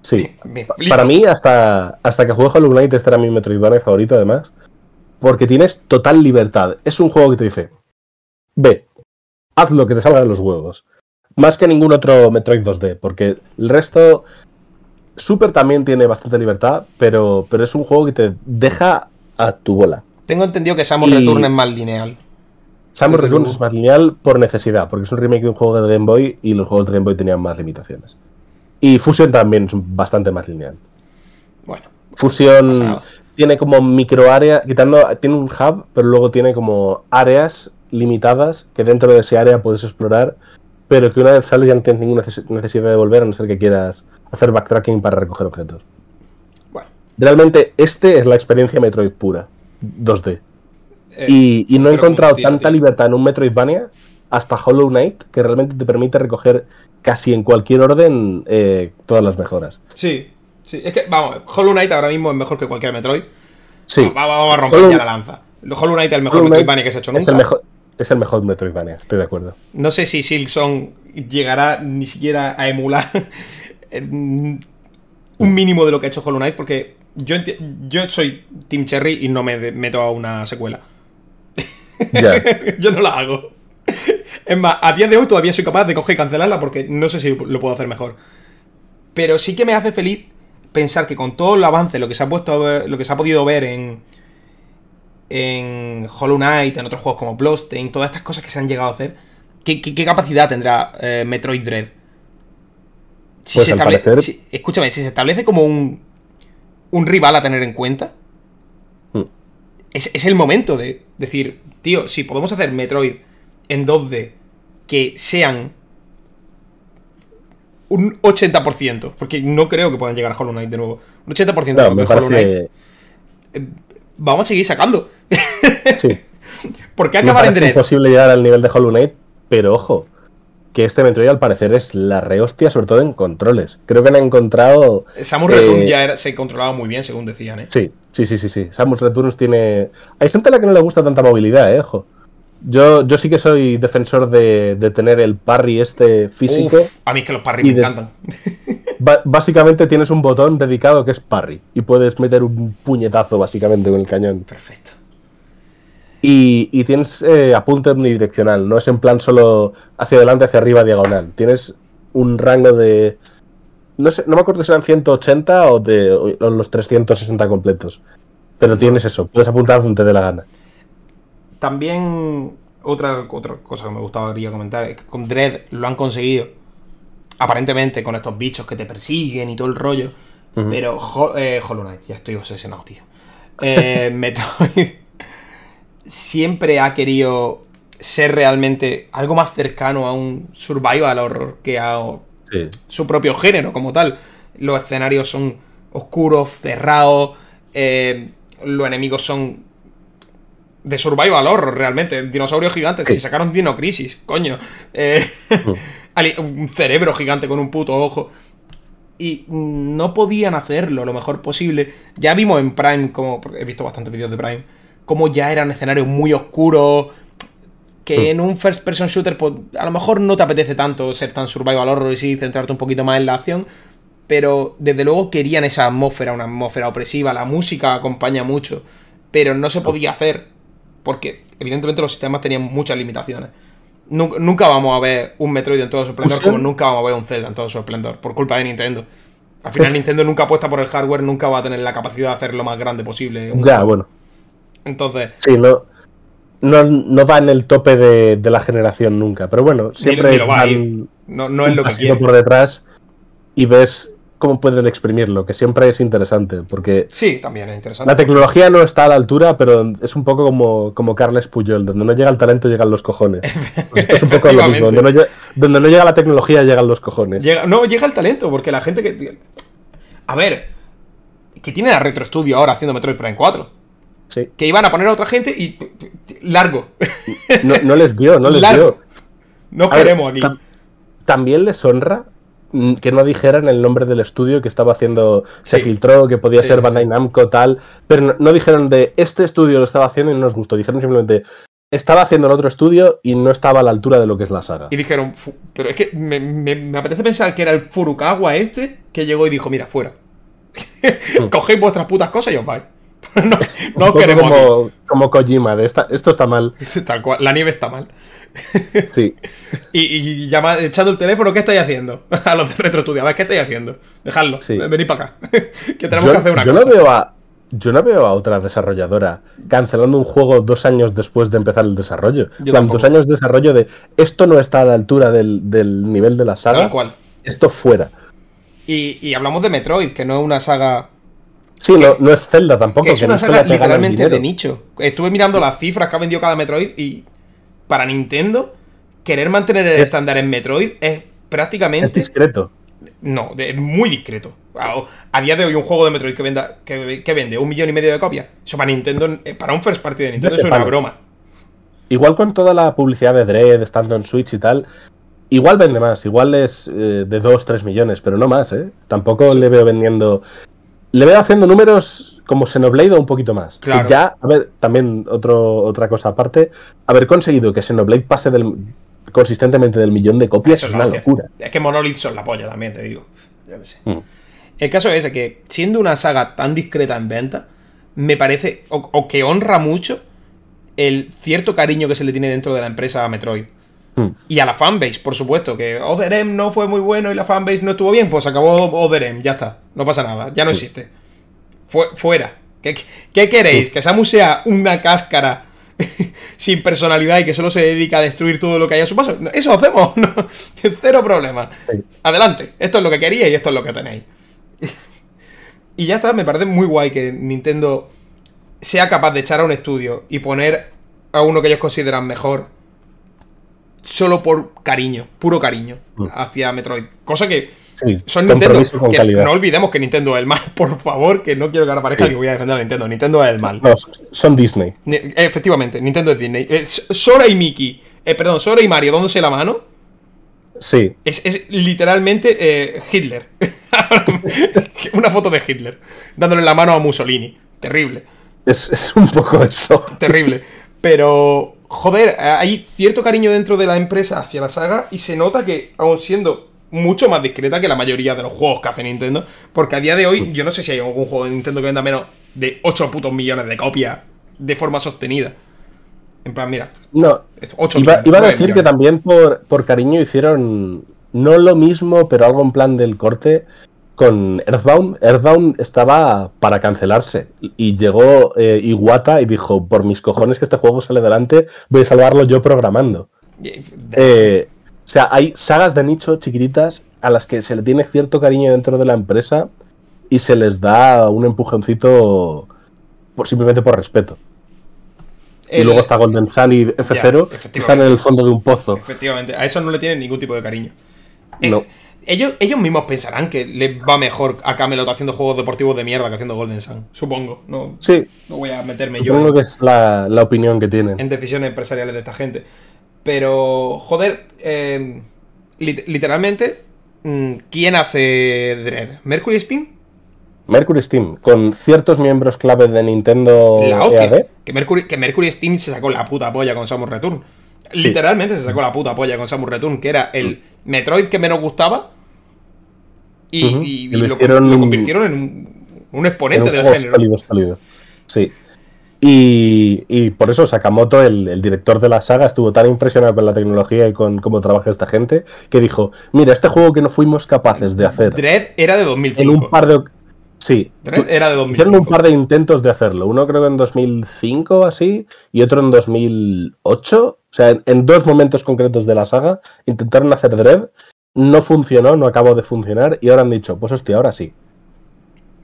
Sí. (laughs) Me. Para mí, hasta, hasta que jugué Hollow Knight, este era mi Metroidvania favorito, además. Porque tienes total libertad. Es un juego que te dice: Ve, haz lo que te salga de los huevos. Más que ningún otro Metroid 2D, porque el resto. Super también tiene bastante libertad, pero, pero es un juego que te deja a tu bola. Tengo entendido que Samus Y- Return es más lineal. Samus luego. es más lineal por necesidad, porque es un remake de un juego de Game Boy y los juegos de Game Boy tenían más limitaciones. Y Fusion también es bastante más lineal. Bueno, Fusion tiene como micro área, quitando, tiene un hub, pero luego tiene como áreas limitadas que dentro de ese área puedes explorar, pero que una vez sales ya no tienes ninguna neces- necesidad de volver a no ser que quieras hacer backtracking para recoger objetos. bueno. Realmente este es la experiencia Metroid pura, 2D. eh, Y, y no he encontrado tanta libertad en un Metroidvania hasta Hollow Knight que realmente te permite recoger casi en cualquier orden eh, todas las mejoras. Sí, sí. Es que, vamos, Hollow Knight ahora mismo es mejor que cualquier Metroid. Sí, Va- va- Vamos a romper Hollow- ya la lanza. Hollow Knight es el mejor Metroidvania que se ha hecho es nunca. el mejor, es el mejor Metroidvania, estoy de acuerdo. No sé si Silksong llegará ni siquiera a emular en un mínimo de lo que ha hecho Hollow Knight, porque yo, yo soy Team Cherry y no me meto a una secuela. (laughs) Yo no la hago. Es más, a día de hoy todavía soy capaz de coger y cancelarla porque no sé si lo puedo hacer mejor. Pero sí que me hace feliz pensar que con todo el avance, lo que se ha puesto lo que se ha podido ver en en Hollow Knight, en otros juegos como Bloodstained, todas estas cosas que se han llegado a hacer, ¿qué, qué- qué capacidad tendrá eh, Metroid Dread? Si Pues se establece, parecer- si- escúchame, si se establece como un un rival a tener en cuenta, Mm. es, es el momento de decir, tío, si podemos hacer Metroid en 2D que sean un 80%, porque no creo que puedan llegar a Hollow Knight de nuevo, un 80% de No, me Hollow Knight. Vamos a seguir sacando. Sí, (laughs) ¿Por qué acabar en Dread? imposible llegar al nivel de Hollow Knight, pero ojo, que este Metroid al parecer es la rehostia, sobre todo en controles. Creo que han encontrado. Samus eh, Return ya era- se controlaba muy bien, según decían, ¿eh? Sí, sí, sí, sí, sí. Samus Returns tiene. Hay gente a la que no le gusta tanta movilidad, eh, ojo. Yo, yo sí que soy defensor de, de tener el parry este físico. Uf, a mí es que los parries y me de- encantan. (laughs) Básicamente tienes un botón dedicado que es parry. Y puedes meter un puñetazo, básicamente, con el cañón. Perfecto. Y, y tienes eh, apunte omnidireccional, no es en plan solo hacia adelante, hacia arriba, diagonal. Tienes un rango de. No sé, no me acuerdo si eran 180 o de o los 360 completos. Pero tienes eso, puedes apuntar donde te dé la gana. También otra, otra cosa que me gustaría comentar es que con Dread lo han conseguido. Aparentemente con estos bichos que te persiguen y todo el rollo. Pero Ho- eh, Hollow Knight, ya estoy obsesionado, tío. Eh, (laughs) Metroid (laughs) siempre ha querido ser realmente algo más cercano a un survival horror que a Sí. su propio género como tal. Los escenarios son oscuros, cerrados, eh, los enemigos son de survival horror realmente. Dinosaurios gigantes, si sacaron Dino Crisis, coño. Eh, (laughs) ali- un cerebro gigante con un puto ojo. Y no podían hacerlo lo mejor posible. Ya vimos en Prime, como porque he visto bastantes vídeos de Prime, como ya eran escenarios muy oscuros. Que en un first person shooter, pues, a lo mejor no te apetece tanto ser tan survival horror y sí centrarte un poquito más en la acción. Pero desde luego querían esa atmósfera, una atmósfera opresiva. La música acompaña mucho. Pero no se podía hacer. Porque evidentemente los sistemas tenían muchas limitaciones. Nunca, nunca vamos a ver un Metroid en todo su esplendor como nunca vamos a ver un Zelda en todo su esplendor. Por culpa de Nintendo. Al final Nintendo nunca apuesta por el hardware, nunca va a tener la capacidad de hacer lo más grande posible. Ya, bueno. Entonces, Sí, no, no, no va en el tope de, de la generación nunca. Pero bueno, ni, siempre ni lo va. No, no es lo que quiere. por detrás y ves cómo pueden exprimirlo, que siempre es interesante. Porque Sí, también es interesante. la tecnología no está a la altura, pero es un poco como, como Carles Puyol, donde no llega el talento, llegan los cojones. (laughs) Pues esto es un poco lo mismo. Donde no, lle- donde no llega la tecnología, llegan los cojones. Llega- no, llega el talento, porque la gente que. A ver, que tiene a Retro Studio ahora haciendo Metroid Prime 4. Sí. Que iban a poner a otra gente y. Largo. No, no les dio, no les Largo. dio. No A ver, queremos aquí. tam- también les honra que no dijeran el nombre del estudio que estaba haciendo, se filtró, que podía Sí, ser Bandai. Namco, tal, pero no, no dijeron de este estudio lo estaba haciendo y no nos gustó, dijeron simplemente estaba haciendo el otro estudio y no estaba a la altura de lo que es la saga. Y dijeron, "Fu- pero es que me, me- me apetece pensar que era el Furukawa este que llegó y dijo, mira, fuera. (laughs) Cogéis vuestras putas cosas y os vais. (laughs) no, queremos aquí". como, como Kojima, de esta, esto está mal. (laughs) Tal cual, la nieve está mal. Sí. (laughs) Y, y llama, echando el teléfono, ¿qué estáis haciendo? A los de Retro Studio, a ver, ¿qué estáis haciendo? Dejadlo, Sí. venid para acá. que tenemos yo, que hacer una yo cosa. no veo a, yo no veo a otra desarrolladora cancelando un juego dos años después de empezar el desarrollo. Plan, dos años de desarrollo de esto no está a la altura del, del nivel de la saga. Tal cual. Esto fuera. Y, y hablamos de Metroid, que no es una saga. Sí, no, no es Zelda tampoco. Que es que una no saga literalmente de nicho. Estuve mirando las cifras que ha vendido cada Metroid y para Nintendo, querer mantener el Es- estándar en Metroid es Es prácticamente. discreto. No, es muy discreto. A, a día de hoy, un juego de Metroid que, venda, que, que vende un millón y medio de copias, eso para Nintendo, eh, para un first party de Nintendo, ese es una broma. Igual con toda la publicidad de Dread estando en Switch y tal, igual vende más, igual es eh, de 2-3 millones, pero no más, ¿eh? Tampoco le veo vendiendo... Le veo haciendo números como Xenoblade o un poquito más. Que Claro. ya, a ver, también otro, otra cosa aparte, haber conseguido que Xenoblade pase del, consistentemente del millón de copias Eso es una locura. Es que Monolith son la polla también, te digo. Yo qué sé. Mm. El caso es ese, que siendo una saga tan discreta en venta, me parece, o, o que honra mucho el cierto cariño que se le tiene dentro de la empresa a Metroid. Mm. Y a la fanbase, por supuesto, que Other M no fue muy bueno y la fanbase no estuvo bien, pues acabó Other M, ya está, no pasa nada, ya no existe. Fue, fuera. ¿Qué, qué queréis? ¿Que Samus sea una cáscara (laughs) sin personalidad y que solo se dedica a destruir todo lo que hay a su paso? Eso hacemos, (laughs) no, cero problema. Adelante, esto es lo que quería y esto es lo que tenéis. (laughs) y ya está, me parece muy guay que Nintendo sea capaz de echar a un estudio y poner a uno que ellos consideran mejor solo por cariño, puro cariño Mm. hacia Metroid. Cosa que Sí, son Nintendo. Que no olvidemos que Nintendo es el mal, (laughs) por favor, que no quiero que ahora parezca Sí. que voy a defender a Nintendo. Nintendo es el mal. No, son Disney. Efectivamente, Nintendo es Disney. Eh, Sora y Mickey, eh, perdón, Sora y Mario dándose la mano, Sí, es, es literalmente eh, Hitler. (laughs) Una foto de Hitler, dándole la mano a Mussolini. Terrible, es, es un poco eso. terrible. Pero, joder, hay cierto cariño dentro de la empresa hacia la saga y se nota que, aun siendo mucho más discreta que la mayoría de los juegos que hace Nintendo, porque a día de hoy yo no sé si hay algún juego de Nintendo que venda menos de 8 putos millones de copias de forma sostenida. En plan, mira, No, 8 Iba, millones. iba a decir que también por, por cariño hicieron no lo mismo, pero algo en plan del corte con Earthbound. Earthbound estaba para cancelarse y llegó eh, Iwata y dijo, por mis cojones que este juego sale adelante, voy a salvarlo yo programando. Eh, sea, hay sagas de nicho chiquititas a las que se le tiene cierto cariño dentro de la empresa y se les da un empujoncito por, simplemente por respeto. Y luego está Golden Sun y F0, que están en el fondo de un pozo. Efectivamente, a eso no le tienen ningún tipo de cariño. Eh, No. ellos, ellos mismos pensarán que les va mejor a Camelot haciendo juegos deportivos de mierda que haciendo Golden Sun. Supongo. No, Sí, no voy a meterme yo supongo que es la, la opinión que tienen. en decisiones empresariales de esta gente. Pero, joder, eh, lit- literalmente, mm, ¿quién hace Dread? ¿Mercury Steam? Mercury Steam, con ciertos miembros clave de Nintendo La EAD. hostia. Que Mercury, que Mercury Steam se sacó la puta polla con Samus Return. Sí. Literalmente se sacó la puta polla con Samus Return, que era el Metroid que menos gustaba. Y, lo hicieron convirtieron en un, exponente un del género. sólido, sólido. Sí. Y, y por eso Sakamoto, el, el director de la saga, estuvo tan impresionado con la tecnología y con cómo trabaja esta gente, que dijo, mira, este juego que no fuimos capaces de hacer Dread era de en 2005. un par de... Sí, Dread era de 2005. hicieron un par de intentos de hacerlo. Uno creo que en 2005 o así, y otro en 2008. O sea, en, en dos momentos concretos de la saga intentaron hacer Dread, no funcionó, no acabó de funcionar, y ahora han dicho, pues hostia, ahora sí.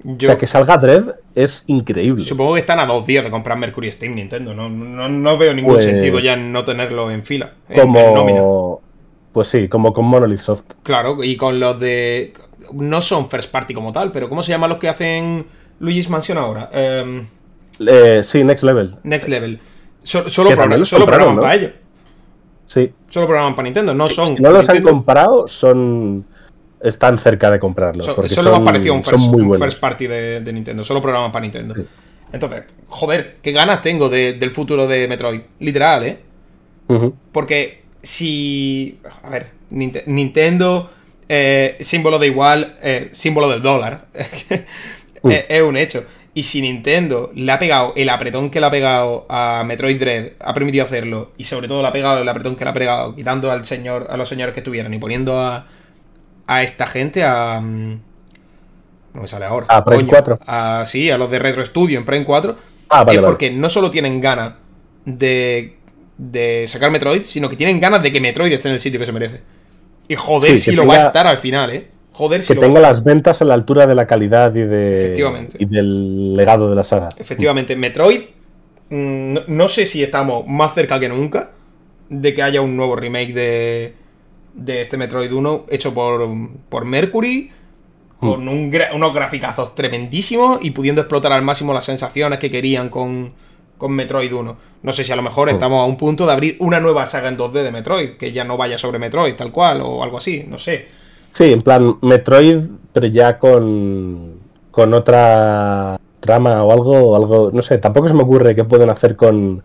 Yo O sea, que salga Dread es increíble. supongo que están a dos días de comprar Mercury Steam Nintendo. No, no, no veo ningún Pues- sentido ya en no tenerlo en fila. en- en como... Pues sí, como con Monolith Soft. Claro, y con los de. No son first party como tal, pero ¿cómo se llaman los que hacen Luigi's Mansion ahora? Em, Eh, sí, Next Level. Next Level. So- solo program- solo compraron, programan ¿no? para ellos. Sí. Solo programan para Nintendo. No son. si no los han comprado, son... Están cerca de comprarlos. son- porque solo son, me un first, muy un first party de, de Nintendo. Solo programan para Nintendo. Sí. Entonces, joder, qué ganas tengo de- del futuro de Metroid. Literal, ¿eh? Porque si. A ver, Ninte- Nintendo, eh, símbolo de igual, eh, símbolo del dólar. (laughs) Mm. es, es un hecho. Y si Nintendo le ha pegado el apretón que le ha pegado a Metroid Dread, ha permitido hacerlo, y sobre todo le ha pegado el apretón que le ha pegado, quitando al señor, a los señores que estuvieran y poniendo a, a esta gente, a. mm, No me sale ahora. A Prime 4. A, sí, a los de Retro Studio en Prime 4 Ah, vale, es vale. porque no solo tienen ganas de, de sacar Metroid, sino que tienen ganas de que Metroid esté en el sitio que se merece. Y joder, Sí, si lo va a estar al final, ¿eh? Joder, si Que lo va a tenga estar. las ventas a la altura de la calidad y, de, Efectivamente. y del legado de la saga. Efectivamente, Metroid, mm, no, no sé si estamos más cerca que nunca de que haya un nuevo remake de, de este Metroid 1 hecho por, por Mercury, con un gra- unos graficazos tremendísimos y pudiendo explotar al máximo las sensaciones que querían con, con Metroid 1. No sé si a lo mejor estamos a un punto de abrir una nueva saga en 2D de Metroid, que ya no vaya sobre Metroid tal cual o algo así, no sé. Sí, en plan Metroid, pero ya con, con otra trama o algo, o algo, no sé, tampoco se me ocurre qué pueden hacer con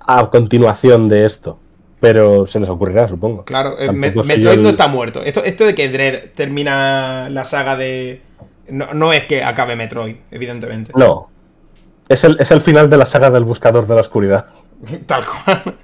a continuación de esto, pero se les ocurrirá, supongo. Claro, eh, Metroid el- no está muerto. Esto, esto de que Dread termina la saga de. No, no es que acabe Metroid, evidentemente. No. Es el, es el final de la saga del buscador de la oscuridad. (laughs) Tal cual.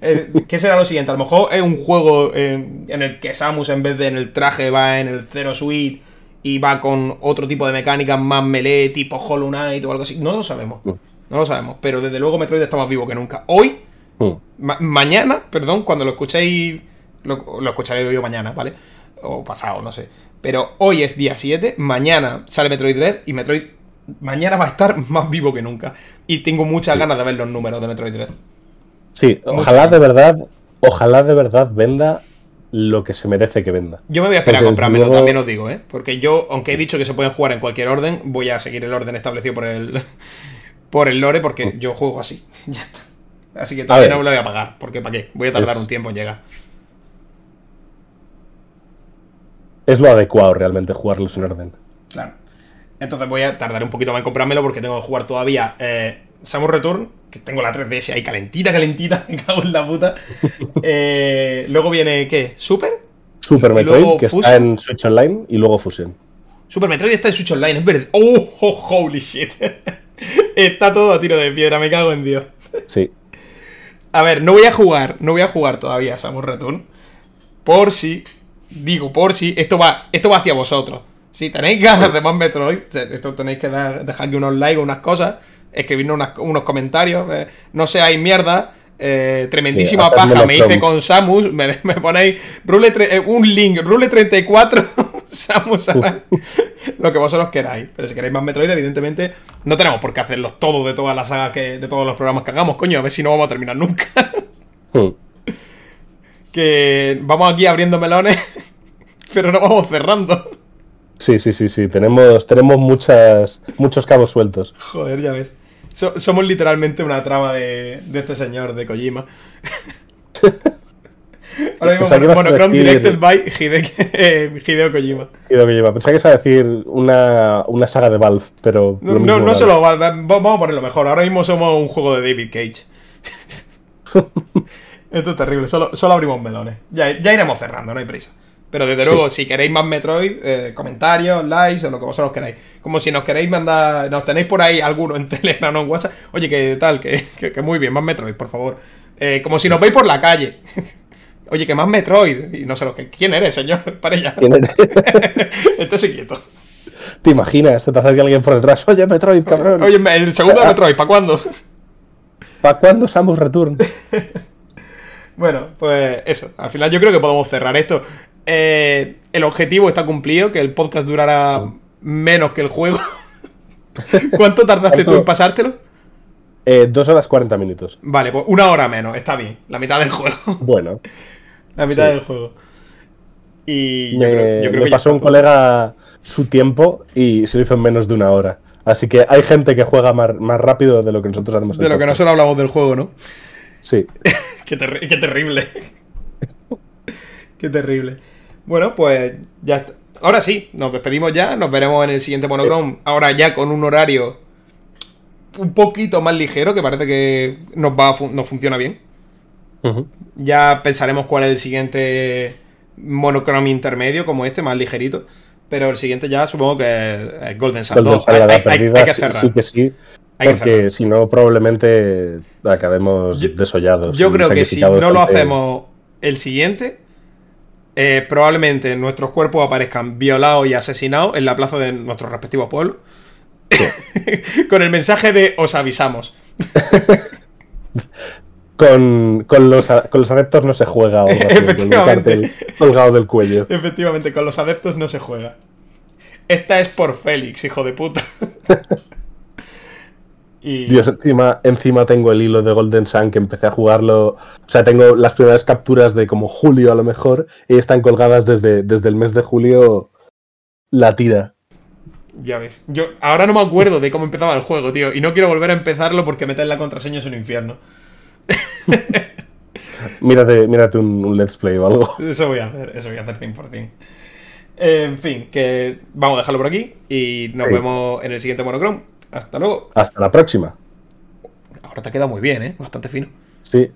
Eh, ¿Qué será lo siguiente? A lo mejor es un juego eh, en el que Samus en vez de en el traje va en el Zero Suite y va con otro tipo de mecánicas más melee, tipo Hollow Knight o algo así. No lo sabemos. Mm. No lo sabemos. Pero desde luego Metroid está más vivo que nunca. Hoy Mm. Ma- mañana, perdón, cuando lo escuchéis, lo, lo escucharé yo mañana, ¿vale? O pasado, no sé. Pero hoy es día 7, mañana sale Metroid Dread y Metroid mañana va a estar más vivo que nunca. Y tengo muchas ganas de ver los números de Metroid Dread. Sí, ojalá de verdad, ojalá de verdad venda lo que se merece que venda. Yo me voy a esperar a comprármelo, luego- también os digo, ¿eh? Porque yo, aunque he dicho que se pueden jugar en cualquier orden, voy a seguir el orden establecido por el, (laughs) por el lore, porque yo juego así. (laughs) Ya está. Así que todavía no me lo voy a pagar, porque ¿para qué? Voy a tardar Es- un tiempo en llegar. Es lo adecuado realmente jugarlos en orden. Claro. Entonces voy a tardar un poquito más en comprármelo porque tengo que jugar todavía eh, Samus Return, que tengo la 3DS ahí calentita, calentita, (laughs) me cago en la puta. (laughs) Eh, luego viene, ¿qué? ¿Super? Super Metroid, que está en Switch Online, y luego Fusion. Super Metroid está en Switch Online, es verdad. ¡Oh, oh, (laughs) holy shit! está todo a tiro de piedra, me cago en Dios. Sí. A ver, no voy a jugar, no voy a jugar todavía Samus Return. Por si, digo, por si, esto va, esto va hacia vosotros. Si tenéis ganas de más Metroid, esto tenéis que dar, dejar unos likes, unas cosas, escribirnos unas- unos comentarios. eh, no seáis mierda. eh, tremendísima Sí, paja me hice con Samus. Me, (laughs) me ponéis rule tre- eh, un link, Rule 34. Lo que vosotros queráis. Pero si queréis más Metroid, evidentemente, no tenemos por qué hacerlos todos de todas las sagas que, de todos los programas que hagamos, coño, a ver si no vamos a terminar nunca. Hmm. que vamos aquí abriendo melones, pero no vamos cerrando. Sí, sí, sí, sí. Tenemos, tenemos muchas, muchos cabos sueltos. Joder, ya ves. So- somos literalmente una trama de, de este señor, de Kojima. (laughs) Ahora mismo, Pensaba a Monochrome decir- Directed by Hideki- eh, Hideo Kojima. Que lleva. Pensaba que ibas a decir una, una saga de Valve, pero. No, no, solo va- va- vamos a ponerlo mejor. Ahora mismo somos un juego de David Cage. (laughs) Esto es terrible. Solo, solo abrimos melones. Ya, ya iremos cerrando, no hay prisa. Pero desde Sí. luego, si queréis más Metroid, eh, comentarios, likes o lo que vosotros queráis. Como si nos queréis mandar, nos tenéis por ahí alguno en (laughs) Telegram o en WhatsApp. Oye, que tal, que, que- que muy bien, más Metroid, por favor. Eh, como si nos veis por la calle. Oye, que más Metroid. Y no sé lo que. ¿Quién eres, señor? (laughs) Para allá. ¿Quién eres? (laughs) Estése quieto. ¿Te imaginas? Se te acerca alguien por detrás. Oye, Metroid, cabrón. Oye, el segundo de Metroid, ¿para cuándo? (laughs) ¿Para cuándo Samus Return? Bueno, pues eso. Al final yo creo que podemos cerrar esto. Eh, el objetivo está cumplido, que el podcast durará menos que el juego. ¿Cuánto tardaste tú en pasártelo? Eh, dos horas 40 minutos. Vale, pues una hora menos, está bien. La mitad del juego. Bueno, La mitad Sí. del juego. Y yo me, creo, yo creo me que pasó un todo. colega su tiempo y se lo hizo en menos de una hora. Así que hay gente que juega más, más rápido de lo que nosotros hacemos. De lo que nosotros hablamos del juego, ¿no? Sí. (laughs) Qué, terri- qué terrible. (laughs) qué terrible. Bueno, pues ya está. Ahora sí, nos despedimos ya. Nos veremos en el siguiente monochrome. Ahora ya con un horario un poquito más ligero, que parece que nos, va nos funciona bien. Ya pensaremos cuál es el siguiente monochrome intermedio, como este, más ligerito. Pero el siguiente ya supongo que es Golden Sun Golden 2. Sun, la Hay, hay- hay- perdida, hay que sí- cerrar. sí que sí. Porque si no, probablemente acabemos Yo- desollados. Yo creo que si no lo hacemos el siguiente, eh, probablemente nuestros cuerpos aparezcan violados y asesinados en la plaza de nuestros respectivos pueblos. (laughs) Con el mensaje de os avisamos. (laughs) Con, con los, con los adeptos no se juega. (laughs) con cartel colgado del cuello. Efectivamente, con los adeptos no se juega. Esta es por Félix, hijo de puta. (laughs) y Dios, encima, encima tengo el hilo de Golden Sun que empecé a jugarlo. O sea, tengo las primeras capturas de como julio a lo mejor. Y están colgadas desde, desde el mes de julio la tira. ya ves. Yo ahora no me acuerdo de cómo empezaba el juego, tío. Y no quiero volver a empezarlo porque meter la contraseña es un infierno. (laughs) Mírate, mírate un, un let's play o algo. Eso voy a hacer, eso voy a hacer 100%. En fin, que vamos a dejarlo por aquí y nos Sí. vemos en el siguiente monochrome. Hasta luego. Hasta la próxima. Ahora te ha quedado muy bien, ¿eh? Bastante fino. Sí.